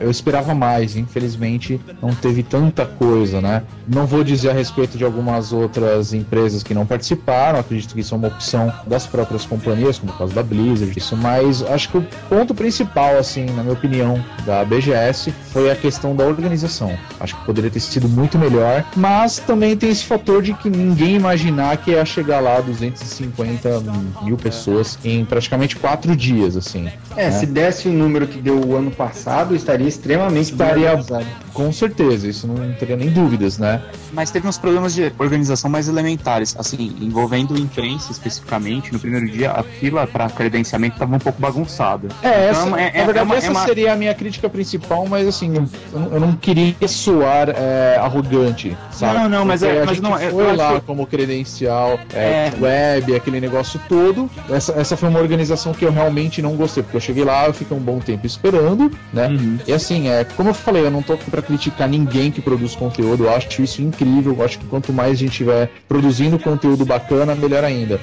Eu esperava mais, infelizmente não teve tanta coisa, né? Não vou dizer a respeito de algumas outras empresas que não participaram, acredito que isso é uma opção das próprias companhias, como o caso da Blizzard, isso, mas acho que o ponto principal, assim, na minha opinião, da BGS foi a questão da organização. Acho que poderia ter sido muito melhor, mas também tem esse fator de que ninguém imaginar que ia chegar lá 250 mil pessoas em praticamente quatro dias, assim. É, se desse o número que deu o ano passado, estaria Estaria- bem organizado. Com certeza, isso não teria nem dúvidas, né? Mas teve uns problemas de organização mais elementares, assim, envolvendo imprensa especificamente. No primeiro dia, a fila para credenciamento estava um pouco bagunçada. É, essa, Então, é- é- na verdade, é uma- essa é uma- seria a minha crítica principal, mas assim, eu, eu não- queria soar é, arrogante, sabe? Não, não, mas Porque é- a mas gente não, foi lá acho- como credencial, é, É. web, aquele negócio todo. Essa, essa foi uma organização que eu realmente não gostei, porque eu cheguei lá, eu fiquei um bom tempo esperando, né? Uhum. E assim, é, como eu falei, eu não tô aqui pra criticar ninguém que produz conteúdo, eu acho isso incrível, eu acho que quanto mais a gente estiver produzindo conteúdo bacana, melhor ainda.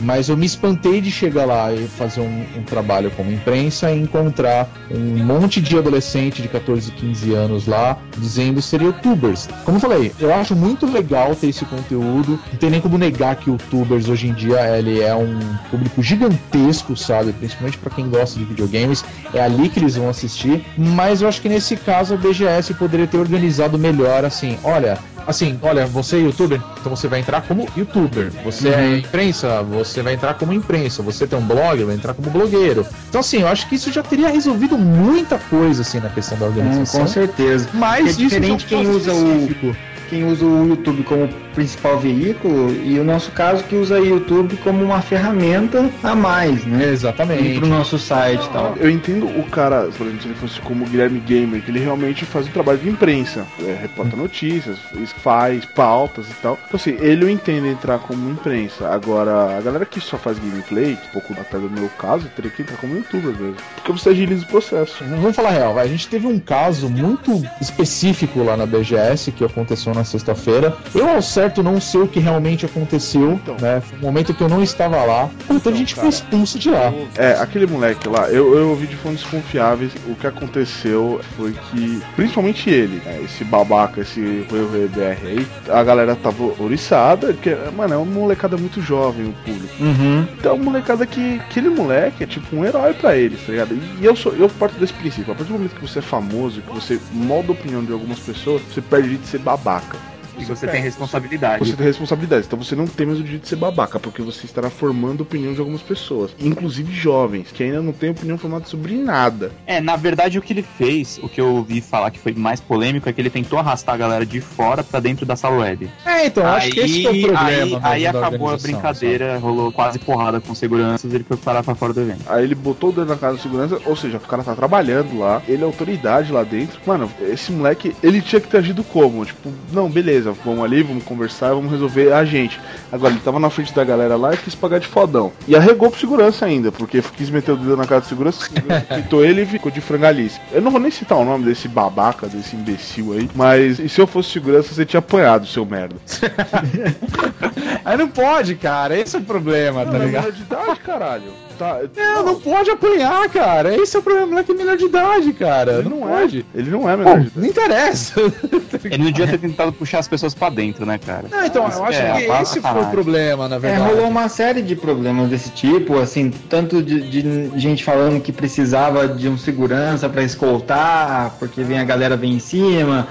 Mas eu me espantei de chegar lá e fazer um, um trabalho como imprensa e encontrar um monte de adolescente de 14, 15 anos lá dizendo ser youtubers. Como eu falei, eu acho muito legal ter esse conteúdo. Não tem nem como negar que youtubers hoje em dia ele é um público gigantesco, sabe? Principalmente para quem gosta de videogames. É ali que eles vão assistir. Mas eu acho que nesse caso a BGS poderia ter organizado melhor assim. Olha, assim, olha, você é youtuber, então você vai entrar como youtuber. Você é imprensa, você vai entrar como imprensa. Você tem um blog, vai entrar como blogueiro. Então, assim, eu acho que isso já teria resolvido muita coisa, assim, na questão da Hum, organização. com certeza. Mas É isso diferente é quem usa o- específico. Quem usa o YouTube como principal veículo e o nosso caso que usa o YouTube como uma ferramenta a mais, né? Exatamente. Para o nosso site e tal. Eu entendo o cara, por exemplo, se ele fosse como o Guilherme Gamer, que ele realmente faz um trabalho de imprensa, é, reporta notícias, faz pautas e tal. Então, assim, ele eu entendo entrar como imprensa. Agora, a galera que só faz gameplay, que pouco até do meu caso, teria que entrar como youtuber mesmo. Porque você agiliza o processo. Vamos falar real, vai. a gente teve um caso muito específico lá na BGS que aconteceu na na sexta-feira. Eu, ao certo, não sei o que realmente aconteceu, Então. né? Foi um momento que eu não estava lá. Muita gente foi expulso de lá. É, aquele moleque lá, eu, eu ouvi de fontes confiáveis. O que aconteceu foi que, principalmente ele, né, esse babaca, esse BR aí, a galera tava oriçada, que, mano, é uma molecada muito jovem, o público. Uhum. Então, é uma molecada que, aquele moleque é tipo um herói pra eles, tá ligado? E eu sou, eu parto desse princípio. A partir do momento que você é famoso, que você molda a opinião de algumas pessoas, você perde de ser babaca. E você tem responsabilidade. Você tem responsabilidades, então você não tem mais o direito de ser babaca, porque você estará formando a opinião de algumas pessoas, inclusive jovens, que ainda não têm opinião formada sobre nada. É, na verdade o que ele fez, o que eu ouvi falar que foi mais polêmico, é que ele tentou arrastar a galera de fora pra dentro da sala web. É, então, acho que esse que é o problema. aí, mesmo aí acabou a brincadeira, rolou quase porrada com seguranças, ele foi parar pra fora do evento. Aí ele botou o dedo na cara da segurança, ou seja, o cara tá trabalhando lá, ele é autoridade lá dentro. Mano, esse moleque, ele tinha que ter agido como? Tipo, não, beleza, vamos ali, vamos conversar, vamos resolver a gente. Agora, ele tava na frente da galera lá e quis pagar de fodão. E arregou pro segurança ainda, porque quis meter o dedo na cara do segurança, <laughs> pitou ele e ficou de frangalice. Eu não vou nem citar o nome desse babaca, desse imbecil aí, mas e se eu fosse segurança, você tinha apanhado, seu merda. <laughs> Aí não pode, cara. Esse é o problema, tá Não, é ligado? menor de idade, caralho. Tá, Não, não pode apanhar, cara. Esse é o problema. O moleque é menor de idade, cara. Ele não, não pode. é. Ele não é menor de idade. Não interessa. <laughs> Ele não devia ter tentado puxar as pessoas pra dentro, né, cara? Não, então, eu acho É, que esse foi o problema, na É, verdade. rolou uma série de problemas desse tipo, assim, tanto de, de gente falando que precisava de um segurança pra escoltar, porque vem a galera vem em cima,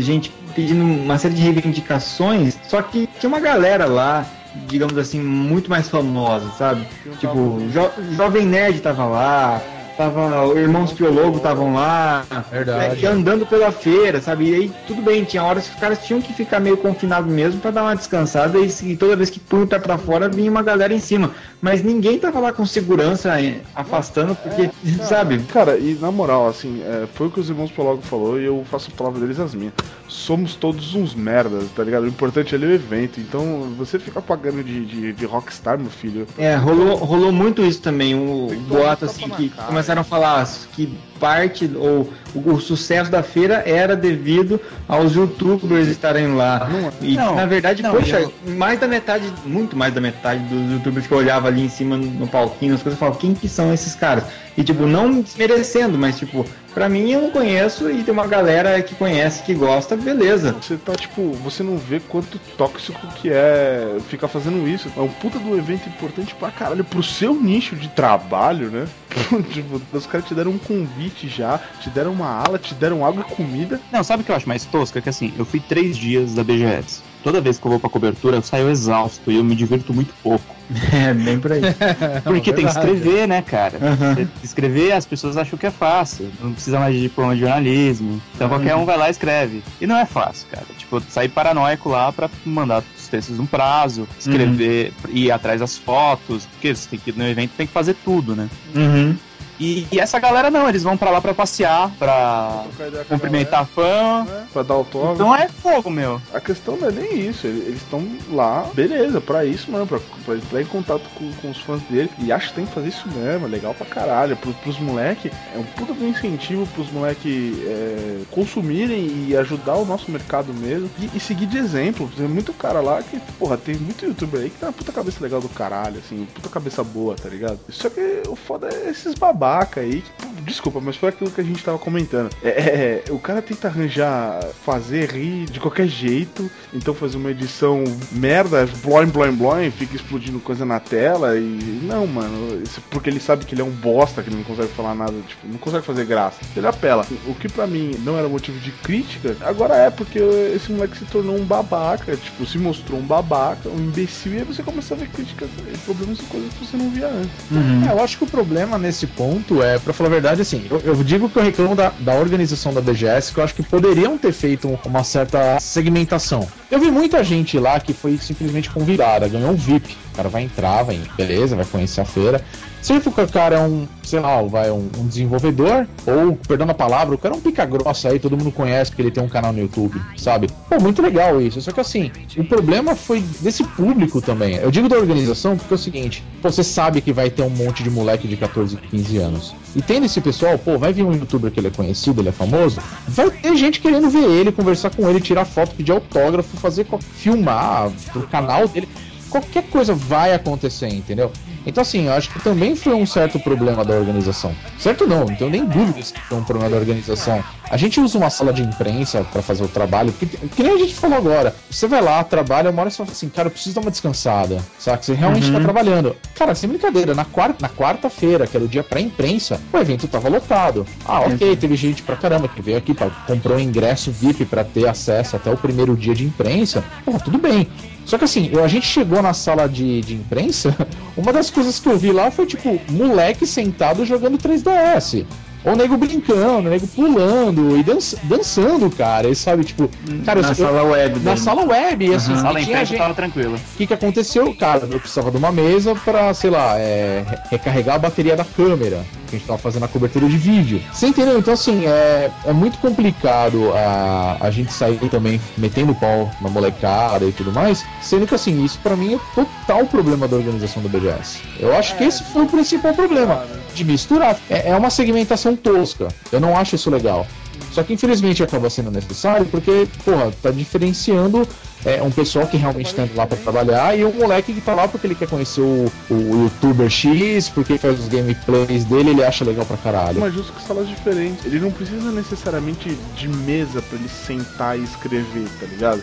gente pedindo uma série de reivindicações, só que tinha uma galera lá, digamos assim, muito mais famosa, sabe? Tipo, jo Jovem Nerd tava lá, tava, Irmãos Piologo estavam lá, Verdade. é, andando pela feira, sabe? E aí tudo bem, tinha horas que os caras tinham que ficar meio confinados mesmo pra dar uma descansada e, se- toda vez que pé pra fora vinha uma galera em cima. Mas ninguém tava lá com segurança eh, afastando, porque, sabe? Cara, e na moral, assim, é, foi o que os irmãos Pologo falou e eu faço a palavra deles as minhas. Somos todos uns merdas, tá ligado? O importante ali é o evento. Então, você fica pagando de, de, de rockstar, meu filho. É, rolou, rolou muito isso também, o boato assim, que cara. Começaram a falar que parte, ou o, o sucesso da feira era devido aos youtubers estarem lá. E Não, na verdade, não, poxa, eu- mais da metade, muito mais da metade dos youtubers que eu olhava ali em cima no, no palquinho, as coisas, eu falava, quem que são esses caras? E tipo, não desmerecendo, mas tipo, pra mim eu não conheço e tem uma galera que conhece, que gosta, beleza. Você tá, tipo, você não vê quanto tóxico que é ficar fazendo isso. É um puta do evento importante pra caralho, pro seu nicho de trabalho, né? <laughs> tipo, os caras te deram um convite já, te deram uma ala, te deram água e comida. Não, sabe o que eu acho mais tosco? É que assim, eu fui três dias da BGS. Toda vez que eu vou pra cobertura, eu saio exausto e eu me divirto muito pouco. <laughs> É, bem por aí. <laughs> Porque tem que escrever, né, cara? Você Escrever, as pessoas acham que é fácil. Não precisa mais de diploma de jornalismo. Então qualquer um vai lá e escreve. E não é fácil, cara. Tipo, sair paranoico lá pra mandar os textos num prazo, escrever, ir atrás das fotos. Porque você tem que ir no evento, tem que fazer tudo, né? Uhum. E, e essa galera não, eles vão pra lá pra passear, pra trocar ideia com a cumprimentar fã. galera, né? Pra dar autógrafo. Então é fogo, meu. A questão não é nem isso, ele- eles estão lá, beleza, pra isso mesmo, pra, pra entrar em contato com, com os fãs dele. E acho que tem que fazer isso mesmo, é legal pra caralho. Pro, pros moleque, é um puta de incentivo pros moleque é, consumirem e ajudar o nosso mercado mesmo. E, e seguir de exemplo. Tem muito cara lá que, porra, tem muito youtuber aí que tem uma puta cabeça legal do caralho, assim, puta cabeça boa, tá ligado? Só que o foda é esses babaca aí. desculpa, mas foi aquilo que a gente tava comentando. É, é, o cara tenta arranjar, fazer rir de qualquer jeito, então fazer uma edição merda, bloin, bloin, bloin, fica explodindo coisa na tela e. Não, mano, isso porque ele sabe que ele é um bosta, que ele não consegue falar nada, tipo, não consegue fazer graça. Ele apela. O que pra mim não era motivo de crítica, agora é porque esse moleque se tornou um babaca, tipo, se mostrou um babaca, um imbecil, e aí você começa a ver críticas, problemas e coisas que você não via antes. É, eu acho que o problema nesse ponto é, pra falar a verdade, assim, eu, eu digo que eu reclamo da, da organização da BGS, que eu acho que poderiam ter feito uma certa segmentação. Eu vi muita gente lá que foi simplesmente convidada, ganhou um VIP. O cara vai entrar, vai, beleza, vai conhecer a feira. Porque o cara é um, sei lá, vai um, um desenvolvedor, ou, perdão a palavra, o cara é um pica grossa aí, todo mundo conhece porque ele tem um canal no YouTube, sabe? Pô, muito legal isso. Só que assim, o problema foi desse público também. Eu digo da organização porque é o seguinte: você sabe que vai ter um monte de moleque de 14, 15 anos. E tendo esse pessoal, pô, vai vir um youtuber que ele é conhecido, ele é famoso, vai ter gente querendo ver ele, conversar com ele, tirar foto, pedir autógrafo, fazer filmar pro canal dele. Qualquer coisa vai acontecer, entendeu? Então, assim, eu acho que também foi um certo problema da organização. Certo não, não tenho nem dúvidas que foi um problema da organização. A gente usa uma sala de imprensa para fazer o trabalho, que, que nem a gente falou agora. Você vai lá, trabalha, uma hora você fala assim, cara, eu preciso dar uma descansada. Sabe? Você realmente tá trabalhando. Cara, sem brincadeira, na quarta, na quarta-feira, que era o dia pra imprensa, o evento tava lotado. Ah, ok, teve gente pra caramba que veio aqui, pra, comprou um ingresso VIP pra ter acesso até o primeiro dia de imprensa. Pô, tudo bem. Só que assim, a gente chegou na sala de, de imprensa, <laughs> uma das coisas que eu vi lá foi tipo, moleque sentado jogando 3DS. Ou nego brincando, nego pulando e danç- dançando, cara. E sabe, tipo, cara, eu- Na eu- sala web. na dele. sala web, e assim, A sala e em frente gente- tava tranquila. o que, que aconteceu? Cara, eu precisava de uma mesa pra, sei lá, é, re- recarregar a bateria da câmera. Que a gente tava fazendo a cobertura de vídeo. Você entendeu? Então, assim, é, é muito complicado a, a gente sair também metendo pau na molecada e tudo mais. Sendo que, assim, isso pra mim é total problema da organização do BGS. Eu acho que esse foi o principal problema. De misturar. É, é uma segmentação tosca. Eu não acho isso legal. Só que infelizmente acaba sendo necessário porque, porra, tá diferenciando é, um pessoal que realmente tá indo lá pra trabalhar e um moleque que tá lá porque ele quer conhecer o, o youtuber X, porque faz os gameplays dele ele acha legal pra caralho. Mas justo que salas diferentes. Ele não precisa necessariamente de mesa pra ele sentar e escrever, tá ligado?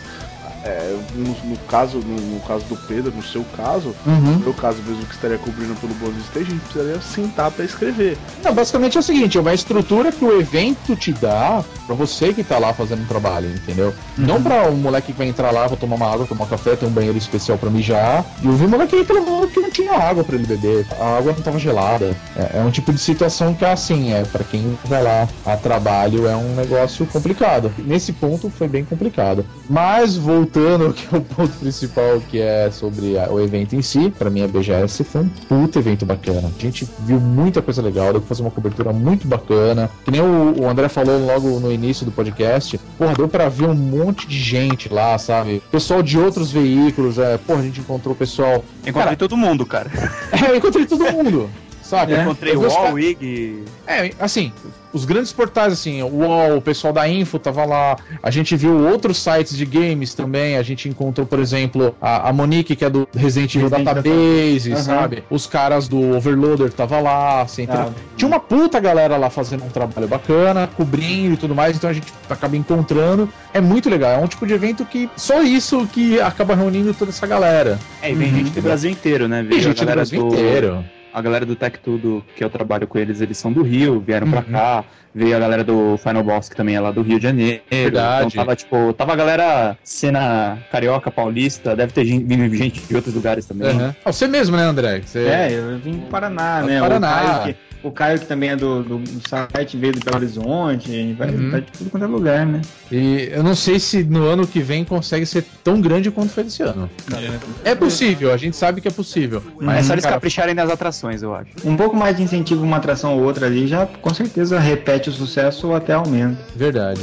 É, no, no caso, no, no caso do Pedro, no seu caso, Uhum. no meu caso mesmo que estaria cobrindo pelo Bonus Stage, a gente precisaria sentar pra escrever. Não, basicamente é o seguinte, é uma estrutura que o evento te dá pra você que tá lá fazendo um trabalho, entendeu? Não pra um moleque que vai entrar lá, vou tomar uma água, tomar um café, ter um banheiro especial pra mijar. E eu vi um moleque reclamando que não tinha água pra ele beber. A água não tava gelada. É, é um tipo de situação que é assim, é para quem vai lá a trabalho é um negócio complicado. Nesse ponto foi bem complicado. Mas voltando que é o ponto principal que é sobre a- o evento em si, pra mim a BGS foi um puta evento bacana. A gente viu muita coisa legal, deu pra fazer uma cobertura muito bacana. Que nem o, o André falou logo no início do podcast, porra, deu pra ver um monte de gente lá, sabe? Pessoal de outros veículos, é, porra, a gente encontrou pessoal. Encontrei Cara, todo mundo, cara. <laughs> é, eu encontrei todo <laughs> mundo. Saca? Encontrei Eu o o Ig. é, assim, os grandes portais, assim, o UOL, o pessoal da Info tava lá. A gente viu outros sites de games também. A gente encontrou, por exemplo, a, a Monique, que é do Resident Evil Database, Aham. sabe? Os caras do Overloader tava lá, assim, entendeu? Tava. Tinha uma puta galera lá fazendo um trabalho bacana, cobrindo e tudo mais, então a gente acaba encontrando. É muito legal, é um tipo de evento que só isso que acaba reunindo toda essa galera. É, e vem Uhum. gente do Brasil inteiro, né? A gente do Brasil do- inteiro. A galera do Tech Tudo, que eu trabalho com eles, eles são do Rio, vieram pra Uhum. cá. Veio a galera do Final Boss, que também é lá do Rio de Janeiro. Verdade. Então tava, tipo, tava a galera cena carioca, paulista, deve ter gente, vindo gente de outros lugares também. Uhum. Ah, você mesmo, né, André? Você... É, eu vim do Paraná, Do né? Paraná. O Caio, que, o Caio, que também é do, do, do site, veio do Belo Horizonte, vai, Uhum. vai de tudo quanto é lugar, né? E eu não sei se no ano que vem consegue ser tão grande quanto foi esse ano. É possível, a gente sabe que é possível. Mas é só eles cara, capricharem nas atrações, eu acho. Um pouco mais de incentivo uma atração ou outra ali já com certeza repete o sucesso ou até aumenta. Verdade.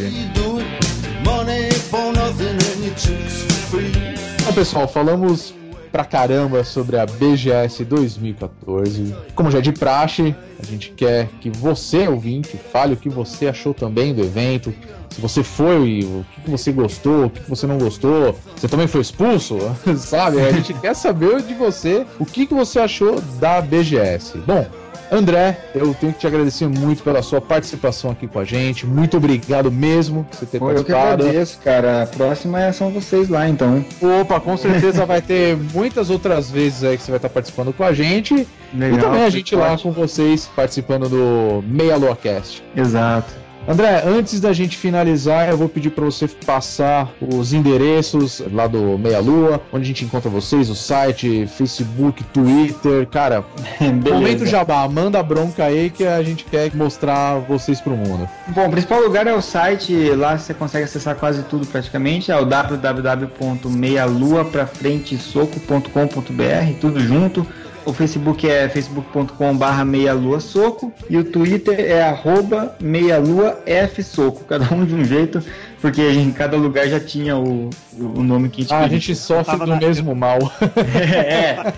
Então, pessoal, falamos pra caramba sobre a BGS 2014. Como já é de praxe, a gente quer que você, ouvinte, fale o que você achou também do evento. Se você foi, o que você gostou, o que você não gostou. Você também foi expulso, <laughs> sabe? A gente quer saber de você o que você achou da BGS. Bom, André, eu tenho que te agradecer muito pela sua participação aqui com a gente. Muito obrigado mesmo por você ter Pô, eu que participado. agradeço, cara. A próxima é- são vocês lá, então. Opa, com <laughs> certeza vai ter muitas outras vezes aí que você vai estar participando com a gente. e Legal, também a gente lá com vocês participando do Meia Lua Cast. Exato. André, antes da gente finalizar, eu vou pedir para você passar os endereços lá do Meia Lua, onde a gente encontra vocês, o site, Facebook, Twitter. Cara, <laughs> momento jabá, manda bronca aí que a gente quer mostrar vocês pro mundo. Bom, o principal lugar é o site, lá você consegue acessar quase tudo praticamente, é o www.meialuaprafrentesoco.com.br, tudo junto. O Facebook é facebook.com.br meialuasoco e o Twitter é arroba meialuafsoco, cada um de um jeito, porque em cada lugar já tinha o, o nome que a gente Ah, a gente sofre do na- mesmo mal. <laughs> é,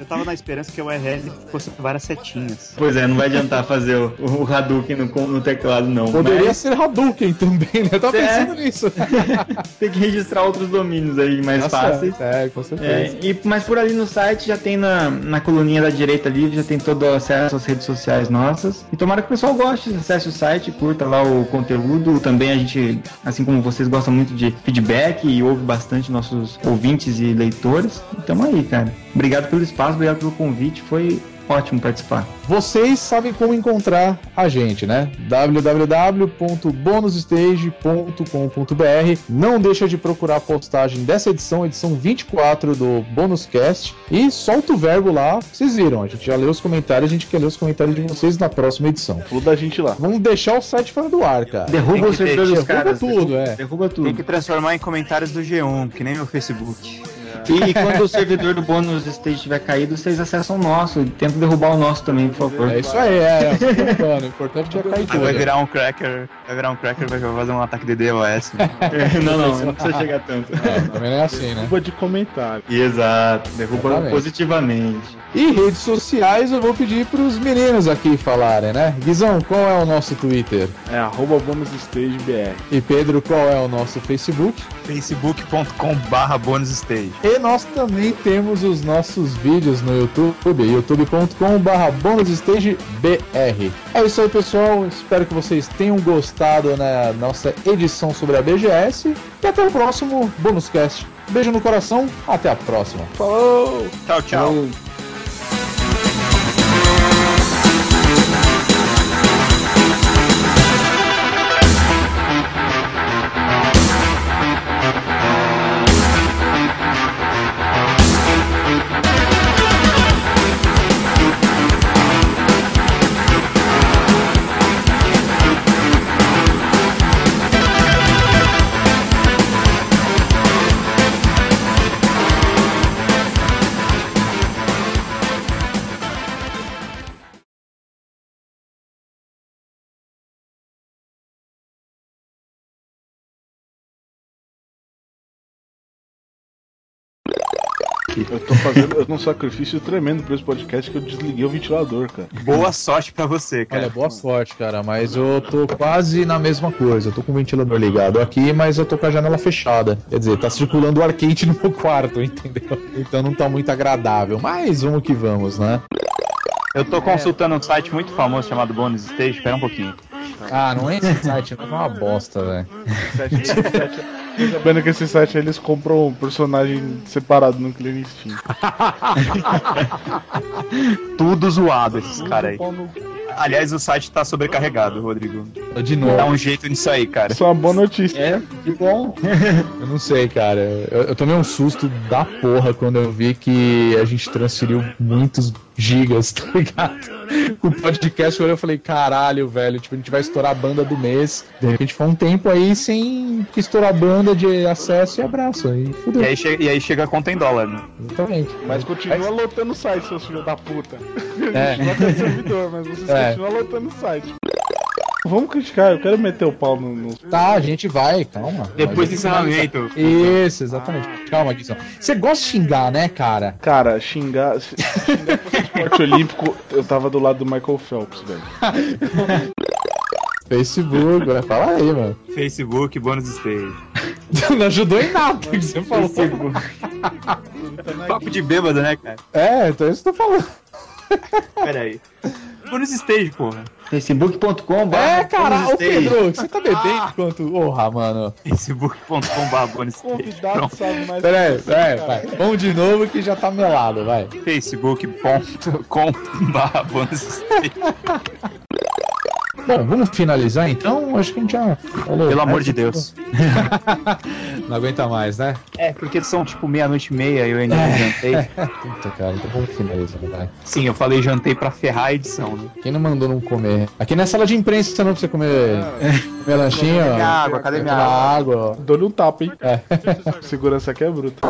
Eu tava na esperança que o URL fosse várias setinhas. pois é, não vai adiantar fazer o, o Hadouken no, no teclado não. Poderia mas ser Hadouken também, né? Eu tava É. pensando nisso. <laughs> tem que registrar outros domínios aí mais Tá fáceis. É, com certeza. É, e, mas por ali no site já tem na, na coluninha da direita ali, já tem todo o acesso às redes sociais nossas. E tomara que o pessoal goste, acesse o site, curta lá o conteúdo. Também a gente, assim como vocês gostam muito de feedback e ouve bastante nossos ouvintes e leitores. Então aí, cara. Obrigado pelo espaço, obrigado pelo convite. Foi ótimo participar. Vocês sabem como encontrar a gente, né? www.bonusstage.com.br. Não deixa de procurar a postagem dessa edição, edição 24 do Bônus Cast. E solta o verbo lá. Vocês viram, a gente já leu os comentários, a gente quer ler os comentários de vocês na próxima edição. Falou da gente lá. Vamos deixar o site fora do ar, cara. Derruba Tem o que servidor ter- dos derruba caras. tudo, é. Derruba tudo. Tem que transformar em comentários do G1, que nem meu Facebook. E quando o servidor do bônus stage tiver caído, vocês acessam o nosso. Tenta derrubar o nosso também, por favor. É isso aí, é. é o importante é cair tudo. vai virar um cracker, vai virar um cracker, vai fazer um ataque de DOS. <laughs> É, não, não, não precisa <laughs> chegar tanto. Não, também não é assim, né? Derruba de comentário. Exato, derruba Exatamente. positivamente. E redes sociais eu vou pedir pros meninos aqui falarem, né? Guizão, qual é o nosso Twitter? É arroba bonusstagebr. E Pedro, qual é o nosso Facebook? facebook.com barra bonusstage. E nós também temos os nossos vídeos no YouTube, youtube.com.br bonusstagebr. É isso aí, pessoal. Espero que vocês tenham gostado na nossa edição sobre a BGS. E até o próximo Bônus Cast. Beijo no coração, até a próxima. Tchau, tchau. Eu tô fazendo um sacrifício tremendo pra esse podcast que eu desliguei o ventilador, cara. Boa sorte pra você, cara. Olha, boa sorte, cara, mas eu tô quase na mesma coisa. Eu tô com o ventilador ligado aqui, mas eu tô com a janela fechada. Quer dizer, tá circulando o ar quente no meu quarto, <laughs> entendeu? Então não tá muito agradável. Mas vamos que vamos, né? Eu tô consultando um site muito famoso chamado Bonus Stage, espera um pouquinho. Ah, não é esse site, não é uma bosta, velho. <laughs> Fiquei sabendo que esse site eles compram um personagem separado no Clear Steam. <laughs> Tudo zoado esses caras aí. Aliás, o site tá sobrecarregado, Rodrigo. De Dá novo, um jeito nisso aí, cara. Isso é uma boa notícia. É, que bom. <laughs> eu não sei, cara. Eu, eu tomei um susto da porra quando eu vi que a gente transferiu muitos gigas, <laughs> tá ligado? Com o podcast, eu olhei e falei, caralho, velho, tipo, a gente vai estourar a banda do mês. De repente foi um tempo aí sem estourar a banda de acesso e abraço. Aí fudeu. E aí, chega, e aí chega a conta em dólar, né? Exatamente. Mas continua lotando o site, seus filhos da puta. <laughs> É. No servidor, mas vocês É. continuam lotando o site. Vamos criticar, eu quero meter o pau no. no- Tá, a gente vai, calma. Depois do encerramento. Isso, exatamente. Calma, Guizão. Você gosta de xingar, né, cara? Cara, xingar. Xingar esporte <laughs> olímpico, eu tava do lado do Michael Phelps, velho. <laughs> Facebook, vai falar aí, mano. Facebook, Bonus Stage. <laughs> Não ajudou em nada o que você falou. Papo de bêbado, né, cara? É, então é isso que eu tô falando. Pera aí. Bonus Stage, porra. Facebook.com É, cara, ô Pedro, você tá bebendo enquanto. Porra, mano. Facebook.com.br Bonus Stage. Convidado sabe mais. Pera aí, que você, pera aí, cara. vai. Vamos de novo que já tá melado, vai. Facebook.com.br Bonus Stage. Bom, vamos finalizar então? Acho que a gente já falou. Pelo amor de Deus. <laughs> Não aguenta mais, né? É, porque são tipo meia-noite e meia e eu ainda não jantei. <laughs> Puta, cara, então vamos finalizar, vai. Sim, eu falei jantei pra ferrar a edição, né? Quem não mandou não comer? Aqui não é sala de imprensa não pra você comer, comer lanchinho, Cadê minha água? Cadê minha água? água. Dou-lhe um tapa, hein? É. <laughs> Segurança aqui é bruta.